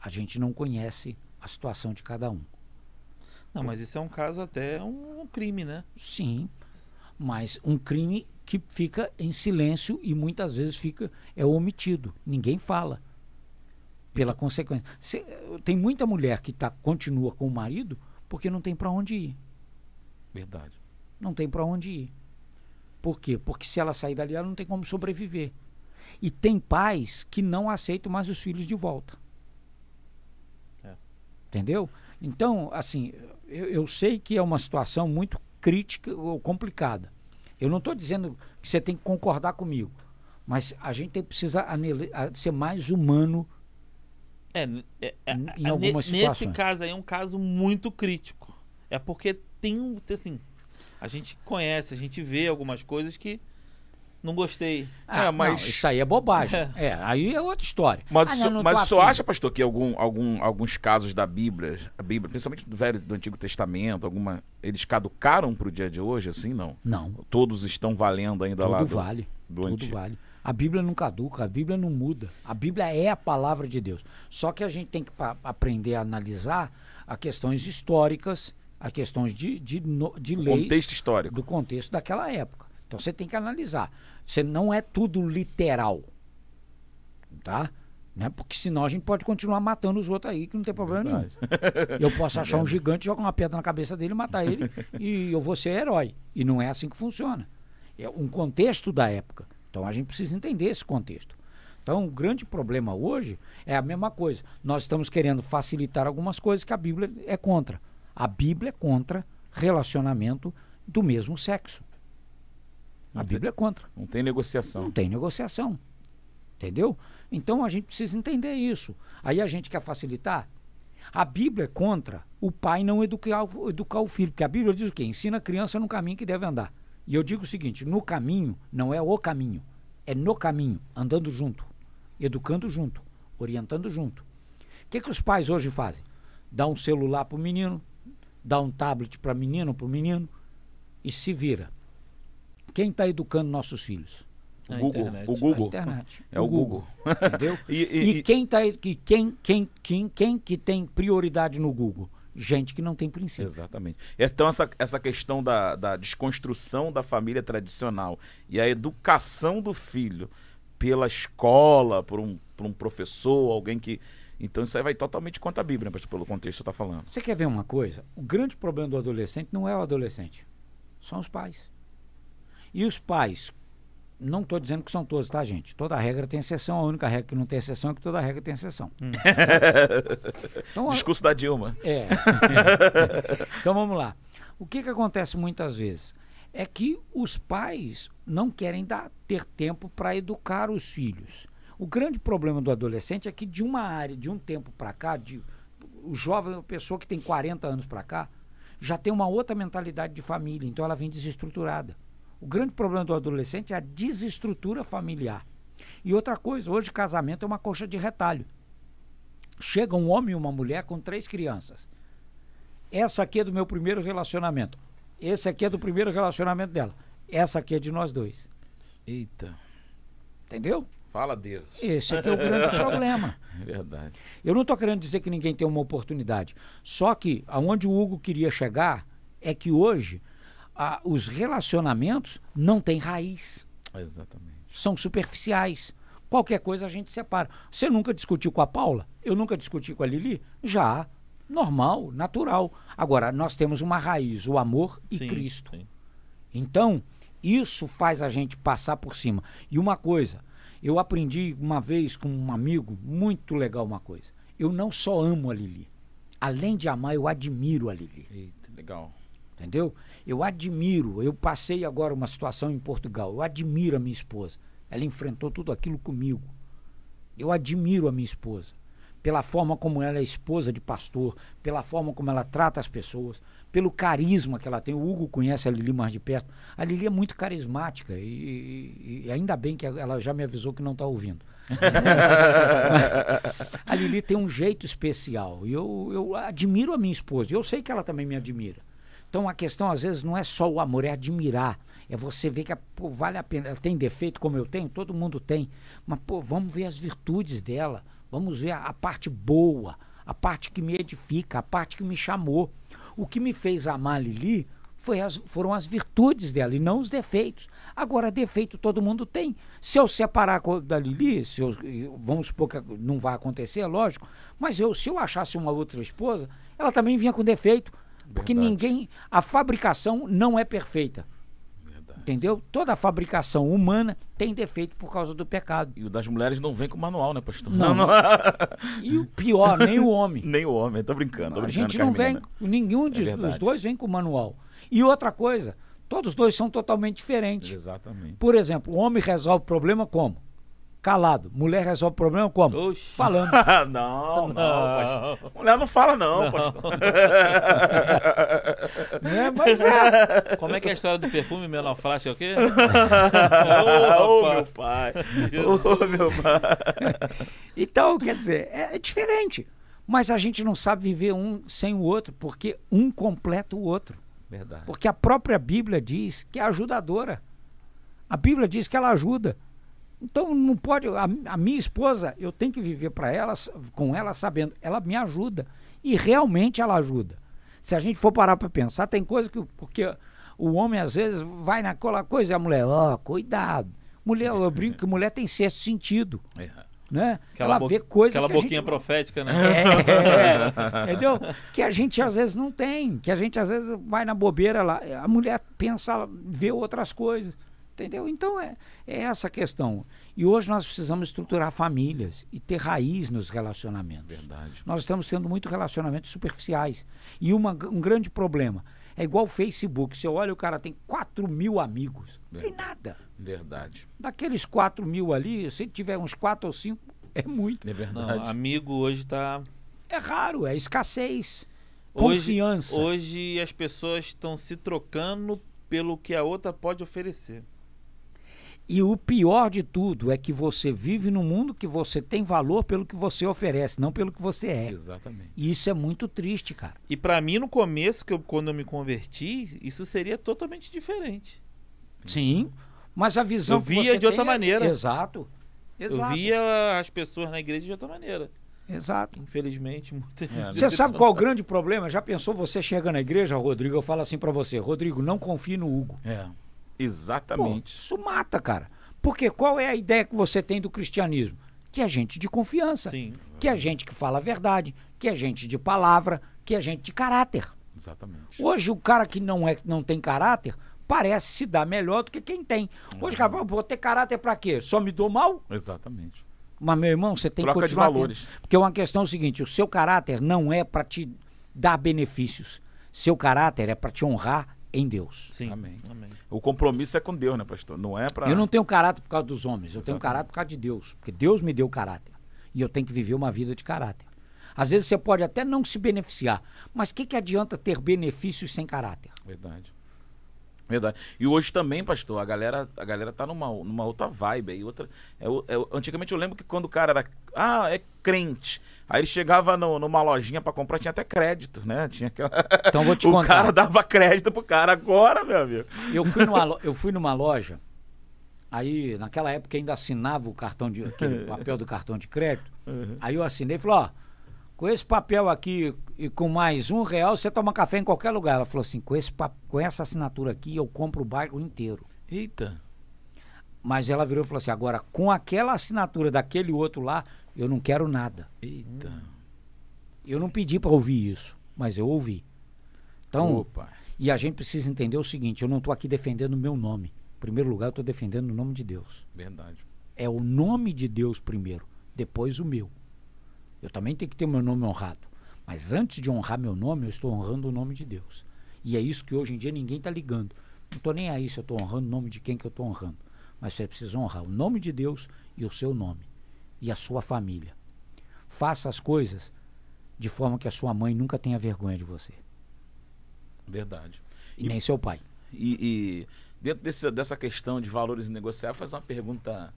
A gente não conhece a situação de cada um. Não, mas isso é um caso até um crime, né? Sim, mas um crime que fica em silêncio e muitas vezes fica é omitido. Ninguém fala. Pela então, consequência. Se, tem muita mulher que tá, continua com o marido porque não tem para onde ir. Verdade. Não tem para onde ir. Por quê? Porque se ela sair dali, ela não tem como sobreviver. E tem pais que não aceitam mais os filhos de volta. É. Entendeu? Então, assim, eu, eu, sei que é uma situação muito crítica ou complicada. Eu não estou dizendo que você tem que concordar comigo, mas a gente tem, precisa ser mais humano é, é, é, em algumas situações. Nesse caso aí é um caso muito crítico. É porque tem um. Assim, a gente conhece, a gente vê algumas coisas que não gostei. Ah, é, mas... Não, isso aí é bobagem. É. [LAUGHS] é. aí é outra história. Mas, ah, não, mas só acha, pastor, que algum, algum, alguns casos da Bíblia, a Bíblia, principalmente do Velho do Antigo Testamento, alguma, eles caducaram para o dia de hoje, assim, não? Não. Todos estão valendo ainda Tudo lá? Tudo vale. Do Tudo antigo. vale. A Bíblia não caduca, a Bíblia não muda. A Bíblia é a palavra de Deus. Só que a gente tem que aprender a analisar as questões históricas, as questões de, de, de leis. Contexto histórico. Do contexto daquela época. Então você tem que analisar. Você não é tudo literal. Tá? Né? Porque senão a gente pode continuar matando os outros aí, que não tem problema Verdade. nenhum. Eu posso [LAUGHS] achar um gigante, jogar uma pedra na cabeça dele, matar ele e eu vou ser herói. E não é assim que funciona. É um contexto da época. Então a gente precisa entender esse contexto. Então, o grande problema hoje é a mesma coisa. Nós estamos querendo facilitar algumas coisas que a Bíblia é contra. A Bíblia é contra relacionamento do mesmo sexo. A Bíblia é contra. Não tem negociação. Não tem negociação. Entendeu? Então a gente precisa entender isso. Aí a gente quer facilitar. A Bíblia é contra o pai não educar, educar o filho. Porque a Bíblia diz o quê? Ensina a criança no caminho que deve andar. E eu digo o seguinte: no caminho não é o caminho, é no caminho, andando junto, educando junto, orientando junto. O que, que os pais hoje fazem? Dá um celular para o menino, dá um tablet para menino, para o menino e se vira. Quem está educando nossos filhos? O Google. O Google. A internet. É o, o Google. Google. Entendeu? [LAUGHS] e, e, e, quem, tá, que, quem, quem, quem, quem que tem prioridade no Google? Gente que não tem princípio. Exatamente. Então, essa, essa questão da, da desconstrução da família tradicional e a educação do filho pela escola, por um, por um professor, alguém que. Então, isso aí vai totalmente contra a Bíblia, né, pelo contexto que você está falando. Você quer ver uma coisa? O grande problema do adolescente não é o adolescente, são os pais. E os pais, Não estou dizendo que são todos, tá, gente? Toda regra tem exceção, a única regra que não tem exceção é que toda regra tem exceção. então, a- [LAUGHS] Discurso da Dilma. é. [LAUGHS] então vamos lá. O que, que acontece muitas vezes? É que os pais não querem dar, ter tempo para educar os filhos. O grande problema do adolescente é que de uma área, de um tempo para cá, de, o jovem, a pessoa que tem 40 anos para cá, já tem uma outra mentalidade de família, então ela vem desestruturada. O grande problema do adolescente é a desestrutura familiar. E outra coisa, hoje casamento é uma coxa de retalho. Chega um homem e uma mulher com três crianças. Essa aqui é do meu primeiro relacionamento. Esse aqui é do primeiro relacionamento dela. Essa aqui é de nós dois. Eita. Entendeu? Fala Deus. Esse aqui é o grande [LAUGHS] problema. É verdade. Eu não estou querendo dizer que ninguém tem uma oportunidade. Só que aonde o Hugo queria chegar é que hoje ah, os relacionamentos não têm raiz. Exatamente. São superficiais. Qualquer coisa a gente separa. Você nunca discutiu com a Paula? Eu nunca discuti com a Lili? Já. Normal, natural. Agora, nós temos uma raiz, o amor e Sim, Cristo. sim. Então, isso faz a gente passar por cima. E uma coisa, eu aprendi uma vez com um amigo, muito legal uma coisa. Eu não só amo a Lili. Além de amar, eu admiro a Lili. Eita, legal. Entendeu? Eu admiro. Eu passei agora uma situação em Portugal. Eu admiro a minha esposa. Ela enfrentou tudo aquilo comigo. Eu admiro a minha esposa. Pela forma como ela é esposa de pastor, pela forma como ela trata as pessoas, pelo carisma que ela tem. O Hugo conhece a Lili mais de perto. A Lili é muito carismática e, e- e ainda bem que ela já me avisou que não está ouvindo. [LAUGHS] a Lili tem um jeito especial e eu, eu admiro a minha esposa. e Eu sei que ela também me admira. Então a questão às vezes não é só o amor, é admirar. É você ver que pô, vale a pena. Ela tem defeito como eu tenho, todo mundo tem. Mas pô, vamos ver as virtudes dela. Vamos ver a, a parte boa, a parte que me edifica, a parte que me chamou. O que me fez amar Lili as- foram as virtudes dela e não os defeitos. Agora, defeito todo mundo tem. Se eu separar da Lili, se eu- vamos supor que não vai acontecer, é lógico, mas eu, se eu achasse uma outra esposa, ela também vinha com defeito. Porque Verdade. ninguém. A fabricação não é perfeita. Verdade. Entendeu? Toda a fabricação humana tem defeito por causa do pecado. E o das mulheres não vem com manual, né, pastor? Não. [LAUGHS] E o pior, nem o homem. Nem o homem, tô brincando. Tô a brincando gente com as não vem, meninas. nenhum de, verdade. dos dois vem com manual. E outra coisa, todos dois são totalmente diferentes. Exatamente. Por exemplo, o homem resolve o problema como? Calado. Mulher resolve o problema como? Oxi. Falando. [LAUGHS] não, não, pastor. Mulher não fala não, pastor. [LAUGHS] né? Mas é. Como é que é a história do perfume? Menor flash é o quê? Ô, [LAUGHS] Opa. meu pai. Ô, meu pai. Então, quer dizer, é, é diferente. Mas a gente não sabe viver um sem o outro, porque um completa o outro. Verdade. Porque a própria Bíblia diz que é ajudadora. A Bíblia diz que ela ajuda. Então não pode. A, a minha esposa, eu tenho que viver para ela, com ela sabendo, ela me ajuda. E realmente ela ajuda. Se a gente for parar para pensar, tem coisa que. Porque o homem às vezes vai naquela coisa e a mulher, ó, cuidado. Mulher, eu brinco que mulher tem sexto sentido. É. Né? Aquela, ela vê coisa aquela que a boquinha gente... profética, né? É, [LAUGHS] entendeu? Que a gente às vezes não tem, que a gente às vezes vai na bobeira lá, a mulher pensa, vê outras coisas, entendeu? Então é, é essa a questão. E hoje nós precisamos estruturar famílias e ter raiz nos relacionamentos. Verdade. Nós estamos tendo muito relacionamentos superficiais. E uma, um grande problema. É igual o Facebook. Você olha, o cara tem 4 mil amigos. Não tem nada. Verdade. Daqueles 4 mil ali, se tiver uns 4 ou 5, [LAUGHS] é muito. É Não, verdade. amigo hoje tá. É raro, é escassez. Hoje, Confiança. hoje as pessoas estão se trocando pelo que a outra pode oferecer. E o pior de tudo é que você vive num mundo que você tem valor pelo que você oferece, não pelo que você é. Exatamente. E isso é muito triste, cara. E pra mim, no começo, que eu, quando eu me converti, isso seria totalmente diferente. Sim. Mas a visão Eu via de outra é- maneira. Exato. Exato. Eu via as pessoas na igreja de outra maneira. Exato. Infelizmente, muita É, Você sabe qual é o grande problema? Já pensou você chega na igreja, Rodrigo? Eu falo assim pra você, Rodrigo, não confie no Hugo. É. Pô, Exatamente. isso mata, cara. Porque qual é a ideia que você tem do cristianismo? Que é gente de confiança, Sim. que é gente que fala a verdade, que é gente de palavra, que é gente de caráter. Exatamente. Hoje o cara que não é não tem caráter parece se dar melhor do que quem tem. Hoje, cara, "Pô, vou ter caráter pra quê? Só me dou mal? Exatamente. Mas, meu irmão, você tem Troca que de continuar. valores. tendo- Porque uma questão é o seguinte: o seu caráter não é pra te dar benefícios. Seu caráter é pra te honrar em Deus. Sim. Amém. Amém. O compromisso é com Deus, né, pastor? Não é pra. Eu não tenho caráter por causa dos homens, eu tenho Exatamente. caráter por causa de Deus. Porque Deus me deu caráter. E eu tenho que viver uma vida de caráter. Às vezes você pode até não se beneficiar, mas o que, que adianta ter benefícios sem caráter? Verdade. Verdade. E hoje também, pastor, a galera, a galera tá numa, numa outra vibe aí. Outra, é, é o- antigamente eu lembro que quando o cara era. Ah, é crente. Aí ele chegava no- numa lojinha pra comprar, tinha até crédito, né? Tinha aquela... Então vou te [LAUGHS] o contar. cara dava crédito pro cara agora, meu amigo. Eu fui numa, [LAUGHS] eu fui numa loja, aí naquela época ainda assinava o cartão de aquele [LAUGHS] papel do cartão de crédito. Aí eu assinei e falei, ó, com esse papel aqui e com mais um real, você toma café em qualquer lugar. Ela falou assim, com, esse, com essa assinatura aqui, eu compro o bairro inteiro. Eita. Mas ela virou e falou assim, agora, com aquela assinatura daquele outro lá, eu não quero nada. Eita. Eu não pedi para ouvir isso, mas eu ouvi. Então, Opa. e a gente precisa entender o seguinte, eu não estou aqui defendendo o meu nome. Em primeiro lugar, eu estou defendendo o nome de Deus. Verdade. É o nome de Deus primeiro, depois o meu. Eu também tenho que ter meu nome honrado. Mas antes de honrar meu nome, eu estou honrando o nome de Deus. E é isso que hoje em dia ninguém está ligando. Não estou nem aí se eu estou honrando o nome de quem que eu estou honrando. Mas você precisa honrar o nome de Deus e o seu nome. E a sua família. Faça as coisas de forma que a sua mãe nunca tenha vergonha de você. Verdade. E, nem seu pai. E, e dentro desse- dessa questão de valores negociáveis, faz uma pergunta.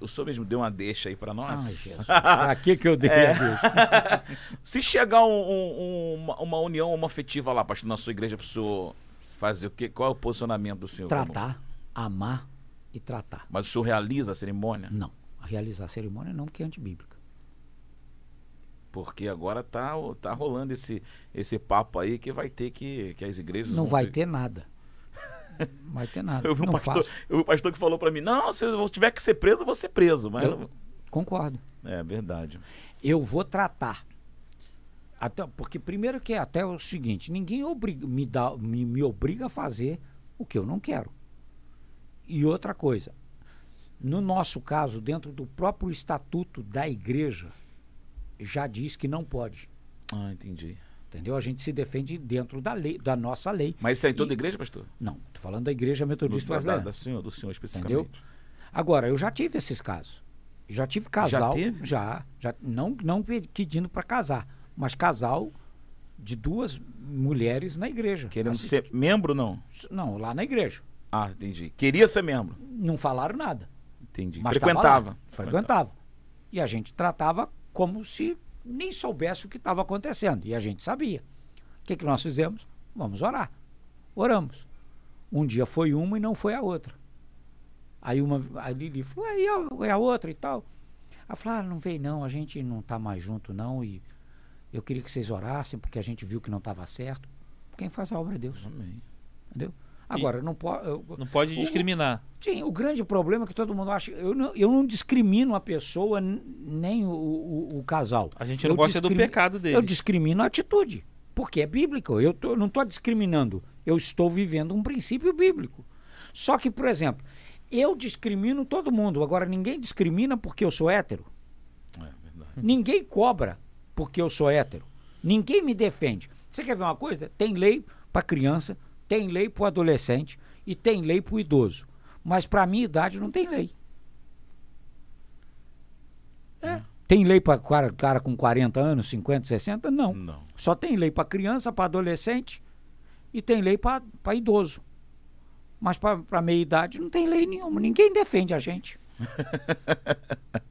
O senhor mesmo deu uma deixa aí pra nós? Ai, Jesus. [LAUGHS] Pra que que eu dei a Deus? [LAUGHS] Se chegar um- um- uma, uma união homoafetiva lá, pastor, na sua igreja, pro senhor fazer o quê? Qual é o posicionamento do senhor? Tratar, amar e tratar. Mas o senhor realiza a cerimônia? Não. Realizar a cerimônia não, porque é antibíblica. Porque agora tá, tá rolando esse, esse papo aí que vai ter que, que as igrejas. Não vai ter nada. Não vai ter nada. [LAUGHS] Eu vi, um não pastor, faço. eu vi um pastor que falou pra mim: não, se eu tiver que ser preso, eu vou ser preso. Mas Eu concordo. É verdade. Eu vou tratar. Até, porque primeiro que é até o seguinte, ninguém obriga, me, dá, me, me obriga a fazer o que eu não quero. E outra coisa, no nosso caso, dentro do próprio estatuto da igreja, já diz que não pode. Ah, entendi. Entendeu? A gente se defende dentro da lei, da nossa lei. Mas isso é em toda E- igreja, pastor? Não, tô falando da igreja Do, metodista da, da, brasileira. da senhor, do senhor especificamente. Agora, eu já tive esses casos. Já tive casal. teve? Já. já não, não pe- pedindo para casar, mas casal de duas mulheres na igreja. Querendo Assim, ser membro, não? Não, lá na igreja. Ah, entendi. Queria ser membro. Não falaram nada. Entendi. Mas tava Frequentava. lá. Frequentava. E a gente tratava como se nem soubesse o que estava acontecendo. E a gente sabia. O que, que nós fizemos? Vamos orar. Oramos. Um dia foi uma e não foi a outra. Aí uma, a Lili falou, "Ué, e a, e a outra e tal. Ela falou, ah, não veio não, a gente não tá mais junto não e eu queria que vocês orassem porque a gente viu que não estava certo. Quem faz a obra é Deus, Amém. entendeu? Agora, não pode... Não pode O- discriminar. Sim, o grande problema é que todo mundo acha. Eu não, eu não discrimino a pessoa nem o, o- o casal. A gente não Eu gosta do pecado dele. Eu discrimino a atitude. Porque é bíblico. Eu tô- não estou discriminando. Eu estou vivendo um princípio bíblico. Só que, por exemplo, eu discrimino todo mundo. Agora, ninguém discrimina porque eu sou hétero. É verdade. Ninguém cobra porque eu sou hétero. Ninguém me defende. Você quer ver uma coisa? Tem lei para criança, tem lei para o adolescente e tem lei para o idoso. Mas para minha idade não tem lei. É. Tem lei para cara, cara com 40 anos, 50, 60? Não. Não. Só tem lei para criança, para adolescente e tem lei para idoso. Mas para meia idade não tem lei nenhuma. Ninguém defende a gente. [LAUGHS]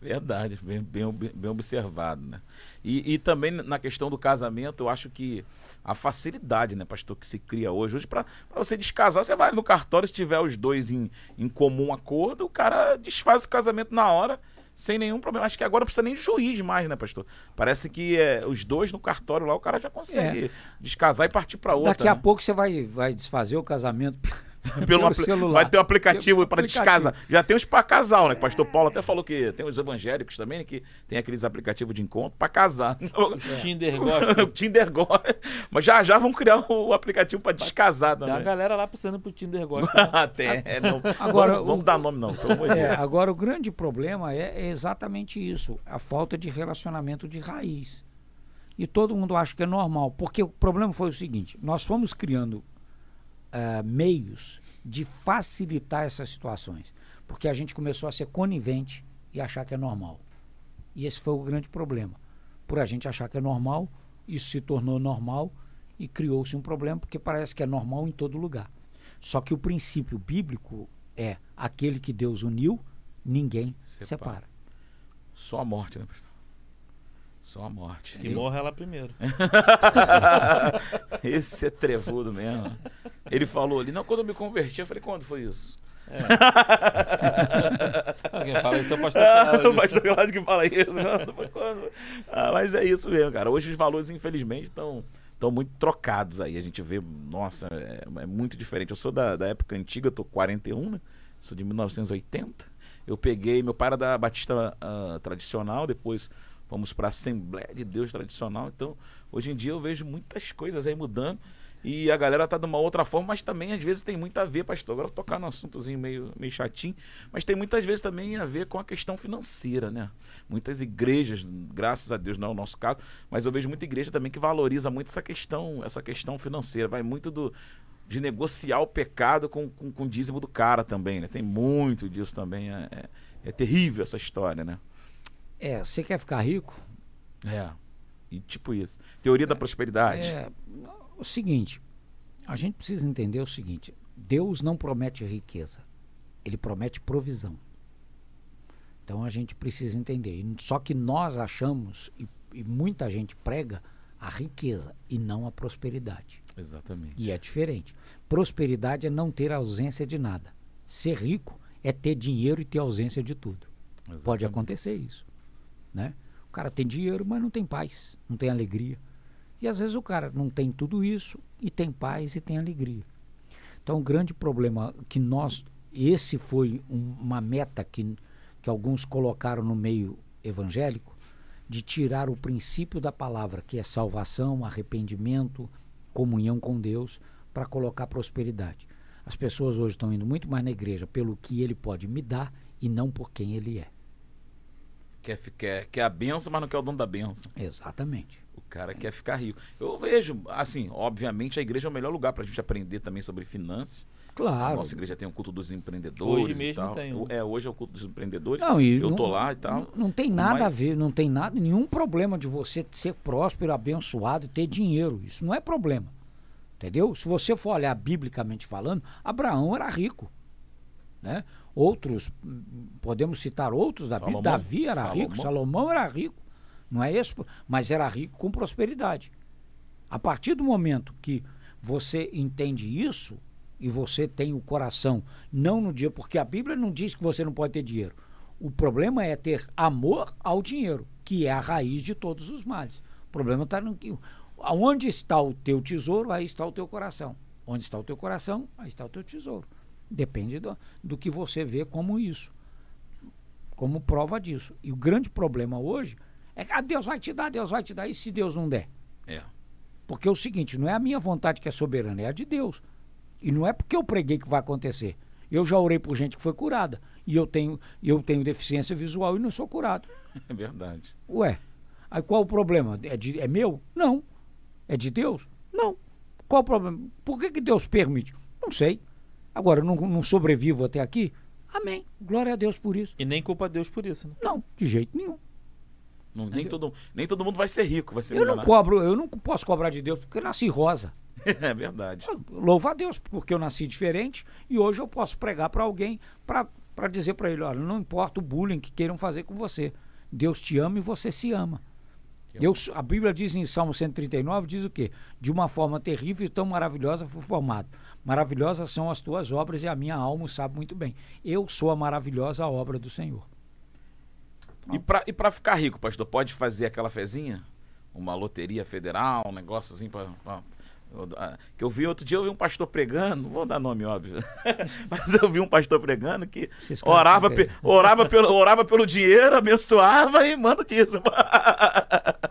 Verdade, bem, bem, bem observado, né? E, e também na questão do casamento, eu acho que a facilidade, né, pastor, que se cria hoje. Hoje, para você descasar, você vai no cartório, se tiver os dois em, em comum acordo, o cara desfaz o casamento na hora, sem nenhum problema. Acho que agora não precisa nem de juiz mais, né, pastor? Parece que é, os dois no cartório lá, o cara já consegue descasar e partir para outra. Daqui a né? pouco você vai, vai desfazer o casamento [LAUGHS] [LAUGHS] Pelo. Vai ter um aplicativo para descasar. Já tem os para casal, né? O pastor Paulo até falou que tem os evangélicos também, que tem aqueles aplicativos de encontro para casar. [LAUGHS] Tinder [LAUGHS] gosta. o Tinder gosta. Mas já já vão criar o aplicativo para descasar Tem uma também. galera lá pensando pro Tinder gosta. tem, é, não, Agora, vamos, vamos o- dar nome não, É, agora o grande problema é, é exatamente isso, a falta de relacionamento de raiz. E todo mundo acha que é normal, porque o problema foi o seguinte: nós fomos criando ah, meios de facilitar essas situações, porque a gente começou a ser conivente e achar que é normal. E esse foi o grande problema. Por a gente achar que é normal, isso se tornou normal e criou-se um problema, porque parece que é normal em todo lugar. Só que o princípio bíblico é aquele que Deus uniu, ninguém Separa. separa. Só a morte, né, pastor? Só a morte. Que morre ela primeiro. [LAUGHS] Esse é trevudo mesmo. Ele falou ali, não, quando eu me converti, eu falei, quando foi isso? [LAUGHS] Alguém fala isso é o pastor Ah, [LAUGHS] o Cláudio. pastor Cláudio que fala isso. Quando? Ah, mas é isso mesmo, cara. Hoje os valores, infelizmente, estão estão muito trocados aí. A gente vê, nossa, é, é muito diferente. Eu sou da, da época antiga, eu tô 41, né? Sou de 1980. Eu peguei, meu pai era da Batista ah, tradicional, depois fomos para Assembleia de Deus tradicional. Então, hoje em dia eu vejo muitas coisas aí mudando. E a galera tá de uma outra forma, mas também às vezes tem muito a ver, pastor. Agora vou tocar num assuntozinho meio, meio chatinho, mas tem muitas vezes também a ver com a questão financeira, né? Muitas igrejas, graças a Deus não é o nosso caso, mas eu vejo muita igreja também que valoriza muito essa questão, essa questão financeira. Vai muito do de negociar o pecado com, com, com o dízimo do cara também, né? Tem muito disso também. É, é, é terrível essa história, né? É, você quer ficar rico? É. E tipo isso. Teoria da prosperidade. É, o seguinte, a gente precisa entender o seguinte: Deus não promete riqueza, ele promete provisão. Então a gente precisa entender. Só que nós achamos, e, e muita gente prega, a riqueza e não a prosperidade. Exatamente. E é diferente. Prosperidade é não ter ausência de nada. Ser rico é ter dinheiro e ter ausência de tudo. Pode Exatamente. acontecer isso, né? O cara tem dinheiro, mas não tem paz, não tem alegria. E às vezes o cara não tem tudo isso e tem paz e tem alegria. Então o grande problema que nós, esse foi um- uma meta que, que alguns colocaram no meio evangélico, de tirar o princípio da palavra, que é salvação, arrependimento, comunhão com Deus, para colocar prosperidade. As pessoas hoje estão indo muito mais na igreja pelo que ele pode me dar e não por quem ele é. Quer, quer, quer a benção, mas não quer o dono da benção. Exatamente. O cara quer ficar rico. Eu vejo, assim, obviamente a igreja é o melhor lugar pra gente aprender também sobre finanças. A Claro. nossa igreja tem um culto dos empreendedores. Hoje e mesmo tal. tem um. É, hoje é o culto dos empreendedores. Não, e eu não, tô lá e tal. Não, não tem nada Mas- a ver, não tem nada, nenhum problema de você ser próspero, abençoado e ter dinheiro. Isso não é problema. Entendeu? Se você for olhar biblicamente falando, Abraão era rico. Né? Outros, podemos citar outros da Bíblia. Salomão. Davi era rico, Salomão era rico. Não é isso? Mas era rico com prosperidade. A partir do momento que você entende isso e você tem o coração, não no dia, porque a Bíblia não diz que você não pode ter dinheiro. O problema é ter amor ao dinheiro, que é a raiz de todos os males. O problema está no que. Onde está o teu tesouro, aí está o teu coração. Onde está o teu coração, aí está o teu tesouro. Depende do, do que você vê como isso, como prova disso. E o grande problema hoje é que ah, Deus vai te dar, Deus vai te dar, e se Deus não der? É. Porque é o seguinte, não é a minha vontade que é soberana, é a de Deus. E não é porque eu preguei que vai acontecer. Eu já orei por gente que foi curada. E eu tenho, eu tenho deficiência visual e não sou curado. [LAUGHS] É verdade. Ué, aí qual o problema? É, de- é meu? Não. É de Deus? Não. Qual o problema? Por que, que Deus permite? Não sei. Agora, eu não, não sobrevivo até aqui? Amém. Glória a Deus por isso. E nem culpa Deus por isso, né? Não, de jeito nenhum. Não, nem, todo, nem todo mundo vai ser rico, vai ser Eu não cobro, eu não posso cobrar de Deus porque eu nasci rosa. [LAUGHS] É verdade. Louva a Deus, porque eu nasci diferente e hoje eu posso pregar para alguém para dizer para ele: olha, não importa o bullying que queiram fazer com você, Deus te ama e você se ama. Eu, a Bíblia diz em Salmo 139: diz o quê? De uma forma terrível e tão maravilhosa fui formado. Maravilhosas são as tuas obras e a minha alma sabe muito bem. Eu sou a maravilhosa obra do Senhor. E pra, e pra ficar rico, pastor, pode fazer aquela fezinha? Uma loteria federal, um negócio assim pra, pra, Que eu vi outro dia, eu vi um pastor pregando, não vou dar nome, óbvio. [LAUGHS] Mas eu vi um pastor pregando que orava, que- pe- orava, pelo, orava pelo dinheiro, abençoava e manda dízimo. [LAUGHS]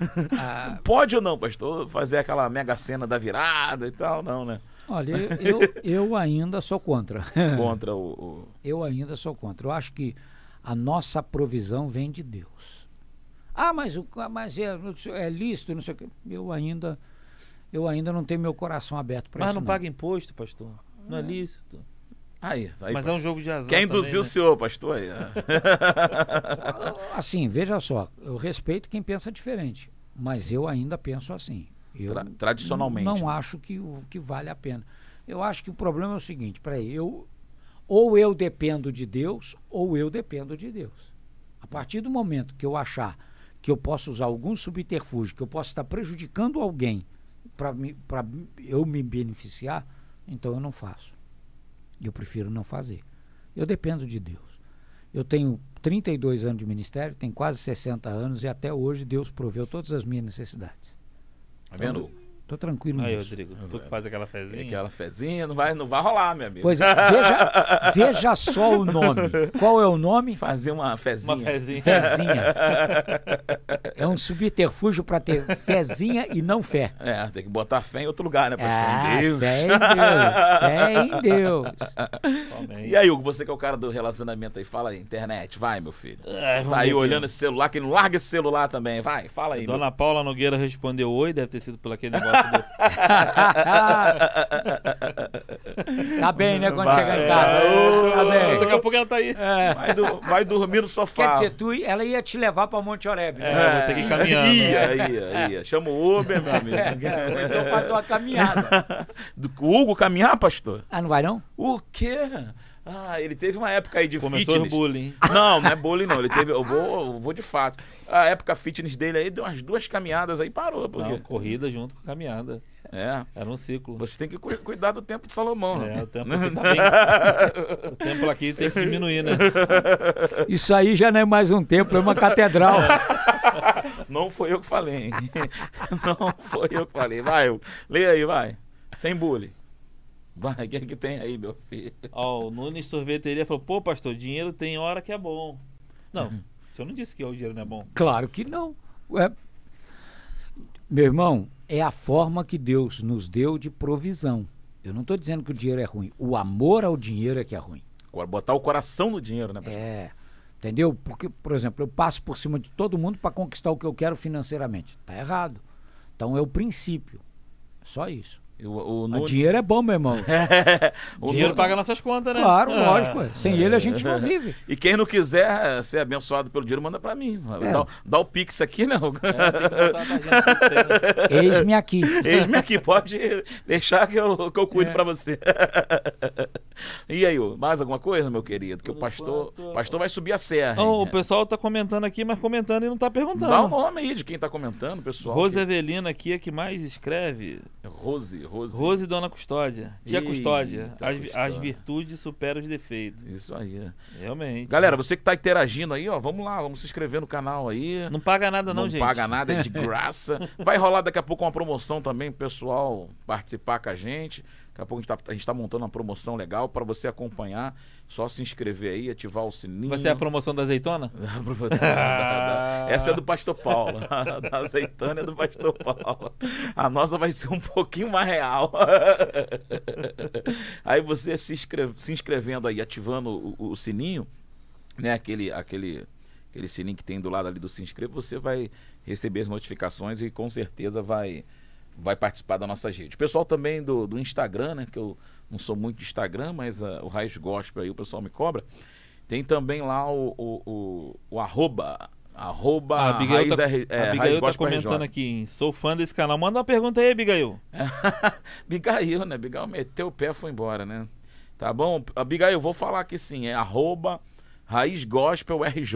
[LAUGHS] Ah, Pode ou não, pastor, fazer aquela mega cena da virada e tal? Não, né? olha, eu, [LAUGHS] eu ainda sou contra. [LAUGHS] Contra o. o- Eu ainda sou contra. Eu acho que a nossa provisão vem de Deus. Ah, mas, o, ah, mas é, é lícito, não sei o quê. Eu ainda, eu ainda não tenho meu coração aberto para Mas isso. não paga imposto, pastor. Não é lícito. Aí, aí Mas é um jogo de azar. Quem também, induziu o né? senhor, pastor? Aí, é. [LAUGHS] Assim, veja só, eu respeito quem pensa diferente, mas eu ainda penso assim. Eu Tra- tradicionalmente, Não né? acho que, o- que vale a pena. Eu acho que o problema é o seguinte, peraí, eu ou eu dependo de Deus ou eu dependo de Deus. A partir do momento que eu achar que eu posso usar algum subterfúgio, que eu posso estar prejudicando alguém para eu me beneficiar, então eu não faço. Eu prefiro não fazer. Eu dependo de Deus. Eu tenho 32 anos de ministério, tenho quase 60 anos e até hoje Deus proveu todas as minhas necessidades. Tá vendo? Tô tranquilo Aí, nisso. Rodrigo, tu que faz aquela fezinha. Aquela fezinha, não vai, não vai rolar, meu amigo. Pois é, veja, veja só o nome. Qual é o nome? Fazer uma fezinha. Uma fezinha. Fezinha. [LAUGHS] É um subterfúgio para ter fezinha e não fé. É, tem que botar fé em outro lugar, né, pastor? Ah, Em Deus. fé em Deus. Fé em Deus. Somente. E aí, Hugo, você que é o cara do relacionamento aí, fala aí, internet, vai, meu filho. É, Tá aí olhando esse celular, que não larga esse celular também, vai, fala aí. meu Dona Paula Nogueira respondeu oi, deve ter sido por aquele negócio Tá bem, né, quando Vai. chegar em casa? É. Tá Daqui a bem. pouco ela tá aí. É. Vai, do- vai dormir no sofá. Quer dizer, tu, ela ia te levar para Monte Oreb. né? É, vou ter que ir caminhando. Ia, ia, ia. Chama o Uber, meu amigo. É, então faz uma caminhada. [LAUGHS] Do o Hugo caminhar, pastor? Ah, não vai não? O quê? Ah, ele teve uma época aí de Começou fitness. o bullying. Não, não é bullying, não. Ele teve. Eu vou, eu vou de fato. A época fitness dele aí deu umas duas caminhadas aí parou. Porque, Não, corrida junto com caminhada. É. Era um ciclo. Você tem que cu- cuidar do tempo de Salomão. É, né? o tempo, [LAUGHS] aqui tem, o tempo aqui tem que diminuir, né? Isso aí já não é mais um templo, é uma catedral. [LAUGHS] Não foi eu que falei, hein? [LAUGHS] Não foi eu que falei. Vai, eu. lê aí, vai. Sem bullying. Vai, o que é que tem aí, meu filho? Ó, o Nunes Sorveteria falou: pô, pastor, dinheiro tem hora que é bom. Não, Uhum. você não disse que o dinheiro não é bom. Claro que não. Ué, meu irmão, é a forma que Deus nos deu de provisão. Eu não estou dizendo que o dinheiro é ruim. O amor ao dinheiro é que é ruim. Agora, botar o coração no dinheiro, né, pastor? É. Entendeu? Porque, por exemplo, eu passo por cima de todo mundo para conquistar o que eu quero financeiramente. Tá errado. Então é o princípio. Só isso. O, o O Nunes- dinheiro é bom, meu irmão. [LAUGHS] o dinheiro Nunes- paga nossas contas, né? Claro, Ah, lógico. Sem ele a gente não vive. E quem não quiser eh, ser abençoado pelo dinheiro, manda pra mim. É. Dá, dá o Pix aqui, né? Hugo? É, né? Eis-me aqui. Eis-me aqui, pode deixar que eu, que eu cuido É. pra você. [LAUGHS] e aí, mais alguma coisa, meu querido? Que o pastor, enquanto- pastor vai subir a serra. O pessoal tá comentando aqui, mas comentando e não tá perguntando. Dá o nome aí de quem tá comentando, pessoal. Rose que- Evelina aqui é que mais escreve. Rose, Rose. Rose Dona Custódia. Tia Custódia. As, vi- as Custódia. virtudes superam os defeitos. Isso aí. Realmente. Galera, você que tá interagindo aí, ó, vamos lá, vamos se inscrever no canal aí. Não paga nada, não, não gente. paga nada, é de [LAUGHS] graça. Vai rolar daqui a pouco uma promoção também, pessoal participar com a gente. Daqui a pouco a gente tá, gente tá montando uma promoção legal para você acompanhar. Só se inscrever aí, ativar o sininho. Vai ser a promoção da azeitona? [LAUGHS] Essa é do Pastor Paulo. [LAUGHS] A da azeitona é do Pastor Paulo. A nossa vai ser um pouquinho mais real. [LAUGHS] Aí você se, inscreve- se inscrevendo aí, ativando o, o sininho, né? Aquele, aquele, aquele sininho que tem do lado ali do se inscrever, você vai receber as notificações e com certeza vai, vai participar da nossa rede. O pessoal também do, do Instagram, né? Que eu não sou muito de Instagram, mas ah, o Raiz Gospel aí o pessoal me cobra. Tem também lá o, o, o, o arroba. Arroba A Abigail Raiz tá, R- é, Raiz tá Gospel comentando RJ. aqui. hein? Sou fã desse canal. Manda uma pergunta aí, Abigail. [LAUGHS] Abigail, né? Abigail meteu o pé e foi embora, né? Tá bom? Abigail, eu vou falar aqui sim. É arroba Raiz Gospel RJ,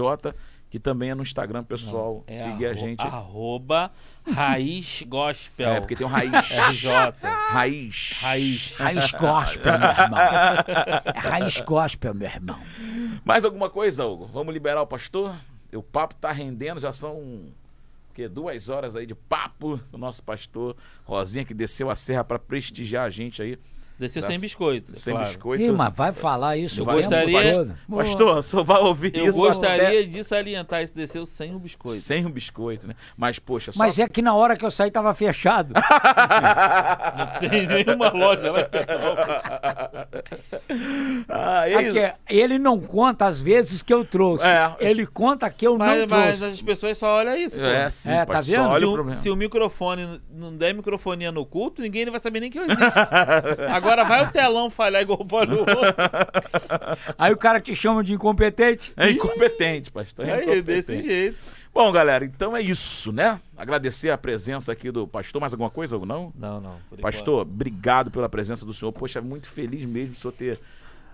que também é no Instagram, pessoal. É seguir a gente. Arroba Raiz Gospel. É, porque tem um Raiz. [LAUGHS] RJ. Raiz. Raiz. [LAUGHS] Raiz gospel, meu irmão. É raiz gospel, meu irmão. Mais alguma coisa, Hugo? Vamos liberar o pastor? O papo tá rendendo, já são Porque duas horas aí de papo do nosso pastor Rosinha, que desceu a serra para prestigiar a gente aí. Desceu sem biscoito. Sem claro. biscoito. Ih, mas vai falar isso Eu o gostaria- todo. Pastor, só vai ouvir Eu isso gostaria até de salientar isso, desceu sem o biscoito. sem um biscoito, né? Mas, poxa, só... Mas é que na hora que eu saí tava fechado. [LAUGHS] Não tem nenhuma loja lá. [LAUGHS] Ah, é isso. Aqui, ele não conta as vezes que eu trouxe. É. Ele conta que eu Mas, não mas trouxe. as pessoas só olham isso. pô. É, sim, É, tá vendo? Se o o, se o microfone não der microfonia no culto, ninguém vai saber nem que eu existo. Agora [LAUGHS] vai o telão falhar igual falhou. Aí o cara te chama de incompetente. É incompetente, pastor. É Aí, incompetente. desse jeito. Bom, galera, então é isso, né? Agradecer a presença aqui do pastor. Mais alguma coisa ou não? Não, não. Pastor, obrigado pela presença do senhor. Poxa, muito feliz mesmo do senhor ter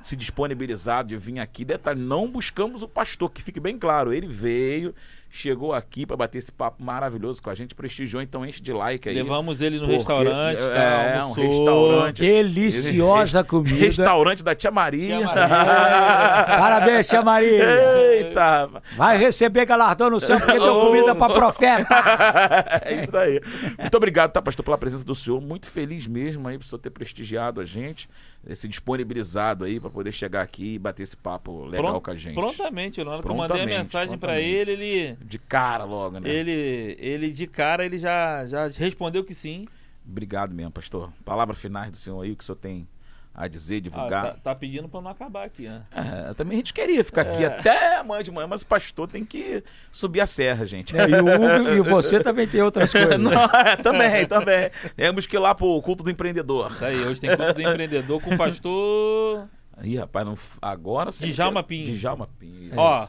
se disponibilizado de vir aqui. Detalhe, não buscamos o pastor, que fique bem claro. Ele veio, chegou aqui para bater esse papo maravilhoso com a gente, prestigiou, então enche de like aí. Levamos ele no Porque restaurante, tá, é, um almoçou. restaurante. Deliciosa [LAUGHS] comida. Restaurante da Tia Maria. Tia [LAUGHS] Maria. Parabéns, tia Maria. Eita! Vai receber galardão no céu porque deu comida pra profeta. [LAUGHS] é isso aí. Muito obrigado, tá, pastor, pela presença do senhor. Muito feliz mesmo aí por senhor ter prestigiado a gente, se disponibilizado aí para poder chegar aqui e bater esse papo legal com a gente. Prontamente, na hora que eu mandei a mensagem prontamente. ele, ele, De cara logo, né? ele, ele de cara, ele já, já respondeu que sim. Obrigado mesmo, pastor. Palavras finais do senhor aí, o que o senhor tem a dizer, Ah, divulgar. tá, tá pedindo pra não acabar aqui, né? É, também a gente queria ficar aqui É. até amanhã de manhã, mas o pastor tem que subir a serra, gente. É, e o Hugo e você também tem outras [LAUGHS] coisas. Não, é, também, também. Temos que ir lá pro culto do empreendedor. Isso aí, hoje tem culto do empreendedor com o pastor. Ih, rapaz, não, agora sim. Djalma Pinho. Djalma Pinho. Ó,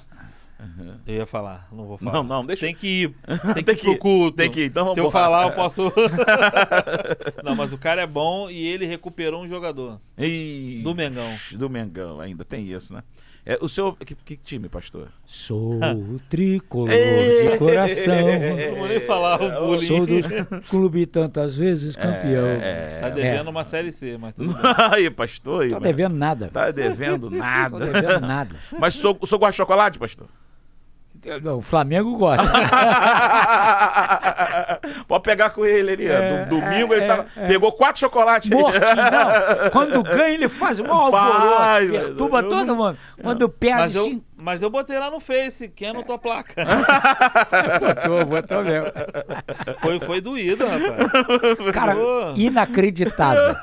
Isso. eu ia falar, não vou falar. Não, não, deixa Tem que ir, [LAUGHS] tem que Tem ir que pro ir, culto. tem que ir, então vamos Se eu falar, eu posso. [LAUGHS] não, mas o cara é bom e ele recuperou um jogador do Mengão. Do Mengão, ainda tem isso, né? É, o senhor. Que, que time, pastor? Sou [LAUGHS] o tricolor de coração. Não vou nem falar o bullying. Sou do clube tantas vezes campeão. É. Tá devendo uma série C, mas tudo bem. Aí, pastor. Aí, Tô mano. devendo nada. Tá devendo nada. devendo nada. Mas o senhor, o senhor O Flamengo gosta. [LAUGHS] Pode pegar com ele ali. É, Do- domingo ele é, tava, é. pegou quatro chocolates. Mortinho, não. Quando ganha, ele faz um [LAUGHS] alvoroço, perturba todo mundo. Quando perde, Mas eu, sim. Mas eu botei lá no Face, quem anotou a placa? [LAUGHS] Botou, botou mesmo. Foi, foi doído, rapaz. Cara, Pô. inacreditável.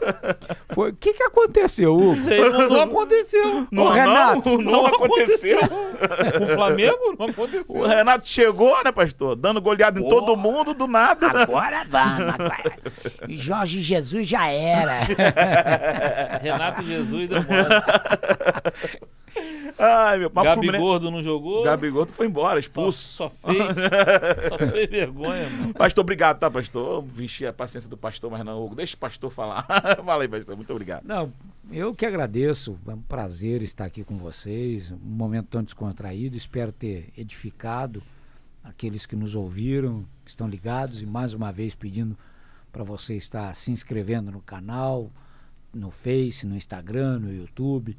Foi, o que que aconteceu, Hugo? Não, não aconteceu. Não, Ô, Renato, não, não aconteceu. Com o Flamengo não aconteceu. O Renato chegou, né, pastor? Dando goleada em todo mundo do nada. Agora vamos, agora. Jorge Jesus já era. Renato Jesus deu mole. [LAUGHS] Ai, meu papo Gabi Fluminense. Gordo não jogou. Gabi Gordo foi embora, só, expulso. só fez. Só [LAUGHS] fez vergonha, mano. Pastor, obrigado, tá, pastor? Enchi a paciência do pastor, mas não, Hugo. Deixa o pastor falar. [LAUGHS] Fala aí, pastor. Muito obrigado. Não, eu que agradeço. É um prazer estar aqui com vocês. Um momento tão descontraído. Espero ter edificado aqueles que nos ouviram, que estão ligados. E mais uma vez pedindo para você estar se inscrevendo no canal, no Face, no Instagram, no YouTube.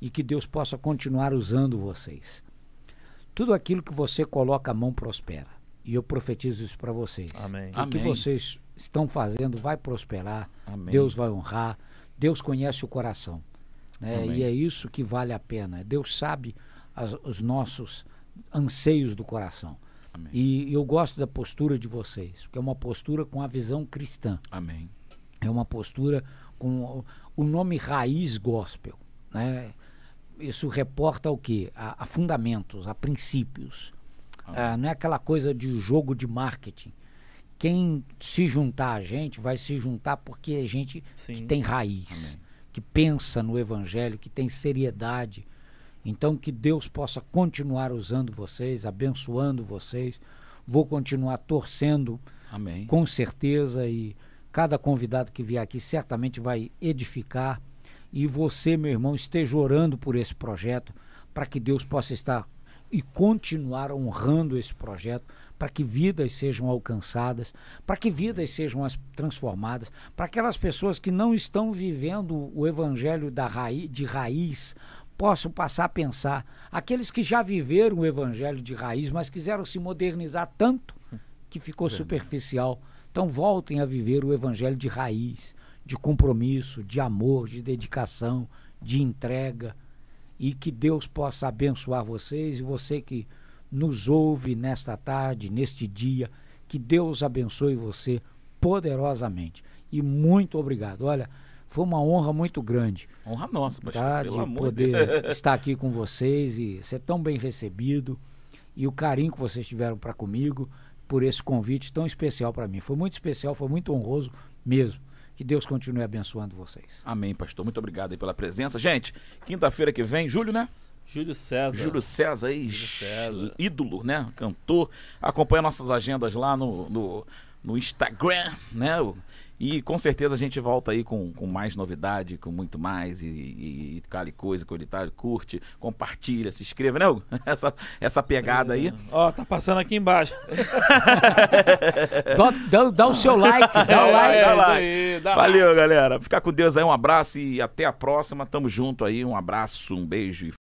E que Deus possa continuar usando vocês. Tudo aquilo que você coloca a mão prospera. E eu profetizo isso para vocês. Amém. O que Amém. vocês estão fazendo vai prosperar. Amém. Deus vai honrar. Deus conhece o coração. né? Amém. E é isso que vale a pena. Deus sabe as- os nossos anseios do coração. Amém. E eu gosto da postura de vocês, porque é uma postura com a visão cristã. Amém. É uma postura com o- o nome raiz gospel. Né? Isso reporta o quê? A, a fundamentos, a princípios. Ah, não é aquela coisa de jogo de marketing. Quem se juntar a gente vai se juntar porque é gente que Sim. tem raiz, Amém. que pensa no evangelho, que tem seriedade. Então que Deus possa continuar usando vocês, abençoando vocês. Vou continuar torcendo Amém. com certeza e cada convidado que vier aqui certamente vai edificar e você, meu irmão, esteja orando por esse projeto para que Deus possa estar e continuar honrando esse projeto, para que vidas sejam alcançadas, para que vidas sejam as transformadas, para aquelas pessoas que não estão vivendo o evangelho da raiz, de raiz possam passar a pensar, aqueles que já viveram o evangelho de raiz, mas quiseram se modernizar tanto que ficou superficial. Então voltem a viver o evangelho de raiz, de compromisso, de amor, de dedicação, de entrega e que Deus possa abençoar vocês e você que nos ouve nesta tarde, neste dia, que Deus abençoe você poderosamente. E muito obrigado. Olha, foi uma honra muito grande. Honra nossa, pastor, tá? pelo de amor poder Deus. estar aqui com vocês e ser tão bem recebido e o carinho que vocês tiveram para comigo por esse convite tão especial para mim. Foi muito especial, foi muito honroso mesmo. Que Deus continue abençoando vocês. Amém, pastor. Muito obrigado aí pela presença. Gente, quinta-feira que vem, Júlio, né? Júlio César. Júlio César, aí, Júlio César. ídolo, né? Cantor. Acompanha nossas agendas lá no, no, no Instagram, né? E com certeza a gente volta aí com, com mais novidade, com muito mais. E, e, e cada coisa o editário curte, compartilha, se inscreva, né? Hugo? [LAUGHS] Essa, essa pegada aí. Ó, tá passando aqui embaixo. [LAUGHS] Dá, dá- dá o seu like, dá o É, like. dá isso like. aí, dá Valeu, galera. Ficar com Deus aí. Um abraço e até a próxima. Tamo junto aí. Um abraço, um beijo e